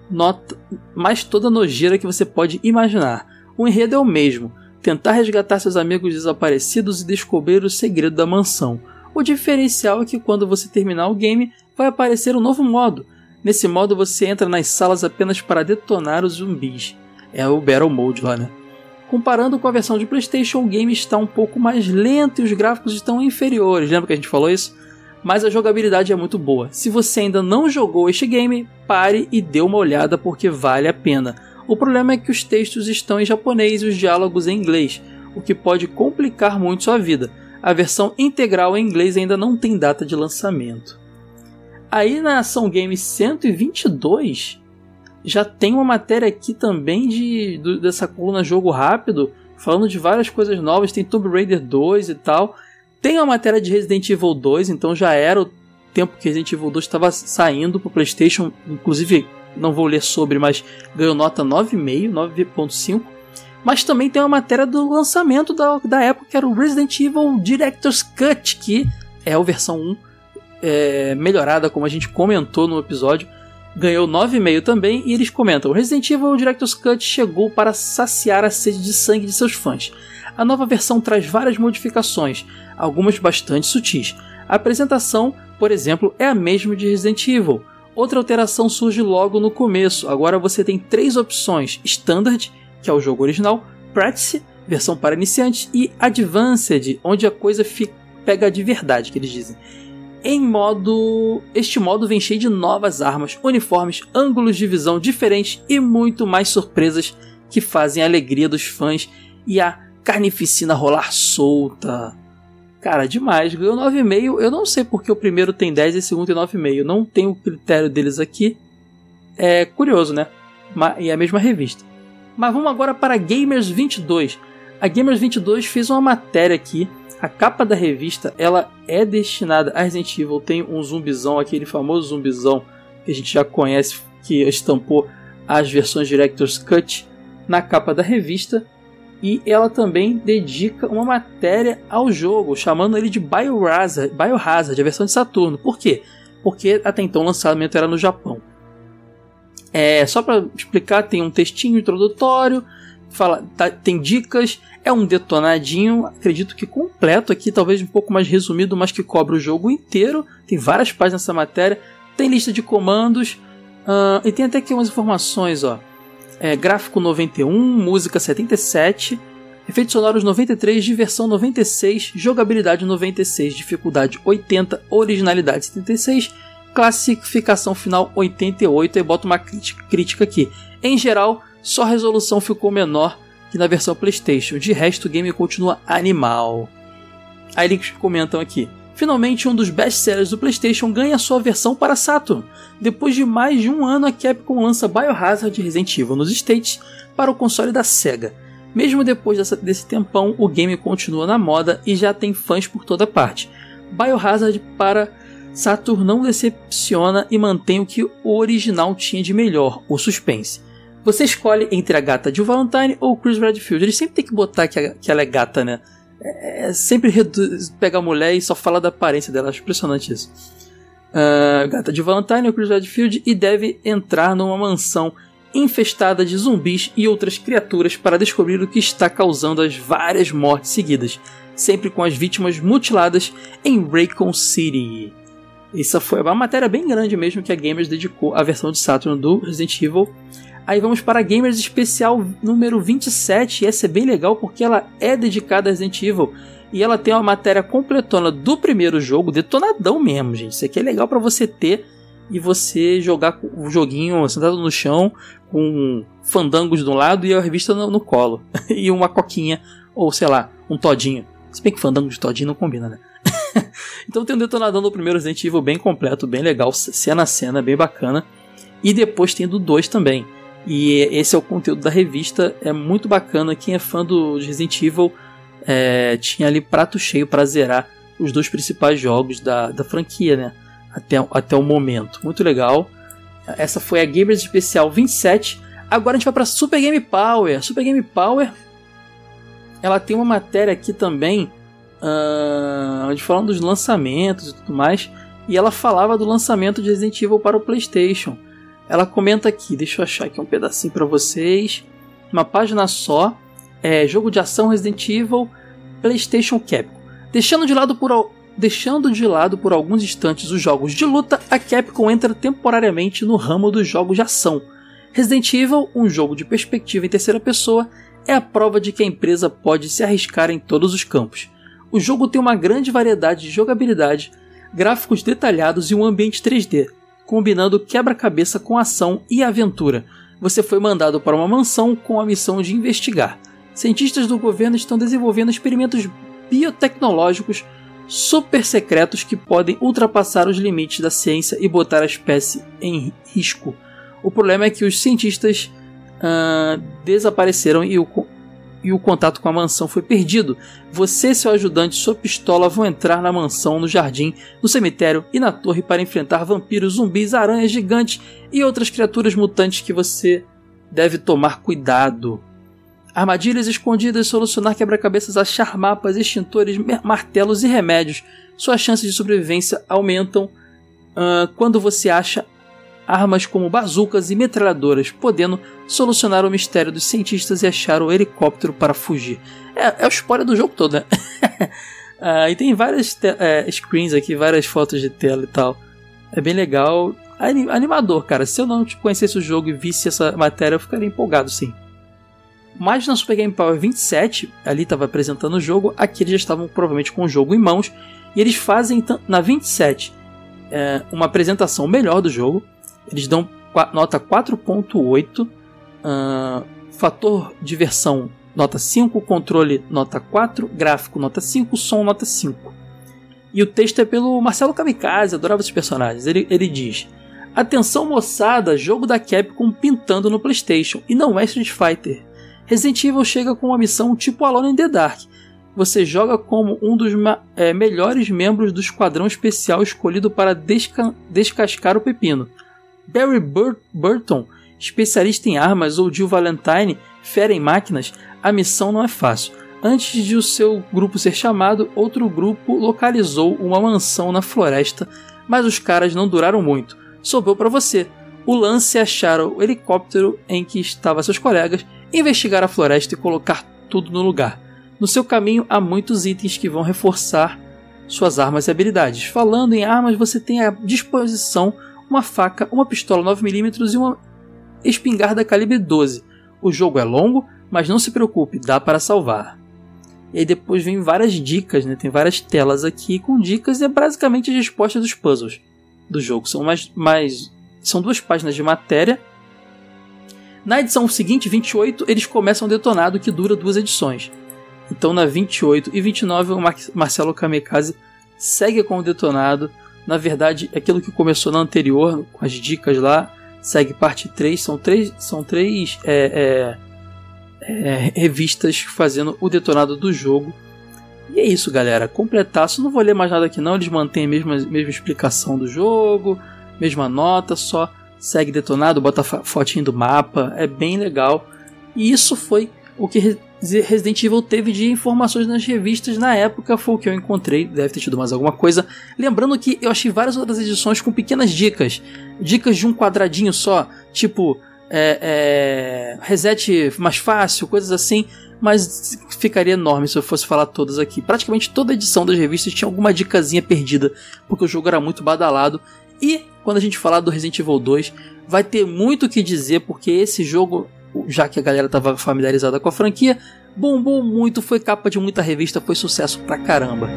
nota, mais toda nojeira que você pode imaginar. O enredo é o mesmo: tentar resgatar seus amigos desaparecidos e descobrir o segredo da mansão. O diferencial é que quando você terminar o game, vai aparecer um novo modo. Nesse modo você entra nas salas apenas para detonar os zumbis. É o Battle Mode lá, né? Comparando com a versão de PlayStation, o game está um pouco mais lento e os gráficos estão inferiores. Lembra que a gente falou isso? Mas a jogabilidade é muito boa. Se você ainda não jogou este game, pare e dê uma olhada porque vale a pena. O problema é que os textos estão em japonês e os diálogos em inglês, o que pode complicar muito sua vida. A versão integral em inglês ainda não tem data de lançamento. Aí na Ação Game 122, já tem uma matéria aqui também de, dessa coluna Jogo Rápido, falando de várias coisas novas. Tem Tomb Raider 2 e tal. Tem uma matéria de Resident Evil 2, então já era o tempo que Resident Evil 2 estava saindo para o PlayStation. Inclusive, não vou ler sobre, mas ganhou nota 9,5, 9,5. Mas também tem uma matéria do lançamento da, da época, que era o Resident Evil Director's Cut, que é a versão 1 é, melhorada, como a gente comentou no episódio ganhou 9,5 também, e eles comentam: Resident Evil Director's Cut chegou para saciar a sede de sangue de seus fãs. A nova versão traz várias modificações, algumas bastante sutis. A apresentação, por exemplo, é a mesma de Resident Evil. Outra alteração surge logo no começo. Agora você tem três opções: Standard, que é o jogo original, Practice, versão para iniciantes, e Advanced, onde a coisa fica, pega de verdade, que eles dizem. Em modo. Este modo vem cheio de novas armas, uniformes, ângulos de visão diferentes e muito mais surpresas que fazem a alegria dos fãs e a carnificina rolar solta. Cara, demais. Ganhou 9,5. Eu não sei porque o primeiro tem 10 e o segundo tem 9,5. Não tem o critério deles aqui. É curioso, né? E é a mesma revista. Mas vamos agora para Gamers 22. A Gamers 22 fez uma matéria aqui a capa da revista ela é destinada a Resident Evil. Tem um zumbizão, aquele famoso zumbizão que a gente já conhece, que estampou as versões Director's Cut na capa da revista. E ela também dedica uma matéria ao jogo, chamando ele de Biohazard, Biohazard a versão de Saturno. Por quê? Porque até então o lançamento era no Japão. É, só para explicar, tem um textinho introdutório, fala, tá, tem dicas é um detonadinho, acredito que completo aqui, talvez um pouco mais resumido, mas que cobre o jogo inteiro. Tem várias páginas nessa matéria, tem lista de comandos uh, e tem até aqui umas informações, ó. É, gráfico 91, música 77, efeitos sonoros 93, diversão 96, jogabilidade 96, dificuldade 80, originalidade 76, classificação final 88 e bota uma crítica aqui. Em geral, só a resolução ficou menor que na versão PlayStation. De resto, o game continua animal. Aí eles comentam aqui. Finalmente, um dos best-sellers do PlayStation ganha sua versão para Saturn. Depois de mais de um ano, a Capcom lança Biohazard Resident Evil nos States para o console da Sega. Mesmo depois dessa, desse tempão, o game continua na moda e já tem fãs por toda parte. Biohazard para Saturn não decepciona e mantém o que o original tinha de melhor, o suspense. Você escolhe entre a gata Jill Valentine ou Chris Redfield. Eles sempre tem que botar que, a, que ela é gata, né? É, é sempre pegar a mulher e só falar da aparência dela. Acho impressionante isso. Uh, gata de Valentine ou Chris Redfield e deve entrar numa mansão infestada de zumbis e outras criaturas para descobrir o que está causando as várias mortes seguidas, sempre com as vítimas mutiladas em Raycon City. Essa foi uma matéria bem grande mesmo que a Gamers dedicou à versão de Saturn do Resident Evil. Aí vamos para Gamers Especial número 27, e essa é bem legal porque ela é dedicada a Resident Evil e ela tem uma matéria completona do primeiro jogo, detonadão mesmo, gente. Isso aqui é legal para você ter e você jogar o joguinho sentado no chão com fandangos de um lado e a revista no, no colo. (laughs) e uma coquinha, ou sei lá, um todinho. Se bem que fandango de todinho não combina, né? (laughs) então tem um detonador no primeiro Resident Evil bem completo, bem legal, cena a cena, bem bacana. E depois tem do 2 também. E esse é o conteúdo da revista, é muito bacana. Quem é fã do Resident Evil é, tinha ali prato cheio para zerar os dois principais jogos da, da franquia, né? Até, até o momento. Muito legal. Essa foi a Gamers Especial 27. Agora a gente vai para Super Game Power. Super Game Power ela tem uma matéria aqui também uh, onde falando dos lançamentos e tudo mais. E ela falava do lançamento de Resident Evil para o PlayStation. Ela comenta aqui, deixa eu achar aqui um pedacinho para vocês. Uma página só. É, jogo de ação Resident Evil PlayStation Capcom. Deixando de lado por Deixando de lado por alguns instantes os jogos de luta, a Capcom entra temporariamente no ramo dos jogos de ação. Resident Evil, um jogo de perspectiva em terceira pessoa, é a prova de que a empresa pode se arriscar em todos os campos. O jogo tem uma grande variedade de jogabilidade, gráficos detalhados e um ambiente 3D, combinando quebra-cabeça com ação e aventura. Você foi mandado para uma mansão com a missão de investigar. Cientistas do governo estão desenvolvendo experimentos biotecnológicos super secretos que podem ultrapassar os limites da ciência e botar a espécie em risco. O problema é que os cientistas uh, desapareceram e o, e o contato com a mansão foi perdido. Você, seu ajudante e sua pistola vão entrar na mansão, no jardim, no cemitério e na torre para enfrentar vampiros, zumbis, aranhas gigantes e outras criaturas mutantes que você deve tomar cuidado armadilhas escondidas, solucionar quebra-cabeças, achar mapas, extintores, martelos e remédios. Suas chances de sobrevivência aumentam uh, quando você acha armas como bazucas e metralhadoras, podendo solucionar o mistério dos cientistas e achar o helicóptero para fugir. É, é o spoiler do jogo todo, né? uh, (laughs) e tem várias é, screens aqui, várias fotos de tela e tal. É bem legal. Animador, cara. Se eu não conhecesse o jogo e visse essa matéria, eu ficaria empolgado, sim. Mas na Super Game Power 27, ali estava apresentando o jogo, aqui eles já estavam provavelmente com o jogo em mãos, e eles fazem na 27 é, uma apresentação melhor do jogo. Eles dão nota 4.8, uh, fator diversão nota 5, controle nota 4, gráfico nota 5, som nota 5. E o texto é pelo Marcelo Kamikaze, adorava esses personagens. Ele, ele diz: Atenção moçada, jogo da Capcom pintando no PlayStation e não é Street Fighter. Resident Evil chega com uma missão tipo Alone in the Dark. Você joga como um dos é, melhores membros do esquadrão especial escolhido para desca descascar o pepino. Barry Bur Burton, especialista em armas, ou Jill Valentine, fera em máquinas, a missão não é fácil. Antes de o seu grupo ser chamado, outro grupo localizou uma mansão na floresta, mas os caras não duraram muito. Sobrou para você. O lance é achar o helicóptero em que estavam seus colegas investigar a floresta e colocar tudo no lugar. No seu caminho há muitos itens que vão reforçar suas armas e habilidades. Falando em armas, você tem à disposição uma faca, uma pistola 9mm e uma espingarda calibre 12. O jogo é longo, mas não se preocupe, dá para salvar. E aí depois vem várias dicas, né? tem várias telas aqui com dicas e é basicamente as respostas dos puzzles do jogo. São mais, mais são duas páginas de matéria na edição seguinte, 28, eles começam detonado que dura duas edições. Então na 28 e 29 o Mar Marcelo Kamikaze segue com o detonado. Na verdade, aquilo que começou na anterior, com as dicas lá, segue parte 3. São três, são três é, é, é, revistas fazendo o detonado do jogo. E é isso, galera. Completaço. Não vou ler mais nada aqui não. Eles mantêm a mesma, mesma explicação do jogo, mesma nota, só segue detonado, bota fotinho do mapa, é bem legal. E isso foi o que Resident Evil teve de informações nas revistas na época, foi o que eu encontrei, deve ter tido mais alguma coisa. Lembrando que eu achei várias outras edições com pequenas dicas, dicas de um quadradinho só, tipo é, é, reset mais fácil, coisas assim, mas ficaria enorme se eu fosse falar todas aqui. Praticamente toda edição das revistas tinha alguma dicasinha perdida, porque o jogo era muito badalado. E quando a gente falar do Resident Evil 2, vai ter muito o que dizer, porque esse jogo já que a galera estava familiarizada com a franquia, bombou muito, foi capa de muita revista, foi sucesso pra caramba.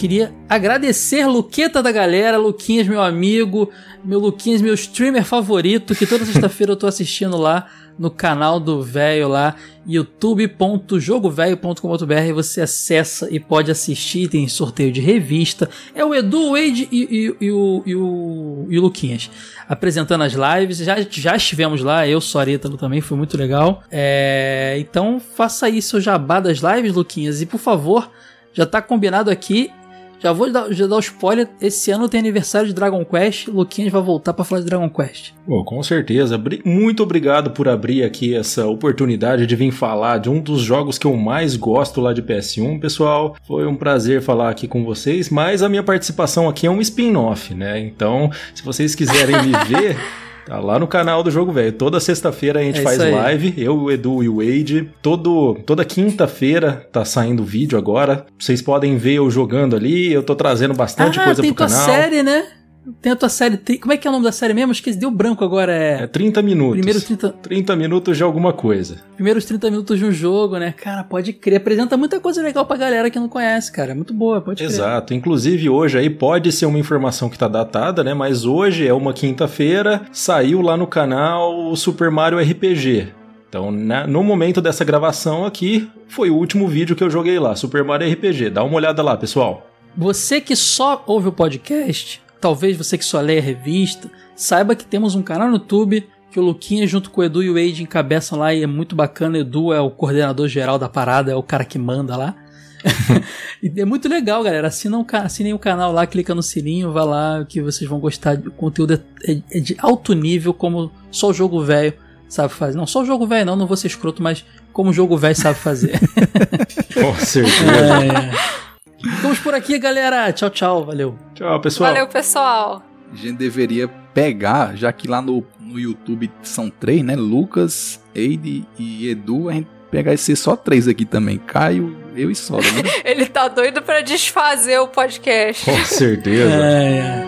Queria agradecer Luqueta da galera, Luquinhas, meu amigo, meu Luquinhas, meu streamer favorito, que toda sexta-feira eu tô assistindo lá no canal do velho lá, youtube.jogovelho.com.br, você acessa e pode assistir, tem sorteio de revista. É o Edu, o Wade e, e, e, o, e, o, e o Luquinhas apresentando as lives. Já, já estivemos lá, eu, Sorítalo também, foi muito legal. É, então faça aí seu jabá das lives, Luquinhas, e por favor já tá combinado aqui. Já vou dar, já dar o spoiler. Esse ano tem aniversário de Dragon Quest. Luquinhas vai voltar para falar de Dragon Quest. Oh, com certeza. Muito obrigado por abrir aqui essa oportunidade de vir falar de um dos jogos que eu mais gosto lá de PS1, pessoal. Foi um prazer falar aqui com vocês. Mas a minha participação aqui é um spin-off, né? Então, se vocês quiserem me (laughs) ver. Tá lá no canal do Jogo Velho. Toda sexta-feira a gente é faz live, eu, o Edu e o Wade. Todo, toda quinta-feira tá saindo vídeo agora. Vocês podem ver eu jogando ali. Eu tô trazendo bastante ah, coisa pro canal. Tem série, né? Tem a tua série. Como é que é o nome da série mesmo? Esqueci, deu branco agora. É, é 30 minutos. Primeiros 30... 30 minutos de alguma coisa. Primeiros 30 minutos de um jogo, né? Cara, pode crer. Apresenta muita coisa legal pra galera que não conhece, cara. É muito boa, pode crer. Exato. Inclusive, hoje aí pode ser uma informação que tá datada, né? Mas hoje é uma quinta-feira. Saiu lá no canal o Super Mario RPG. Então, na, no momento dessa gravação aqui, foi o último vídeo que eu joguei lá, Super Mario RPG. Dá uma olhada lá, pessoal. Você que só ouve o podcast, talvez você que só lê a revista, saiba que temos um canal no YouTube que o Luquinha junto com o Edu e o Wade encabeçam lá e é muito bacana. O Edu é o coordenador geral da parada, é o cara que manda lá. (laughs) e é muito legal, galera. Assinam, assinem o canal lá, clica no sininho, vá lá que vocês vão gostar. O conteúdo é, é, é de alto nível, como só o jogo velho sabe fazer. Não, só o jogo velho não, não vou ser escroto, mas como o jogo velho sabe fazer. (laughs) Com certeza. É, Vamos por aqui, galera. Tchau, tchau. Valeu. Tchau, pessoal. Valeu, pessoal. A gente deveria pegar, já que lá no, no YouTube são três, né? Lucas, Eide e Edu, a gente pegar esse só três aqui também. Caio, eu e Sora, né? (laughs) Ele tá doido para desfazer o podcast. Com certeza. É,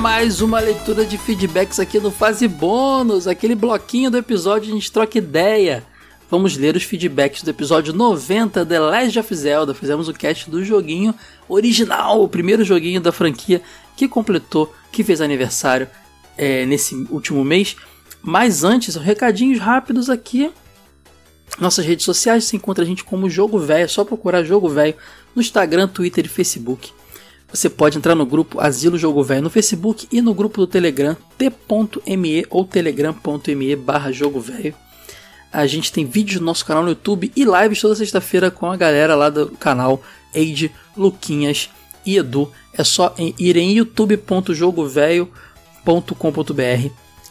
mais uma leitura de feedbacks aqui no Fase Bônus, aquele bloquinho do episódio a gente troca ideia. Vamos ler os feedbacks do episódio 90 The Legend of Zelda. Fizemos o cast do joguinho original, o primeiro joguinho da franquia que completou, que fez aniversário é, nesse último mês. Mas antes, recadinhos rápidos aqui. Nossas redes sociais você encontra a gente como Jogo Velho, é só procurar Jogo Velho no Instagram, Twitter e Facebook. Você pode entrar no grupo Asilo Jogo Velho no Facebook e no grupo do Telegram t.me ou telegram.me barra Jogo Velho. A gente tem vídeos no nosso canal no YouTube e lives toda sexta-feira com a galera lá do canal Eide, Luquinhas e Edu. É só ir em youtube.jogovelho.com.br.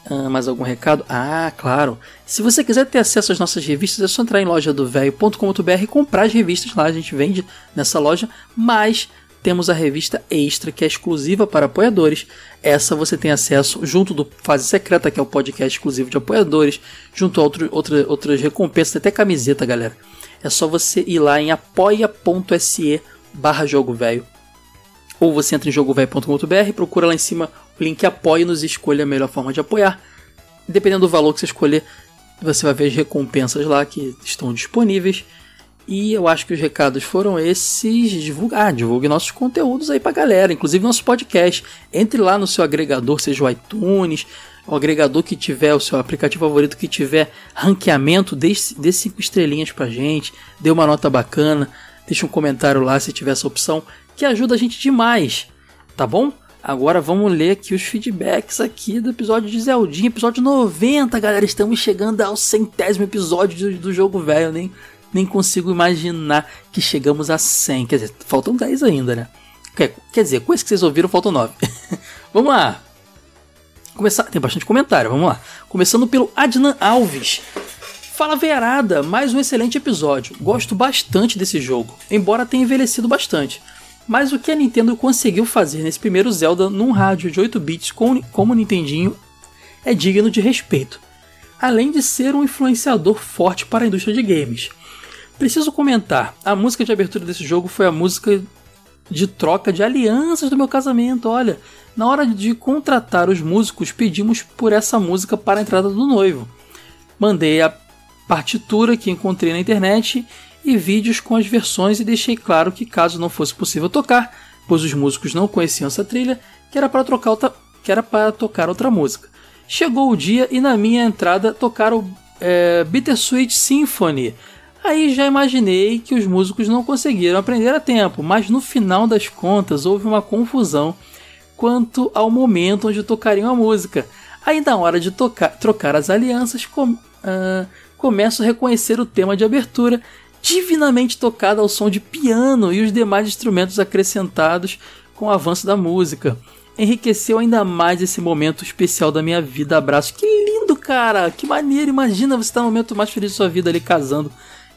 Ah, mais algum recado? Ah, claro. Se você quiser ter acesso às nossas revistas, é só entrar em loja do velho.com.br e comprar as revistas lá. A gente vende nessa loja, mas temos a revista Extra, que é exclusiva para apoiadores. Essa você tem acesso junto do Fase Secreta, que é o podcast exclusivo de apoiadores, junto a outro, outra, outras recompensas, até camiseta, galera. É só você ir lá em apoia.se barra jogo velho. Ou você entra em jogovelho.com.br, procura lá em cima o link apoie-nos e escolha a melhor forma de apoiar. Dependendo do valor que você escolher, você vai ver as recompensas lá que estão disponíveis. E eu acho que os recados foram esses. Divulgar, ah, divulgue nossos conteúdos aí pra galera, inclusive nosso podcast. Entre lá no seu agregador, seja o iTunes, o agregador que tiver, o seu aplicativo favorito que tiver ranqueamento, dê, dê cinco estrelinhas pra gente, dê uma nota bacana, deixa um comentário lá se tiver essa opção, que ajuda a gente demais, tá bom? Agora vamos ler aqui os feedbacks aqui do episódio de Zeldinha, episódio 90, galera. Estamos chegando ao centésimo episódio do, do jogo velho, nem nem consigo imaginar que chegamos a 100. Quer dizer, faltam 10 ainda, né? Quer, quer dizer, com esse que vocês ouviram, faltam 9. (laughs) vamos lá. Começar, tem bastante comentário, vamos lá. Começando pelo Adnan Alves. Fala Verada, mais um excelente episódio. Gosto bastante desse jogo, embora tenha envelhecido bastante. Mas o que a Nintendo conseguiu fazer nesse primeiro Zelda num rádio de 8 bits como o Nintendinho é digno de respeito. Além de ser um influenciador forte para a indústria de games. Preciso comentar, a música de abertura desse jogo foi a música de troca de alianças do meu casamento. Olha, na hora de contratar os músicos, pedimos por essa música para a entrada do noivo. Mandei a partitura que encontrei na internet e vídeos com as versões e deixei claro que caso não fosse possível tocar, pois os músicos não conheciam essa trilha, que era para trocar outra, que era para tocar outra música. Chegou o dia e na minha entrada tocaram é, Bittersweet Symphony, Aí já imaginei que os músicos não conseguiram aprender a tempo, mas no final das contas houve uma confusão quanto ao momento onde tocariam a música. Aí na hora de tocar, trocar as alianças, com, uh, começo a reconhecer o tema de abertura, divinamente tocado ao som de piano e os demais instrumentos acrescentados com o avanço da música. Enriqueceu ainda mais esse momento especial da minha vida. Abraço. Que lindo, cara! Que maneiro! Imagina você estar no momento mais feliz da sua vida ali casando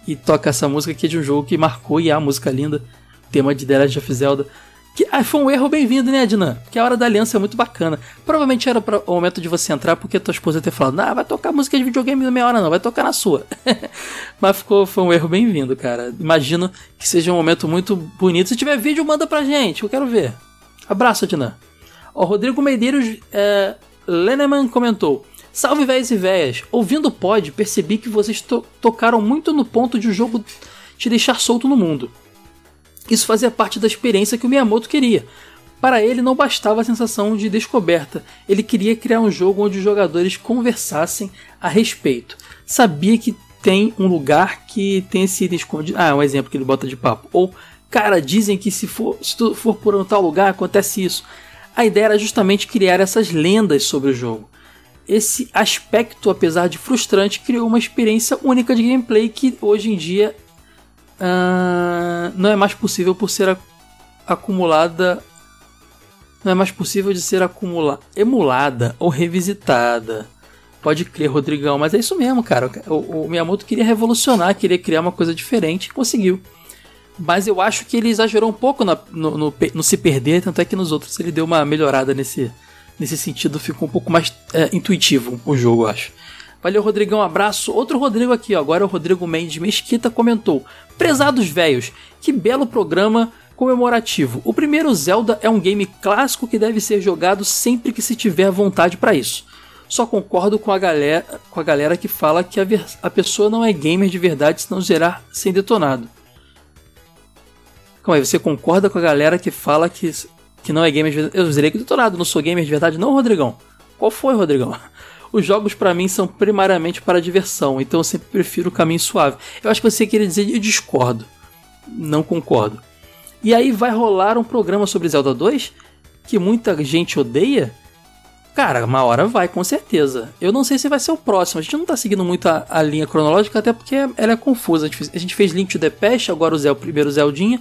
e toca essa música que é de um jogo que marcou e é a música linda, tema de The Legend of Zelda. Que ah, foi um erro bem-vindo, né, Adnan? Porque a hora da aliança é muito bacana. Provavelmente era pra, o momento de você entrar porque tua esposa ter falado, ah, vai tocar música de videogame na meia hora não, vai tocar na sua. (laughs) Mas ficou, foi um erro bem-vindo, cara. Imagino que seja um momento muito bonito. Se tiver vídeo, manda pra gente, eu quero ver. Abraço, Adnan. O Rodrigo Medeiros é, Leneman comentou: Salve véias e véias! Ouvindo o pod, percebi que vocês to tocaram muito no ponto de o jogo te deixar solto no mundo. Isso fazia parte da experiência que o Miyamoto queria. Para ele não bastava a sensação de descoberta, ele queria criar um jogo onde os jogadores conversassem a respeito. Sabia que tem um lugar que tem esse item escondido. Ah, um exemplo que ele bota de papo. Ou, cara, dizem que se, for, se tu for por um tal lugar acontece isso. A ideia era justamente criar essas lendas sobre o jogo esse aspecto, apesar de frustrante, criou uma experiência única de gameplay que hoje em dia uh, não é mais possível por ser acumulada. Não é mais possível de ser acumula emulada ou revisitada. Pode crer, Rodrigão, mas é isso mesmo, cara. O, o Miyamoto queria revolucionar, queria criar uma coisa diferente conseguiu. Mas eu acho que ele exagerou um pouco na, no, no, no, se perder, tanto é que nos outros ele deu uma melhorada nesse, Nesse sentido, ficou um pouco mais é, intuitivo o jogo, eu acho. Valeu, Rodrigão, um abraço. Outro Rodrigo aqui, agora o Rodrigo Mendes Mesquita comentou: Prezados velhos, que belo programa comemorativo. O primeiro Zelda é um game clássico que deve ser jogado sempre que se tiver vontade para isso. Só concordo com a galera, com a galera que fala que a, a pessoa não é gamer de verdade se não zerar sem detonado. Calma aí, você concorda com a galera que fala que que não é gamer de verdade. Eu detonado, não sou gamer de verdade, não, Rodrigão. Qual foi, Rodrigão? (laughs) Os jogos para mim são primariamente para diversão, então eu sempre prefiro o caminho suave. Eu acho que você queria dizer eu discordo. Não concordo. E aí vai rolar um programa sobre Zelda 2 que muita gente odeia. Cara, uma hora vai, com certeza. Eu não sei se vai ser o próximo. A gente não tá seguindo muito a, a linha cronológica, até porque ela é confusa. A gente fez, a gente fez Link to the Past, agora o, Zel, o primeiro Zeldinha.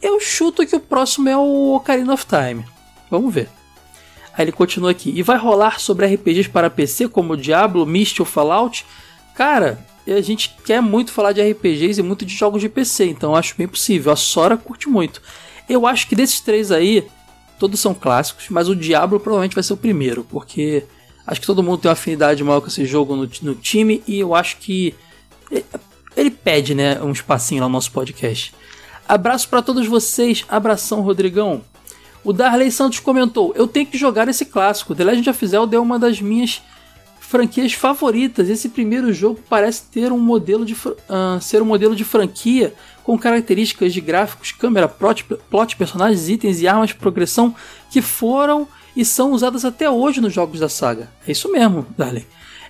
Eu chuto que o próximo é o Ocarina of Time. Vamos ver. Aí ele continua aqui. E vai rolar sobre RPGs para PC como Diablo, Myst ou Fallout? Cara, a gente quer muito falar de RPGs e muito de jogos de PC, então acho bem possível. A Sora curte muito. Eu acho que desses três aí, todos são clássicos, mas o Diablo provavelmente vai ser o primeiro, porque acho que todo mundo tem uma afinidade maior com esse jogo no, no time e eu acho que ele, ele pede, né, um espacinho lá no nosso podcast. Abraço para todos vocês, abração Rodrigão. O Darley Santos comentou: Eu tenho que jogar esse clássico. The Legend of Zelda é uma das minhas franquias favoritas. Esse primeiro jogo parece ter um modelo de uh, ser um modelo de franquia com características de gráficos, câmera, plot, plot, personagens, itens e armas de progressão que foram e são usadas até hoje nos jogos da saga. É isso mesmo, Darley.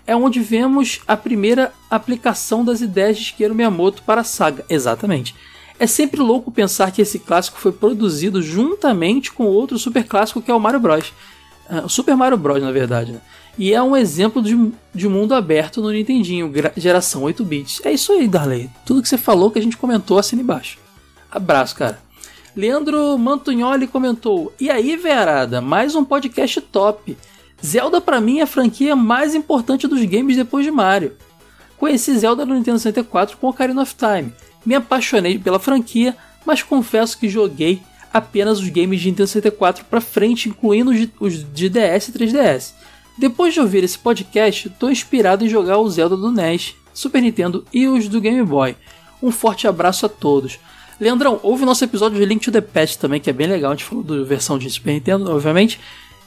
É onde vemos a primeira aplicação das ideias de Shigeru Miyamoto para a saga. Exatamente. É sempre louco pensar que esse clássico foi produzido juntamente com outro super clássico que é o Mario Bros. Uh, o Super Mario Bros, na verdade. Né? E é um exemplo de, de mundo aberto no Nintendinho, geração 8 bits. É isso aí, Darley. Tudo que você falou que a gente comentou assim embaixo. Abraço, cara. Leandro Mantugnoli comentou: E aí, Verada, mais um podcast top. Zelda para mim é a franquia mais importante dos games depois de Mario. Conheci Zelda no Nintendo 64 com Ocarina of Time. Me apaixonei pela franquia, mas confesso que joguei apenas os games de Nintendo 64 para frente, incluindo os de DS e 3DS. Depois de ouvir esse podcast, estou inspirado em jogar o Zelda do NES, Super Nintendo e os do Game Boy. Um forte abraço a todos. Leandrão, ouve nosso episódio de Link to the Past também, que é bem legal. A gente falou da versão de Super Nintendo, obviamente.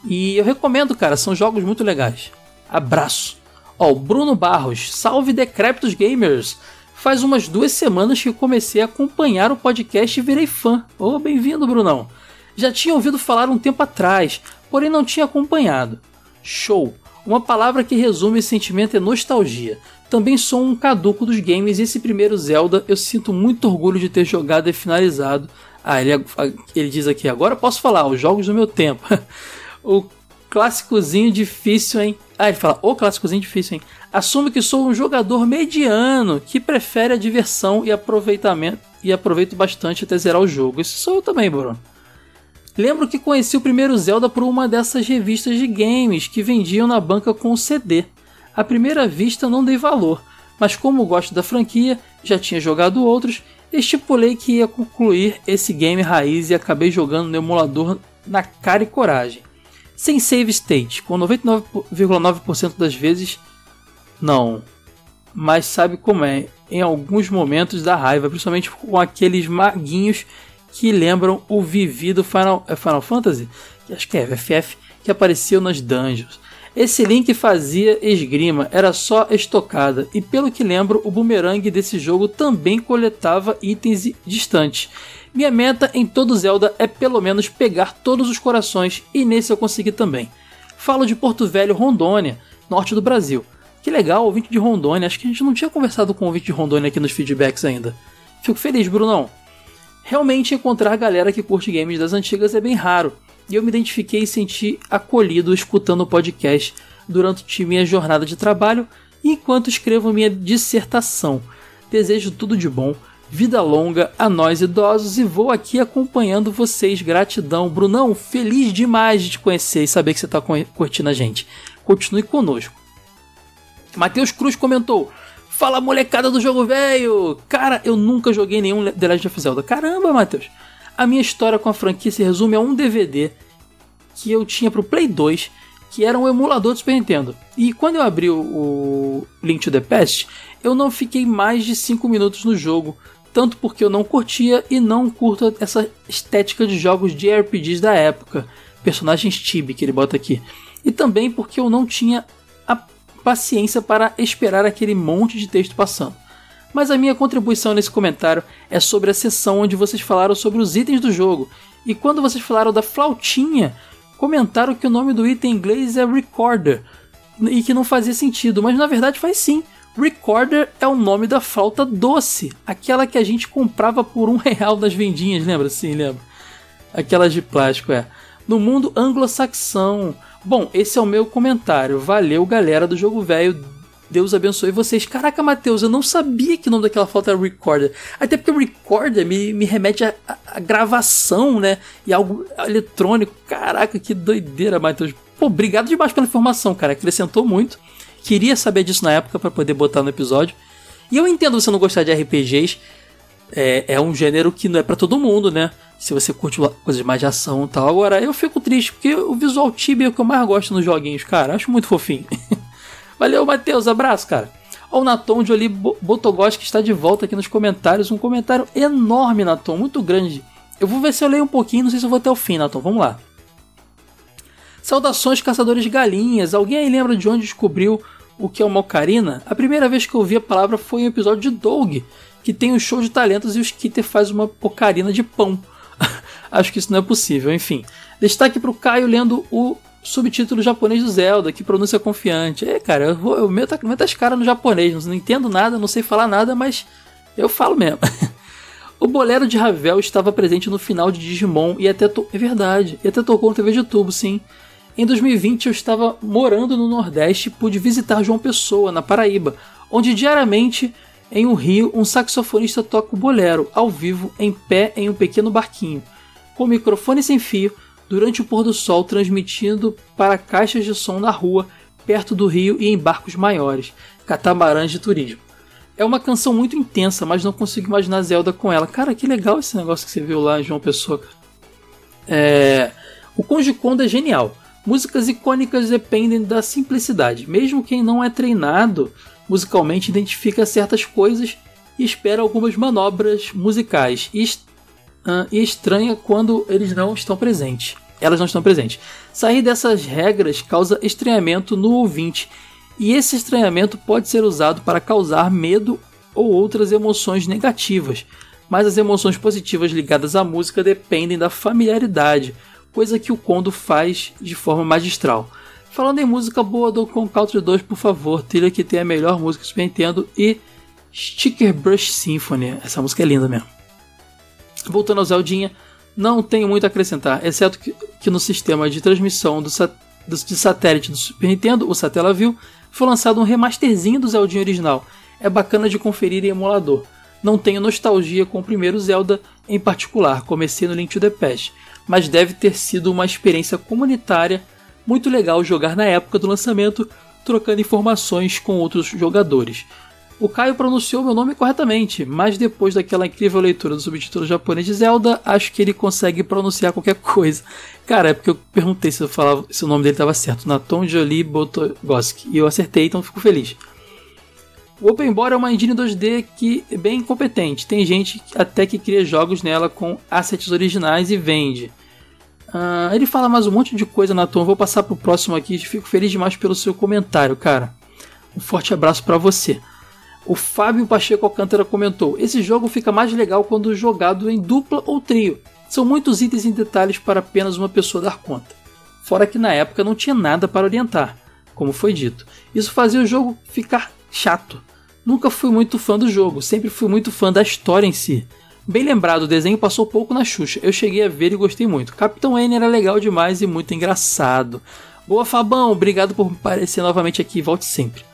E eu recomendo, cara, são jogos muito legais. Abraço. Ó, o Bruno Barros, salve Decrépitos Gamers! Faz umas duas semanas que comecei a acompanhar o podcast e virei fã. Ô, oh, bem-vindo, Brunão! Já tinha ouvido falar um tempo atrás, porém não tinha acompanhado. Show! Uma palavra que resume esse sentimento é nostalgia. Também sou um caduco dos games e esse primeiro Zelda eu sinto muito orgulho de ter jogado e finalizado. Ah, ele, ele diz aqui, agora posso falar, os jogos do meu tempo. (laughs) o clássicozinho difícil, hein? Ah, ele fala, o clássicozinho difícil, hein? Assumo que sou um jogador mediano que prefere a diversão e aproveitamento e aproveito bastante até zerar o jogo. Isso sou eu também, Bruno. Lembro que conheci o primeiro Zelda por uma dessas revistas de games que vendiam na banca com o CD. À primeira vista não dei valor, mas como gosto da franquia, já tinha jogado outros, estipulei que ia concluir esse game raiz e acabei jogando no emulador na cara e coragem. Sem save state, com 99,9% das vezes, não. Mas sabe como é, em alguns momentos da raiva, principalmente com aqueles maguinhos que lembram o vivido Final, é Final Fantasy, que acho que é FF, que apareceu nas dungeons. Esse Link fazia esgrima, era só estocada, e pelo que lembro, o boomerang desse jogo também coletava itens distantes. Minha meta em todo Zelda é pelo menos pegar todos os corações, e nesse eu consegui também. Falo de Porto Velho, Rondônia, norte do Brasil. Que legal, ouvinte de Rondônia, acho que a gente não tinha conversado com o ouvinte de Rondônia aqui nos feedbacks ainda. Fico feliz, Brunão. Realmente encontrar galera que curte games das antigas é bem raro, e eu me identifiquei e senti acolhido escutando o podcast durante minha jornada de trabalho enquanto escrevo minha dissertação. Desejo tudo de bom, vida longa a nós idosos e vou aqui acompanhando vocês. Gratidão, Brunão, feliz demais de te conhecer e saber que você está curtindo a gente. Continue conosco. Matheus Cruz comentou: Fala molecada do jogo velho! Cara, eu nunca joguei nenhum The Legend of Zelda. Caramba, Matheus! A minha história com a franquia se resume a um DVD que eu tinha pro Play 2, que era um emulador do Super Nintendo. E quando eu abri o Link to the Past, eu não fiquei mais de 5 minutos no jogo, tanto porque eu não curtia e não curto essa estética de jogos de RPGs da época, personagens Tibi que ele bota aqui, e também porque eu não tinha paciência para esperar aquele monte de texto passando. Mas a minha contribuição nesse comentário é sobre a sessão onde vocês falaram sobre os itens do jogo. E quando vocês falaram da flautinha, comentaram que o nome do item em inglês é Recorder e que não fazia sentido, mas na verdade faz sim. Recorder é o nome da flauta doce, aquela que a gente comprava por um real das vendinhas, lembra? Sim, lembra? Aquelas de plástico, é. No mundo anglo-saxão, Bom, esse é o meu comentário. Valeu, galera do jogo velho. Deus abençoe vocês. Caraca, Matheus, eu não sabia que o nome daquela foto era Recorder. Até porque Recorder me, me remete a, a, a, gravação, né? E algo eletrônico. Caraca, que doideira, Matheus. Pô, obrigado demais pela informação, cara. Acrescentou muito. Queria saber disso na época para poder botar no episódio. E eu entendo você não gostar de RPGs. É, é um gênero que não é para todo mundo, né? Se você curte coisas mais de ação e tal. Agora, eu fico triste porque o visual Tibia é o que eu mais gosto nos joguinhos, cara. Acho muito fofinho. (laughs) Valeu, Matheus. Abraço, cara. O Naton de Oli Botogos que está de volta aqui nos comentários. Um comentário enorme, Naton, muito grande. Eu vou ver se eu leio um pouquinho, não sei se eu vou até o fim, Naton. Vamos lá. Saudações, caçadores de galinhas. Alguém aí lembra de onde descobriu o que é uma ocarina? A primeira vez que eu ouvi a palavra foi em um episódio de Doug, que tem um show de talentos e o Skitter faz uma ocarina de pão. Acho que isso não é possível, enfim. Destaque para o Caio lendo o subtítulo japonês do Zelda, que pronúncia confiante. É, cara, eu, vou, eu meto, meto as caras no japonês, não entendo nada, não sei falar nada, mas eu falo mesmo. (laughs) o bolero de Ravel estava presente no final de Digimon e até. To... É verdade, e até tocou no TV de tubo, sim. Em 2020 eu estava morando no Nordeste e pude visitar João Pessoa, na Paraíba, onde diariamente em um rio um saxofonista toca o bolero, ao vivo, em pé em um pequeno barquinho, com microfone sem fio, durante o pôr do sol transmitindo para caixas de som na rua, perto do rio e em barcos maiores, catamarãs de turismo. É uma canção muito intensa, mas não consigo imaginar Zelda com ela. Cara, que legal esse negócio que você viu lá, João Pessoa. É... O Conde Kondo é genial. Músicas icônicas dependem da simplicidade. Mesmo quem não é treinado musicalmente identifica certas coisas e espera algumas manobras musicais e, uh, e estranha quando eles não estão presentes. Elas não estão presentes. Sair dessas regras causa estranhamento no ouvinte, e esse estranhamento pode ser usado para causar medo ou outras emoções negativas. Mas as emoções positivas ligadas à música dependem da familiaridade, coisa que o Kondo faz de forma magistral. Falando em música boa do Country 2, por favor, trilha que tem a melhor música do Super Nintendo e Sticker Brush Symphony. Essa música é linda mesmo. Voltando ao Zeldinha, não tenho muito a acrescentar, exceto que, que no sistema de transmissão do, do, de satélite do Super Nintendo, o Satellaview, foi lançado um remasterzinho do Zeldinha original. É bacana de conferir em emulador. Não tenho nostalgia com o primeiro Zelda em particular, comecei no Link to the Past, mas deve ter sido uma experiência comunitária muito legal jogar na época do lançamento, trocando informações com outros jogadores. O Caio pronunciou meu nome corretamente, mas depois daquela incrível leitura do subtítulo japonês de Zelda, acho que ele consegue pronunciar qualquer coisa. Cara, é porque eu perguntei se, eu falava, se o nome dele estava certo, Naton Jolie Botogoski, e eu acertei, então fico feliz. O Open Board é uma engine 2D que é bem competente. Tem gente até que cria jogos nela com assets originais e vende. Uh, ele fala mais um monte de coisa na Tom. Vou passar pro próximo aqui. Fico feliz demais pelo seu comentário, cara. Um forte abraço para você. O Fábio Pacheco Alcântara comentou: Esse jogo fica mais legal quando jogado em dupla ou trio. São muitos itens e detalhes para apenas uma pessoa dar conta. Fora que na época não tinha nada para orientar, como foi dito. Isso fazia o jogo ficar chato. Nunca fui muito fã do jogo, sempre fui muito fã da história em si. Bem lembrado, o desenho passou pouco na Xuxa. Eu cheguei a ver e gostei muito. Capitão N era legal demais e muito engraçado. Boa, Fabão. Obrigado por aparecer novamente aqui. Volte sempre.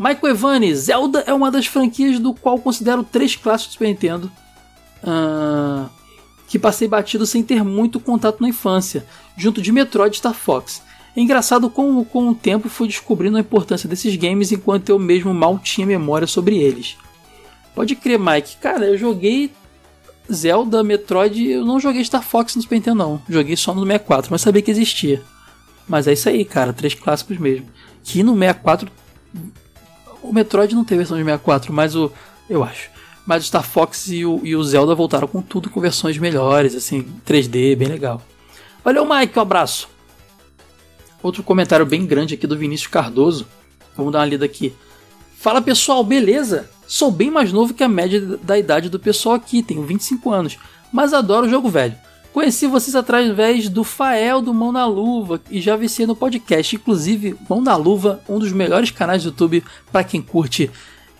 Michael Evani, Zelda é uma das franquias do qual considero três clássicos do Super Nintendo. Uh, que passei batido sem ter muito contato na infância, junto de Metroid e Star Fox. É engraçado como com o tempo fui descobrindo a importância desses games enquanto eu mesmo mal tinha memória sobre eles. Pode crer, Mike. Cara, eu joguei Zelda, Metroid, eu não joguei Star Fox no Super Nintendo, não. Joguei só no 64, mas sabia que existia. Mas é isso aí, cara, três clássicos mesmo. Que no 64. O Metroid não tem versão de 64, mas o. Eu acho. Mas o Star Fox e o, e o Zelda voltaram com tudo com versões melhores, assim, 3D, bem legal. Valeu, Mike, um abraço. Outro comentário bem grande aqui do Vinícius Cardoso. Vamos dar uma lida aqui. Fala pessoal, beleza? Sou bem mais novo que a média da idade do pessoal aqui, tenho 25 anos, mas adoro o jogo velho. Conheci vocês através do Fael do Mão na Luva e já vi no podcast. Inclusive, Mão na Luva, um dos melhores canais do YouTube para quem curte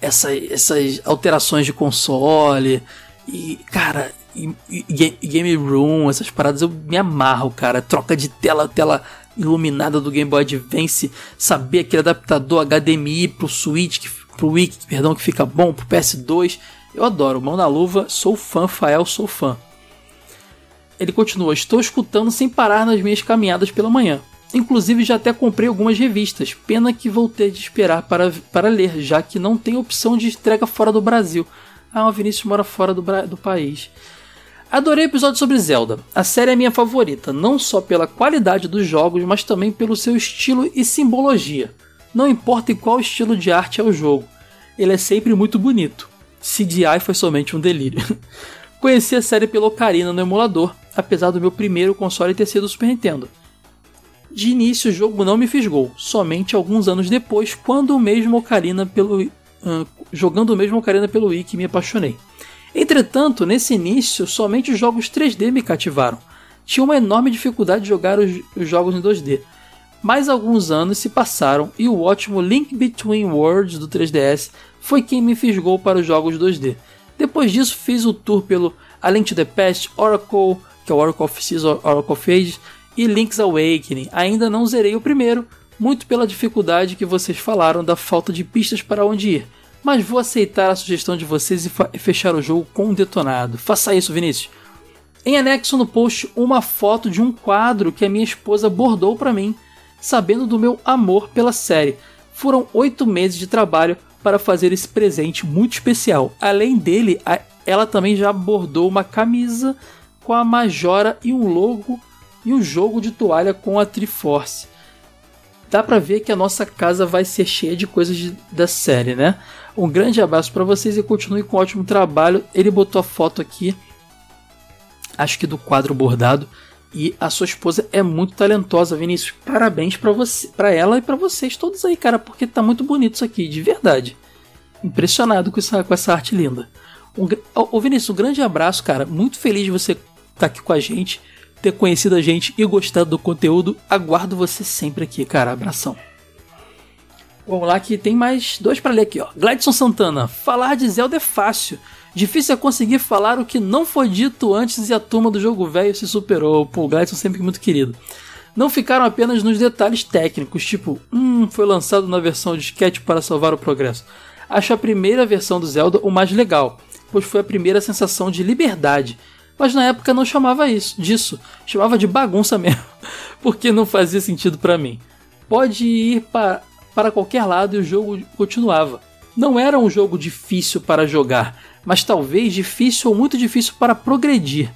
essa, essas alterações de console. E, cara, e, e, Game Room, essas paradas eu me amarro, cara. Troca de tela, tela iluminada do Game Boy Advance, saber aquele adaptador HDMI pro Switch pro Wii, perdão, que fica bom, pro PS2. Eu adoro, mão na luva, sou fã, Fael, sou fã. Ele continua: Estou escutando sem parar nas minhas caminhadas pela manhã. Inclusive já até comprei algumas revistas. Pena que vou ter de esperar para, para ler, já que não tem opção de entrega fora do Brasil. Ah, o Vinícius mora fora do, do país. Adorei o episódio sobre Zelda. A série é minha favorita, não só pela qualidade dos jogos, mas também pelo seu estilo e simbologia. Não importa em qual estilo de arte é o jogo, ele é sempre muito bonito. CGI foi somente um delírio. (laughs) Conheci a série pela Ocarina no emulador, apesar do meu primeiro console ter sido o Super Nintendo. De início o jogo não me fisgou, somente alguns anos depois, quando o mesmo Ocarina pelo uh, jogando o mesmo Ocarina pelo que me apaixonei. Entretanto, nesse início, somente os jogos 3D me cativaram. Tinha uma enorme dificuldade de jogar os, os jogos em 2D. Mais alguns anos se passaram e o ótimo Link Between Worlds do 3DS foi quem me fisgou para os jogos 2D. Depois disso, fiz o tour pelo A Link to the Past, Oracle, que é o Oracle of Seasons, Oracle of Ages, e Link's Awakening. Ainda não zerei o primeiro, muito pela dificuldade que vocês falaram da falta de pistas para onde ir. Mas vou aceitar a sugestão de vocês e fechar o jogo com um detonado. Faça isso, Vinícius. Em anexo no post, uma foto de um quadro que a minha esposa bordou para mim, sabendo do meu amor pela série. Foram oito meses de trabalho para fazer esse presente muito especial. Além dele, ela também já bordou uma camisa com a Majora e um logo e um jogo de toalha com a Triforce. Dá para ver que a nossa casa vai ser cheia de coisas de, da série, né? Um grande abraço para vocês e continue com um ótimo trabalho. Ele botou a foto aqui, acho que do quadro bordado. E a sua esposa é muito talentosa, Vinícius. Parabéns para você, para ela e para vocês todos aí, cara, porque tá muito bonito isso aqui, de verdade. Impressionado com essa, com essa arte linda. Um, ô Vinícius, um grande abraço, cara. Muito feliz de você estar tá aqui com a gente, ter conhecido a gente e gostado do conteúdo. Aguardo você sempre aqui, cara. Abração. Vamos lá que tem mais dois para ler aqui, ó. Gladson Santana, falar de Zelda é fácil. Difícil é conseguir falar o que não foi dito antes e a turma do jogo velho se superou. Pô, o Gladson sempre muito querido. Não ficaram apenas nos detalhes técnicos, tipo, hum, foi lançado na versão de sketch para salvar o progresso. Acho a primeira versão do Zelda o mais legal, pois foi a primeira sensação de liberdade. Mas na época não chamava isso, disso, chamava de bagunça (laughs) mesmo, porque não fazia sentido para mim. Pode ir para, para qualquer lado e o jogo continuava. Não era um jogo difícil para jogar, mas talvez difícil ou muito difícil para progredir,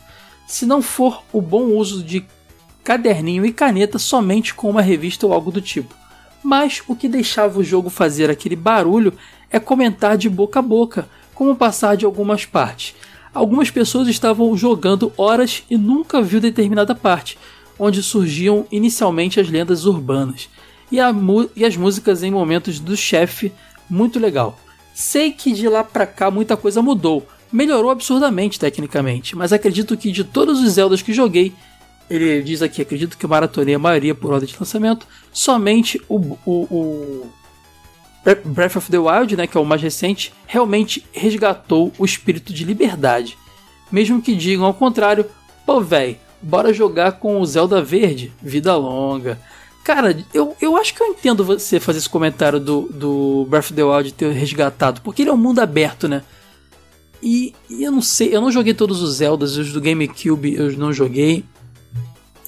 se não for o bom uso de caderninho e caneta somente com uma revista ou algo do tipo. Mas o que deixava o jogo fazer aquele barulho é comentar de boca a boca, como passar de algumas partes. Algumas pessoas estavam jogando horas e nunca viu determinada parte, onde surgiam inicialmente as lendas urbanas e, e as músicas em momentos do chefe, muito legal. Sei que de lá pra cá muita coisa mudou, melhorou absurdamente tecnicamente, mas acredito que de todos os Zeldas que joguei, ele diz aqui, acredito que maratonei a maioria por ordem de lançamento, somente o, o, o Breath of the Wild, né, que é o mais recente, realmente resgatou o espírito de liberdade. Mesmo que digam ao contrário, pô véi, bora jogar com o Zelda Verde, vida longa. Cara, eu, eu acho que eu entendo você fazer esse comentário do, do Breath of the Wild ter resgatado, porque ele é um mundo aberto, né? E, e, eu não sei, eu não joguei todos os Zeldas, os do GameCube eu não joguei,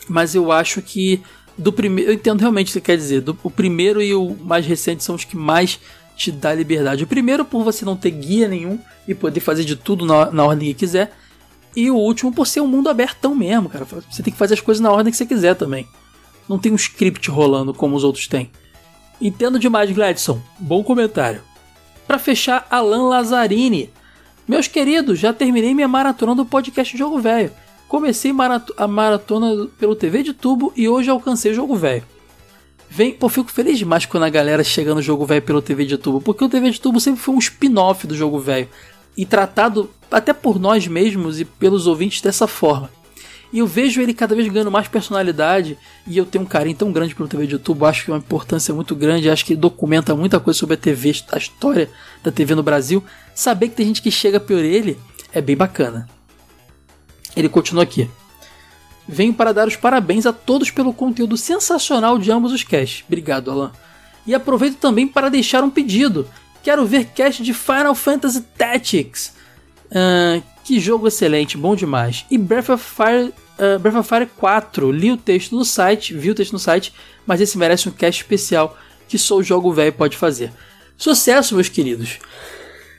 mas eu acho que do primeiro, eu entendo realmente o que você quer dizer, do, o primeiro e o mais recente são os que mais te dá liberdade. O primeiro por você não ter guia nenhum e poder fazer de tudo na, na ordem que quiser, e o último por ser um mundo abertão mesmo, cara. Você tem que fazer as coisas na ordem que você quiser também não tem um script rolando como os outros têm. Entendo demais, Gladson. Bom comentário. Para fechar, Alan Lazzarini. Meus queridos, já terminei minha maratona do podcast Jogo Velho. Comecei a maratona pelo TV de tubo e hoje alcancei Jogo Velho. Vem, pô, fico feliz demais quando a galera chega no Jogo Velho pelo TV de tubo, porque o TV de tubo sempre foi um spin-off do Jogo Velho e tratado até por nós mesmos e pelos ouvintes dessa forma. E eu vejo ele cada vez ganhando mais personalidade. E eu tenho um carinho tão grande pelo TV de YouTube. Acho que é uma importância muito grande. Acho que documenta muita coisa sobre a TV, a história da TV no Brasil. Saber que tem gente que chega por ele é bem bacana. Ele continua aqui. Venho para dar os parabéns a todos pelo conteúdo sensacional de ambos os casts. Obrigado, Alan. E aproveito também para deixar um pedido. Quero ver cast de Final Fantasy Tactics. Uh, que jogo excelente, bom demais. E Breath of Fire, uh, Breath of Fire 4, li o texto no site, vi o texto no site, mas esse merece um cast especial que só o jogo velho pode fazer. Sucesso, meus queridos.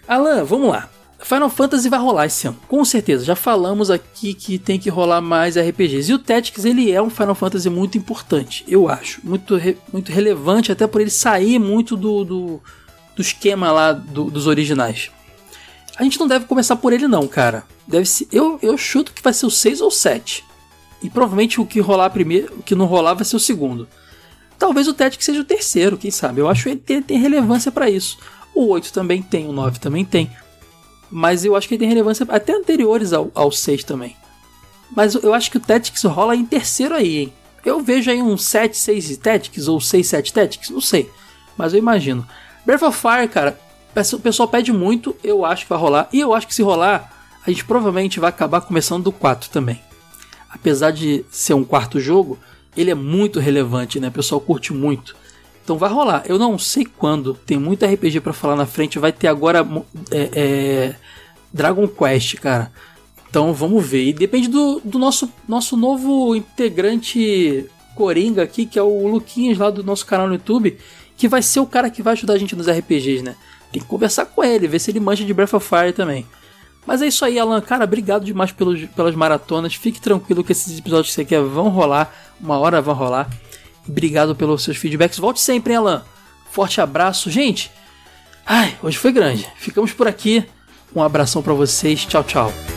Alan, vamos lá. Final Fantasy vai rolar esse ano, com certeza. Já falamos aqui que tem que rolar mais RPGs. E o Tactics, ele é um Final Fantasy muito importante, eu acho. Muito, re, muito relevante, até por ele sair muito do, do, do esquema lá do, dos originais. A gente não deve começar por ele não, cara. Deve ser, eu, eu chuto que vai ser o 6 ou 7. E provavelmente o que rolar primeiro, o que não rolar vai ser o segundo. Talvez o Tactics seja o terceiro, quem sabe. Eu acho que ele tem, tem relevância para isso. O 8 também tem, o 9 também tem. Mas eu acho que ele tem relevância até anteriores ao, ao 6 também. Mas eu acho que o Tactics rola em terceiro aí, hein? Eu vejo aí um 7, 6 Tactics ou 6, 7 Tactics, não sei. Mas eu imagino. Breath of Fire, cara, o pessoal pede muito, eu acho que vai rolar. E eu acho que se rolar, a gente provavelmente vai acabar começando do 4 também. Apesar de ser um quarto jogo, ele é muito relevante, né? O pessoal curte muito. Então vai rolar. Eu não sei quando. Tem muito RPG para falar na frente. Vai ter agora é, é, Dragon Quest, cara. Então vamos ver. E depende do, do nosso, nosso novo integrante Coringa aqui, que é o Luquinhas lá do nosso canal no YouTube, que vai ser o cara que vai ajudar a gente nos RPGs, né? Tem que conversar com ele, ver se ele mancha de Breath of Fire também. Mas é isso aí, Alan. Cara, obrigado demais pelos, pelas maratonas. Fique tranquilo que esses episódios que você quer vão rolar. Uma hora vão rolar. Obrigado pelos seus feedbacks. Volte sempre, hein, Alan. Forte abraço. Gente, ai, hoje foi grande. Ficamos por aqui. Um abração para vocês. Tchau, tchau.